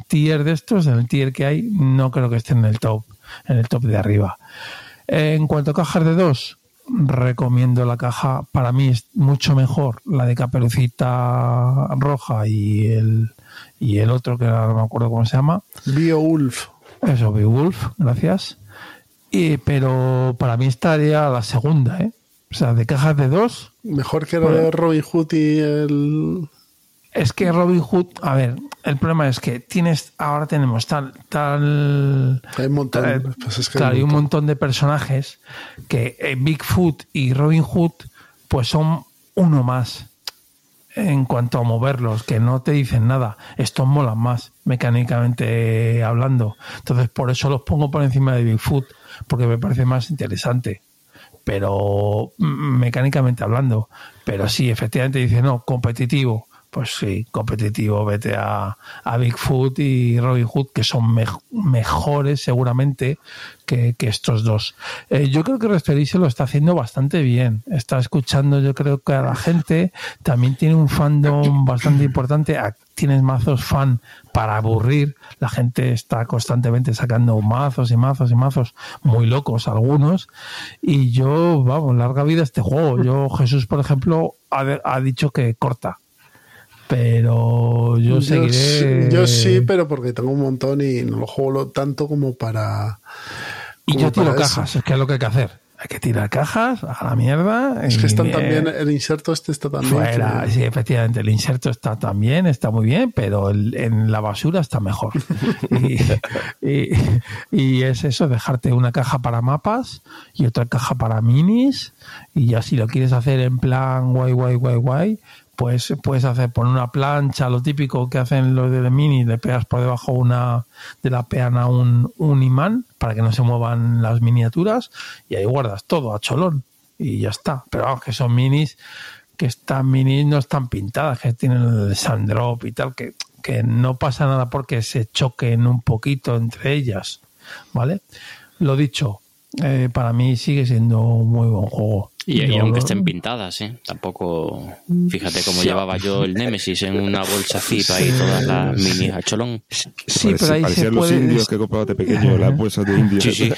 tier de estos, en el tier que hay, no creo que estén en el top, en el top de arriba. En cuanto a cajas de dos, recomiendo la caja, para mí es mucho mejor la de Caperucita Roja y el, y el otro que no me acuerdo cómo se llama. Beowulf. Eso, Beowulf, gracias. Y, pero para mí estaría la segunda, ¿eh? O sea, de cajas de dos, Mejor que la de Robin Hood y el. Es que Robin Hood, a ver, el problema es que tienes, ahora tenemos tal, tal, Hay un montón. pues es que claro, hay un montón de personajes que eh, Bigfoot y Robin Hood, pues son uno más en cuanto a moverlos, que no te dicen nada. Estos molan más, mecánicamente hablando. Entonces, por eso los pongo por encima de Bigfoot, porque me parece más interesante. Pero mm, mecánicamente hablando. Pero sí, efectivamente dice, no, competitivo. Pues sí, competitivo, vete a, a Bigfoot y Robin Hood, que son mej- mejores seguramente que, que estos dos. Eh, yo creo que Restorí se lo está haciendo bastante bien. Está escuchando, yo creo que a la gente también tiene un fandom bastante importante. Tienes mazos fan para aburrir. La gente está constantemente sacando mazos y mazos y mazos muy locos algunos. Y yo, vamos, larga vida este juego. Yo, Jesús, por ejemplo, ha dicho que corta. Pero yo, Yo seguiré. sí- Yo sí, pero porque tengo un montón y no lo juego tanto como para. Y yo tiro eso. cajas, es que es lo que hay que hacer. hay que tirar cajas a la mierda. Es que están eh, también, el inserto este está también. Fuera, que- sí, efectivamente, el inserto está también, está muy bien, pero el- en la basura está mejor. y, y- y es eso, dejarte una caja para mapas y otra caja para minis, y ya si lo quieres hacer en plan guay, guay, guay, guay, pues puedes hacer por una plancha, lo típico que hacen los de mini, le pegas por debajo una de la peana un, un imán para que no se muevan las miniaturas y ahí guardas todo a cholón y ya está. Pero vamos, que son minis que están minis no están pintadas, que tienen el sandrop y tal, que, que no pasa nada porque se choquen un poquito entre ellas, ¿vale? Lo dicho, eh, para mí sigue siendo un muy buen juego. Y, y aunque lo- estén pintadas, ¿eh? Tampoco. Fíjate cómo Sí. llevaba yo el Nemesis en una bolsa zip ahí, todas las minis a cholón. Sí, pero ahí se Parecían los puede... indios que compraba de pequeño, las bolsas de indios. Sí, sí.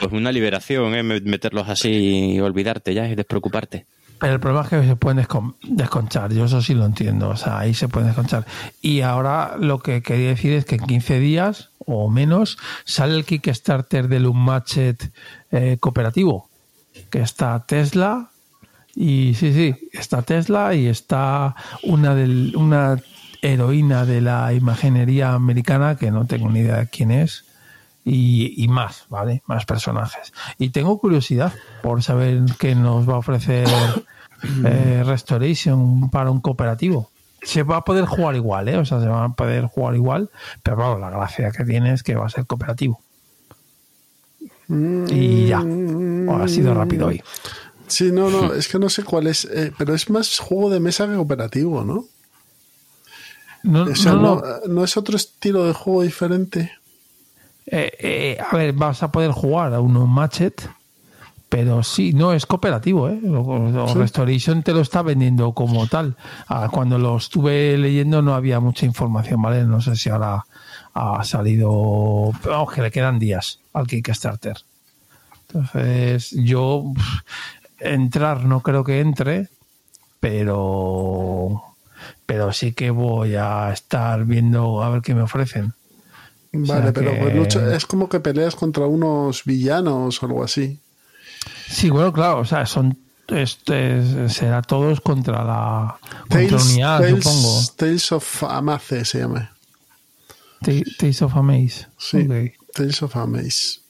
Pues una liberación, ¿eh? Meterlos así y olvidarte ya y despreocuparte. Pero el problema es que se pueden descon- desconchar, yo eso sí lo entiendo, o sea, ahí se pueden desconchar. Y ahora lo que quería decir es que en 15 días o menos sale el Kickstarter del Unmatched eh, cooperativo, que está Tesla y sí, sí, está Tesla y está una, del, una heroína de la imaginería americana que no tengo ni idea de quién es. Y, y más, ¿vale? Más personajes. Y tengo curiosidad por saber qué nos va a ofrecer eh, Restoration para un cooperativo. Se va a poder jugar igual, ¿eh? O sea, se va a poder jugar igual, pero claro, la gracia que tiene es que va a ser cooperativo. Y ya. Bueno, ha sido rápido hoy. Sí, no, no, es que no sé cuál es, eh, pero es más juego de mesa que cooperativo, ¿no? No, O sea, no, no, no. no es otro estilo de juego diferente. Eh, eh, a ver, vas a poder jugar a un Unmatched, pero sí, no es cooperativo, ¿eh? Sí. Restoration te lo está vendiendo como tal. Ah, cuando lo estuve leyendo no había mucha información, ¿vale? No sé si ahora ha salido. Vamos, que le quedan días al Kickstarter. Entonces, yo entrar no creo que entre, pero pero sí que voy a estar viendo a ver qué me ofrecen. Vale, sea pero que- pues lucha- es como que peleas contra unos villanos o algo así. Sí, bueno, claro, o sea, son este será todos contra la contra Tales, unidad, Tales- supongo. Tales of Amaze se llama. Ta- Taste of Amaze. Sí. Tales of Amaze.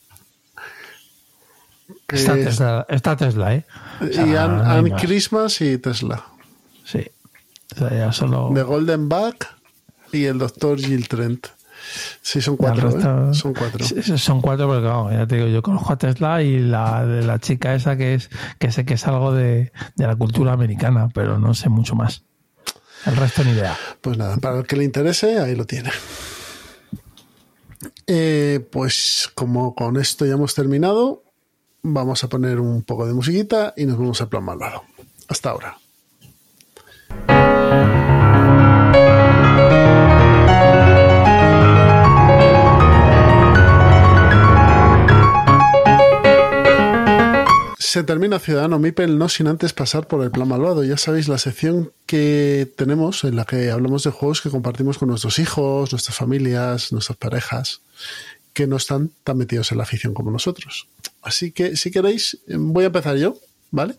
Está, es- Tesla, está Tesla, ¿eh? O sea, y An- no hay An más. Christmas y Tesla. Sí. O sea, ya solo. The Golden Bug y el Dr. Jill Trent. Sí, son cuatro, resto- ¿eh? Son cuatro. Son cuatro, porque vamos, ya te digo, yo conozco a Tesla y la de la chica esa que es que sé que es algo de, de la cultura americana, pero no sé mucho más. El resto ni idea. Pues nada, para el que le interese, ahí lo tiene. Eh, pues como con esto ya hemos terminado, vamos a poner un poco de musiquita y nos vamos al plan malvado. Hasta ahora. Se termina Ciudadano Mipel no sin antes pasar por el plan malvado. Ya sabéis la sección que tenemos en la que hablamos de juegos que compartimos con nuestros hijos, nuestras familias, nuestras parejas, que no están tan metidos en la afición como nosotros. Así que si queréis, voy a empezar yo, ¿vale?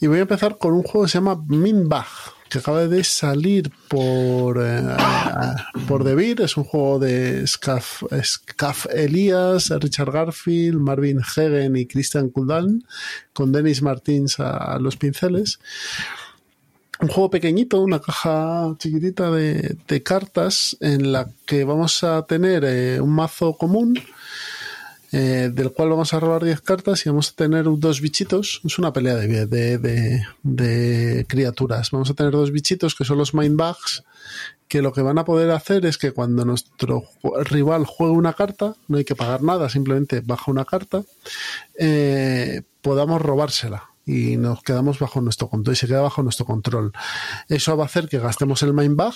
Y voy a empezar con un juego que se llama Minbag, que acaba de salir por, eh, por. Es un juego de Scaf, Scaf Elias, Richard Garfield, Marvin Hagen y Christian Kuldan, con Dennis Martins a, los pinceles. Un juego pequeñito, una caja chiquitita de, de cartas en la que vamos a tener eh, un mazo común eh, del cual vamos a robar 10 cartas y vamos a tener dos bichitos. Es una pelea de, de, de, criaturas. Vamos a tener dos bichitos que son los Mindbugs, que lo que van a poder hacer es que cuando nuestro rival juegue una carta, no hay que pagar nada, simplemente baja una carta, eh, podamos robársela y nos quedamos bajo nuestro control y se queda bajo nuestro control. Eso va a hacer que gastemos el Mindbug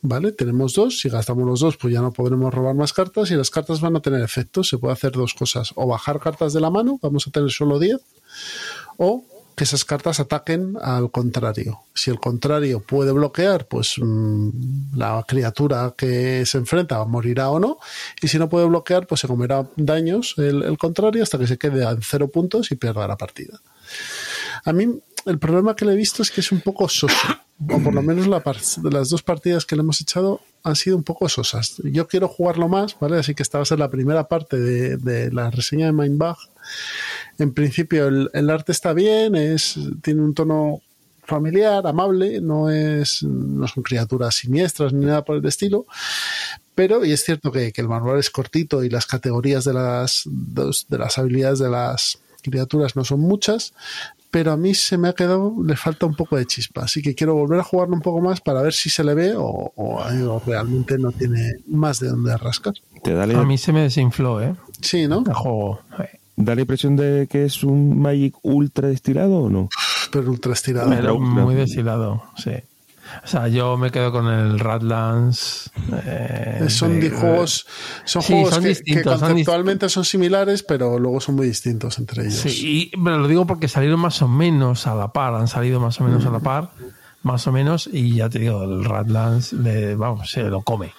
¿Vale? Tenemos dos, si gastamos los dos, pues ya no podremos robar más cartas y las cartas van a tener efectos. Se puede hacer dos cosas, o bajar cartas de la mano, vamos a tener solo 10, o que esas cartas ataquen al contrario. Si el contrario puede bloquear, pues mm, la criatura que se enfrenta morirá o no. Y si no puede bloquear, pues se comerá daños el, el contrario hasta que se quede en cero puntos y pierda la partida. A mí el problema que le he visto es que es un poco soso. O por lo menos la de las dos partidas que le hemos echado han sido un poco sosas. Yo quiero jugarlo más, ¿vale? Así que esta va a ser la primera parte de, la reseña de Mindbug. En principio el, arte está bien, es, tiene un tono familiar, amable, no es no son criaturas siniestras ni nada por el estilo, pero y es cierto que, el manual es cortito y las categorías de las de las habilidades de las criaturas no son muchas, pero a mí se me ha quedado, le falta un poco de chispa, así que quiero volver a jugarlo un poco más para ver si se le ve o, o- o realmente no tiene más de dónde rascar. Te da A mí se me desinfló, ¿eh? Sí, ¿no? El juego. Eh, da la impresión de que es un Magic ultra destilado o no? Pero ultra estirado. Pero muy deshilado, sí. O sea, yo me quedo con el Radlands. eh, son de- di- juegos, son Sí, juegos son que, son conceptualmente son similares, pero luego son muy distintos entre ellos. Sí, y, pero lo digo porque salieron más o menos a la par, han salido más o menos a la par, más o menos, y ya te digo, el Radlands, le, vamos, se lo come.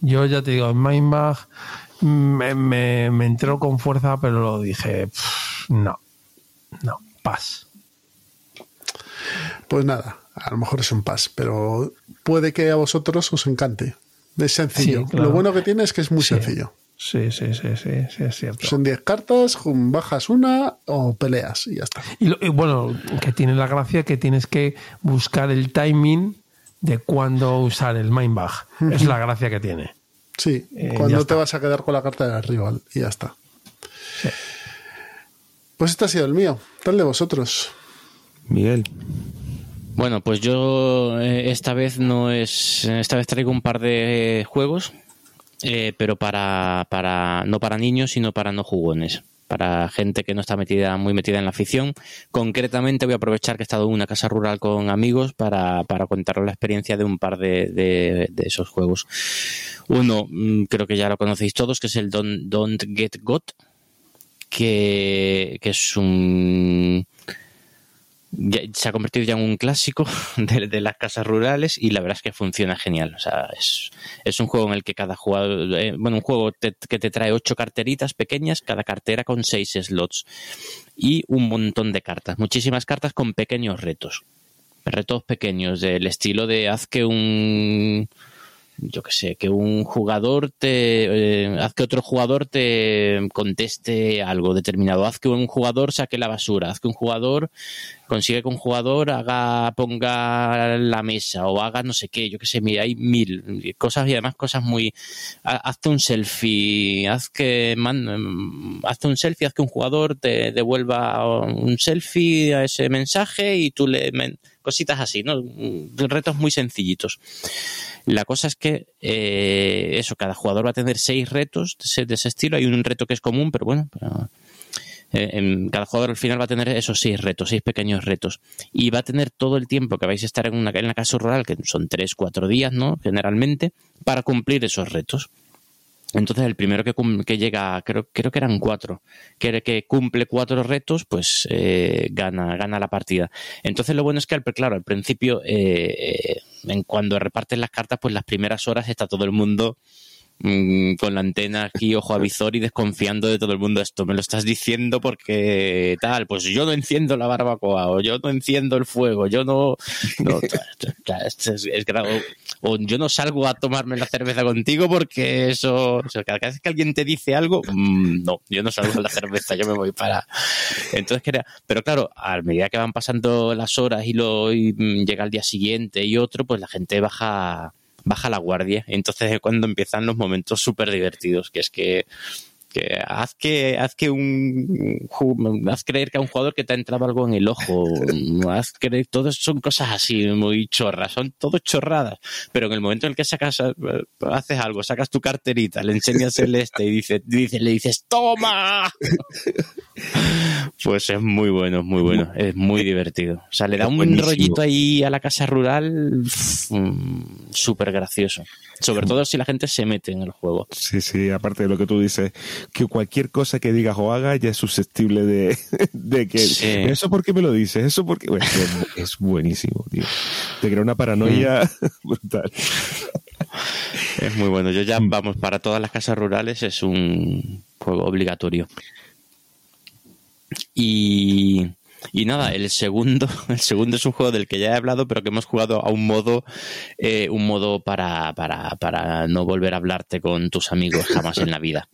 Yo ya te digo, en Mindbag me, me, me entró con fuerza, pero lo dije, "Pff, no, no, paz. Pues nada, a lo mejor es un pas, pero puede que a vosotros os encante. Es sencillo. Sí, claro. Lo bueno que tiene es que es muy Sí. sencillo. Sí, sí, sí, sí, sí, es cierto. Son 10 cartas, bajas una o peleas y ya está. Y, lo- y bueno, que tiene la gracia que tienes que buscar el timing de cuándo usar el Mindbag. Es la gracia que tiene. Sí, Eh, cuando te vas a quedar con la carta del rival y ya está. Sí. Pues este ha sido el mío. Tal de vosotros. Miguel. Bueno, pues yo eh, esta vez no es. Esta vez traigo un par de juegos, eh, pero para, para. no para niños, sino para no jugones. Para gente que no está metida, muy metida en la afición. Concretamente voy a aprovechar que he estado en una casa rural con amigos para, para contaros la experiencia de un par de, de- esos juegos. Uno, mm, creo que ya lo conocéis todos, que es el Don't, Don't Get Got, que, que es un se ha convertido ya en un clásico de, de las casas rurales y la verdad es que funciona genial. O sea, es, es un juego en el que cada jugador, eh, bueno, un juego te- que te trae ocho carteritas pequeñas, cada cartera con seis slots y un montón de cartas, muchísimas cartas con pequeños retos. Retos pequeños del estilo de haz que un yo que sé, que un jugador te. eh, haz que otro jugador te conteste algo determinado. Haz que un jugador saque la basura. Haz que un jugador consigue que un jugador haga, ponga la mesa o haga no sé qué. Yo que sé, mira, hay mil cosas y además cosas muy. ha- Hazte un selfie. Haz que. man- hazte un selfie, haz que un jugador te devuelva un selfie a ese mensaje y tú le. cositas así, ¿no? Retos muy sencillitos. La cosa es que eh, eso, cada jugador va a tener seis retos de ese, estilo. Hay un reto que es común, pero bueno, pero, eh, en- cada jugador al final va a tener esos seis retos, seis pequeños retos. Y va a tener todo el tiempo que vais a estar en, una, en la casa rural, que son tres, cuatro días, ¿no? Generalmente, para cumplir esos retos. Entonces, el primero que, que llega, creo, creo que eran cuatro, que, que cumple cuatro retos, pues eh, gana, gana la partida. Entonces, lo bueno es que, al- claro, al principio, eh, en cuando reparten las cartas, pues las primeras horas está todo el mundo mm, con la antena aquí, ojo a visor y desconfiando de todo el mundo. Esto me lo estás diciendo porque tal, pues yo no enciendo la barbacoa, o yo no enciendo el fuego, yo no. no es, es o yo no salgo a tomarme la cerveza contigo porque eso. o sea, cada vez que alguien te dice algo, mm, no, yo no salgo a la cerveza, yo me voy para. Entonces, que era- pero claro, a medida que van pasando las horas y, lo, y mm, llega el día siguiente y otro, pues la gente baja baja la guardia. Entonces es cuando empiezan los momentos súper divertidos, que es que, que haz que haz que un haz creer que a un jugador que te ha entrado algo en el ojo, haz creer, todos son cosas así muy chorras, son todo chorradas, pero en el momento en el que sacas eh, haces algo, sacas tu carterita, le enseñas el este y dices, dices, le dices ¡Toma! Pues es muy bueno, muy bueno, es muy divertido. O sea, le da Es un buenísimo. rollito ahí a la casa rural mm, súper gracioso. Sobre todo si la gente se mete en el juego. Sí, sí, aparte de lo que tú dices, que cualquier cosa que digas o haga ya es susceptible de, de que Sí. eso porque me lo dices, eso porque bueno, es, buenísimo, tío. Te crea una paranoia brutal. Es muy bueno. Yo ya, vamos, para todas las casas rurales es un juego obligatorio. Y, y nada, el segundo, el segundo es un juego del que ya he hablado, pero que hemos jugado a un modo, eh, un modo para, para, para no volver a hablarte con tus amigos jamás en la vida.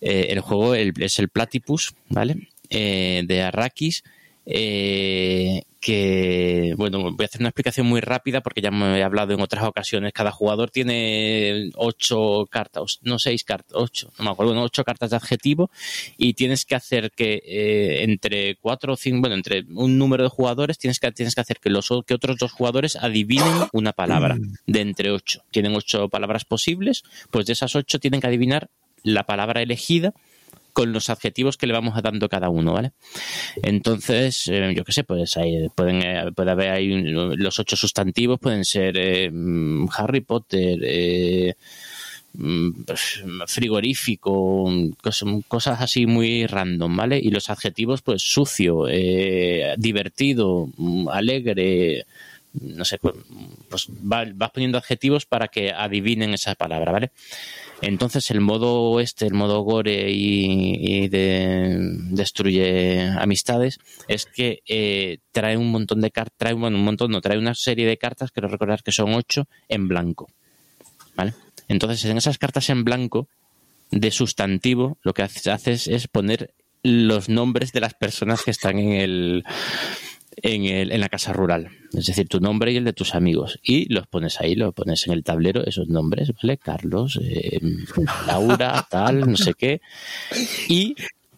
Eh, el juego el- es el Platypus, ¿vale? Eh, de Arrakis. eh, que, bueno, voy a hacer una explicación muy rápida porque ya me he hablado en otras ocasiones. Cada jugador tiene ocho cartas, no seis cartas, ocho, no me acuerdo, no, ocho cartas de adjetivo y tienes que hacer que eh, entre cuatro o cinco, bueno, entre un número de jugadores tienes que, tienes que hacer que, los, que otros dos jugadores adivinen una palabra de entre ocho. Tienen ocho palabras posibles, pues de esas ocho tienen que adivinar la palabra elegida con los adjetivos que le vamos dando cada uno, ¿vale? Entonces, eh, yo qué sé, pues ahí pueden, eh, puede haber ahí los ocho sustantivos, pueden ser eh, mm, Harry Potter, eh, mm, pues, frigorífico, cos- cosas así muy random, ¿vale? Y los adjetivos, pues sucio, divertido, mm, alegre, no sé, pues, pues va- vas poniendo adjetivos para que adivinen esa palabra, ¿vale? Entonces el modo este, el modo gore y, y de destruye amistades, es que eh, trae un montón de cartas, trae un montón, no, trae una serie de cartas, quiero recordar que son ocho en blanco. ¿Vale? Entonces en esas cartas en blanco de sustantivo, lo que haces es poner los nombres de las personas que están en el en, el, en la casa rural. Es decir, tu nombre y el de tus amigos. Y los pones ahí, los pones en el tablero, esos nombres, ¿vale? Carlos, eh, Laura, tal, no sé qué. Y,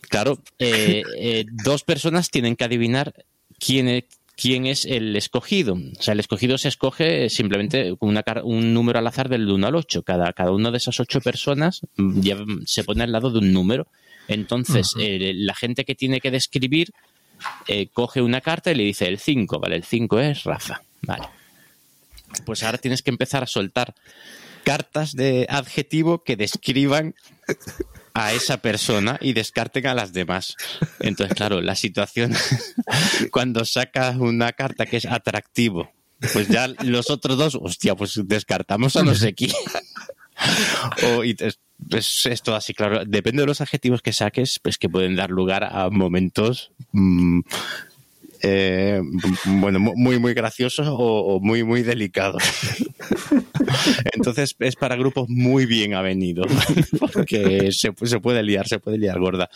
claro, eh, eh, dos personas tienen que adivinar quién es, quién es el escogido. O sea, el escogido se escoge simplemente con una, un número al azar del 1 al 8. Cada, cada una de esas ocho personas lleva- se pone al lado de un número. Entonces, eh, la gente que tiene que describir eh, coge una carta y le dice el 5, ¿vale? El 5 es Rafa, ¿vale? Pues ahora tienes que empezar a soltar cartas de adjetivo que describan a esa persona y descarten a las demás. Entonces, claro, la situación cuando sacas una carta que es atractivo, pues ya los otros dos, hostia, pues descartamos a no sé quién. O, y es, es, es todo así, claro. Depende de los adjetivos que saques, pues que pueden dar lugar a momentos mm, eh, bueno, mu- muy, muy graciosos o, o muy, muy delicados. Entonces es para grupos muy bien avenidos, porque se, se puede liar, se puede liar gorda.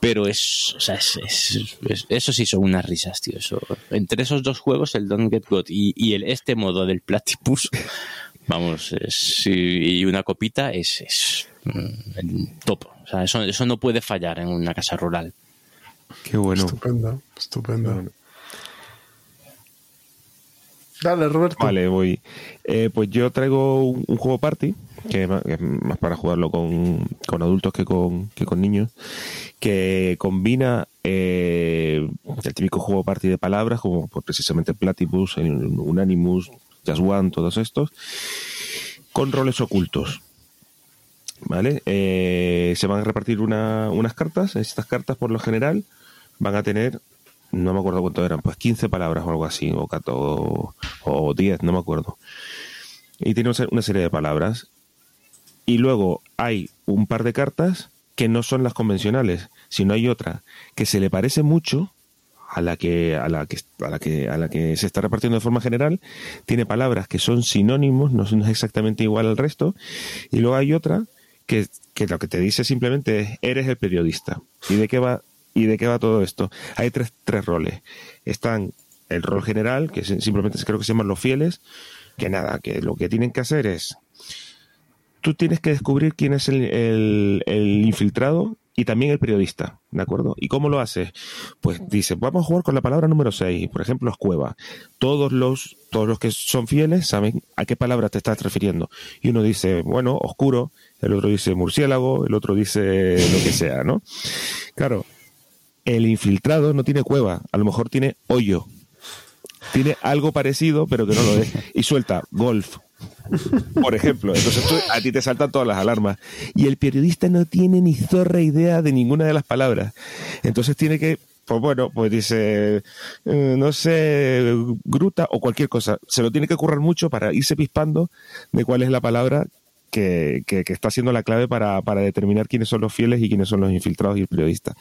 Pero es, o sea, es, es- es- eso sí son unas risas, tío. Eso, entre esos dos juegos, el Don't Get Got y, y el este modo del Platypus, vamos, es- y, una copita es, mm, el top. O sea, eso, eso no puede fallar en una casa rural. Qué bueno. Estupendo, estupendo. Dale, Roberto. Vale, voy. Eh, pues yo traigo un, un juego party, que es más, que es más para jugarlo con, con adultos que con, que con niños, que combina eh, el típico juego party de palabras, como pues, precisamente Platypus, el Unanimus, Just One, todos estos, con roles ocultos. ¿Vale? Eh, se van a repartir una- unas cartas. Estas cartas, por lo general, van a tener no me acuerdo cuánto eran, pues 15 palabras o algo así, o, 14, o 10, no me acuerdo. Y tiene una se- una serie de palabras. Y luego hay un par de cartas que no son las convencionales, sino hay otra que se le parece mucho a la que a la que a la que a la que se está repartiendo de forma general, tiene palabras que son sinónimos, no son exactamente igual al resto, y luego hay otra que, lo que te dice simplemente es eres el periodista. ¿Y de qué va ¿Y de qué va todo esto? Hay tres, tres roles. Están el rol general, que simplemente creo que se llaman los fieles, que nada, que lo que tienen que hacer es, tú tienes que descubrir quién es el, el- infiltrado y también el periodista, ¿de acuerdo? ¿Y cómo lo haces? Pues dice, vamos a jugar con la palabra número 6, por ejemplo, es cueva. Todos los, todos los que son fieles saben a qué palabra te estás refiriendo. Y uno dice, bueno, oscuro, el otro dice murciélago, el otro dice lo que sea, ¿no? Claro, el infiltrado no tiene cueva, a lo mejor tiene hoyo. Tiene algo parecido, pero que no lo es. Y suelta golf. Por ejemplo, entonces tú- a ti te saltan todas las alarmas. Y el periodista no tiene ni zorra idea de ninguna de las palabras. Entonces tiene que, pues bueno, pues dice, eh, no sé, gruta o cualquier cosa. Se lo tiene que currar mucho para irse pispando de cuál es la palabra que, está siendo la clave para, para determinar quiénes son los fieles y quiénes son los infiltrados y el periodista.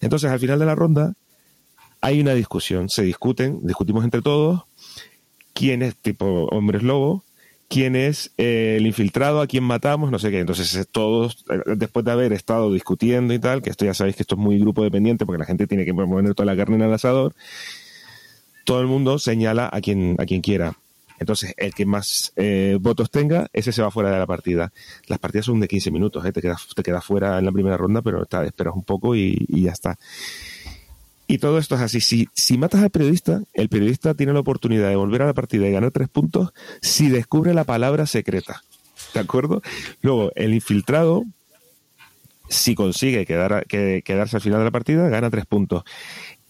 Entonces, al final de la ronda, hay una discusión. Se discuten, discutimos entre todos quién es tipo hombres lobo, quién es eh, el infiltrado, a quién matamos, no sé qué. Entonces, todos, eh, después de haber estado discutiendo y tal, que esto ya sabéis que esto es muy grupo dependiente porque la gente tiene que poner toda la carne en el asador, todo el mundo señala a quien, a quien quiera. Entonces, el que más eh, votos tenga, ese se va fuera de la partida. Las partidas son de 15 minutos, ¿eh? te quedas te quedas fuera en la primera ronda, pero esperas un poco y, ya está. Y todo esto es así. Si, matas al periodista, el periodista tiene la oportunidad de volver a la partida y ganar tres puntos si descubre la palabra secreta. ¿De acuerdo? Luego, el infiltrado, si consigue quedar, que- quedarse al final de la partida, gana tres puntos.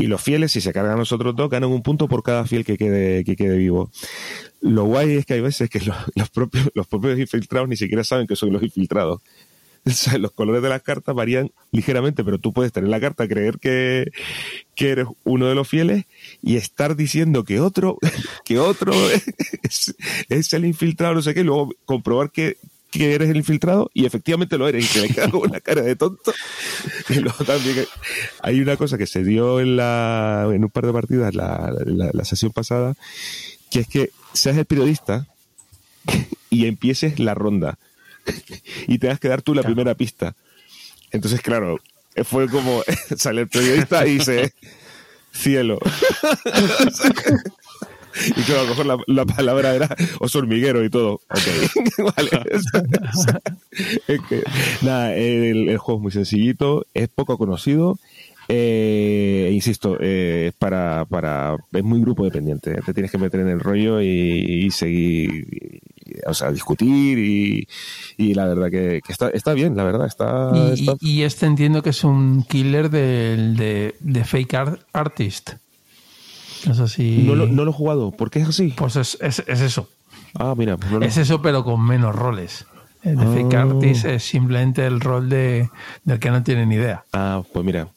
Y los fieles, si se cargan los otros dos, ganan un punto por cada fiel que quede, que quede vivo. Lo guay es que hay veces que los, los propios, los propios infiltrados ni siquiera saben que son los infiltrados. O sea, los colores de las cartas varían ligeramente, pero tú puedes tener la carta, creer que, que eres uno de los fieles y estar diciendo que otro, que otro es, es el infiltrado, no sé qué, y luego comprobar que, que eres el infiltrado y efectivamente lo eres y te le con una cara de tonto. Y luego también hay una cosa que se dio en, la, en un par de partidas la, la, la sesión pasada, que es que seas el periodista y empieces la ronda y tengas que dar tú la primera pista. Entonces, claro, fue como sale el periodista y dice cielo. y claro, a lo mejor la, la palabra era oso hormiguero y todo. Ok, vale. es que, nada, el, el juego es muy sencillito, es poco conocido. Eh, insisto, eh, es para, para, es muy grupo dependiente. Te tienes que meter en el rollo y, y seguir, y- o sea, discutir y, y la verdad que, que está, está bien, la verdad, está, Y, está- y- y este entiendo que es un killer del- de, de fake art- artist. No lo, no lo he jugado. ¿Por qué es así? Pues es, es- es eso. Ah, mira, pues no lo- Es eso, pero con menos roles. El de fake Ah. artist es simplemente el rol de, del que no tiene ni idea. ah, pues mira,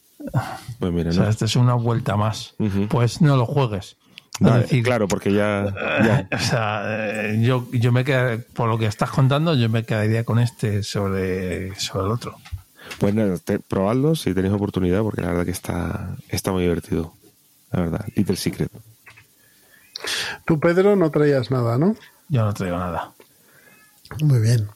pues mira, O sea, no. esta es una vuelta más. Pues no lo juegues. Es Vale, decir, claro, porque ya, ya. O sea, eh, yo, yo me quedé, por lo que estás contando, yo me quedaría con este sobre, sobre el otro. Pues nada, te- probadlo si tenéis oportunidad, porque la verdad que está, está muy divertido. La verdad, Little Secret. Tú, Pedro, no traías nada, ¿no? Yo no traigo nada. Muy bien.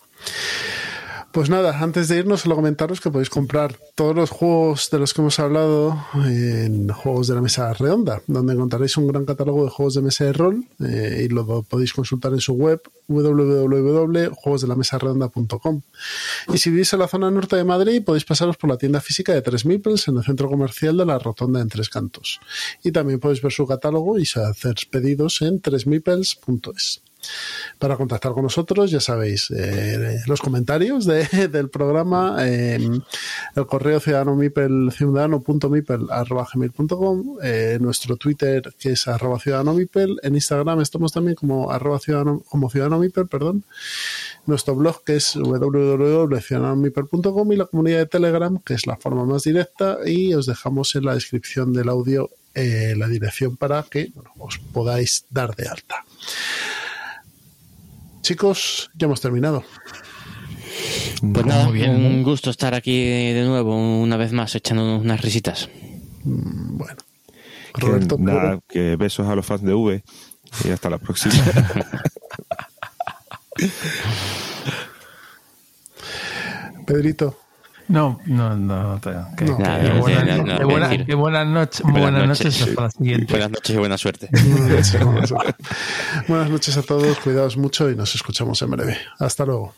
Pues nada, antes de irnos, solo comentaros que podéis comprar todos los juegos de los que hemos hablado en Juegos de la Mesa Redonda, donde encontraréis un gran catálogo de juegos de mesa de rol eh, y lo podéis consultar en su web www.juegosdelamesaredonda.com. Y si vivís en la zona norte de Madrid, podéis pasaros por la tienda física de Tres en el centro comercial de la Rotonda en Tres Cantos. Y también podéis ver su catálogo y hacer pedidos en tresmipels.es. Para contactar con nosotros, ya sabéis, eh, los comentarios de- del programa, eh, el correo ciudadano mipel, ciudadano.mipel arroba gmail.com, eh, nuestro Twitter que es arroba ciudadano mipel, en Instagram estamos también como arroba ciudadano, como ciudadano mipel, perdón, nuestro blog que es www.ciudadanomipel.com y la comunidad de Telegram que es la forma más directa y os dejamos en la descripción del audio eh, la dirección para que os podáis dar de alta. Chicos, ya hemos terminado. Pues nada, Muy bien, un gusto estar aquí de nuevo, una vez más, echando unas risitas. Bueno, Que Roberto, nada, que besos a los fans de V y hasta la próxima. Pedrito, No, no, no, no buenas noches, Buenas noches hasta la siguiente. Buenas noches y buena suerte. buenas noches a todos, cuidaos mucho y nos escuchamos en breve. Hasta luego.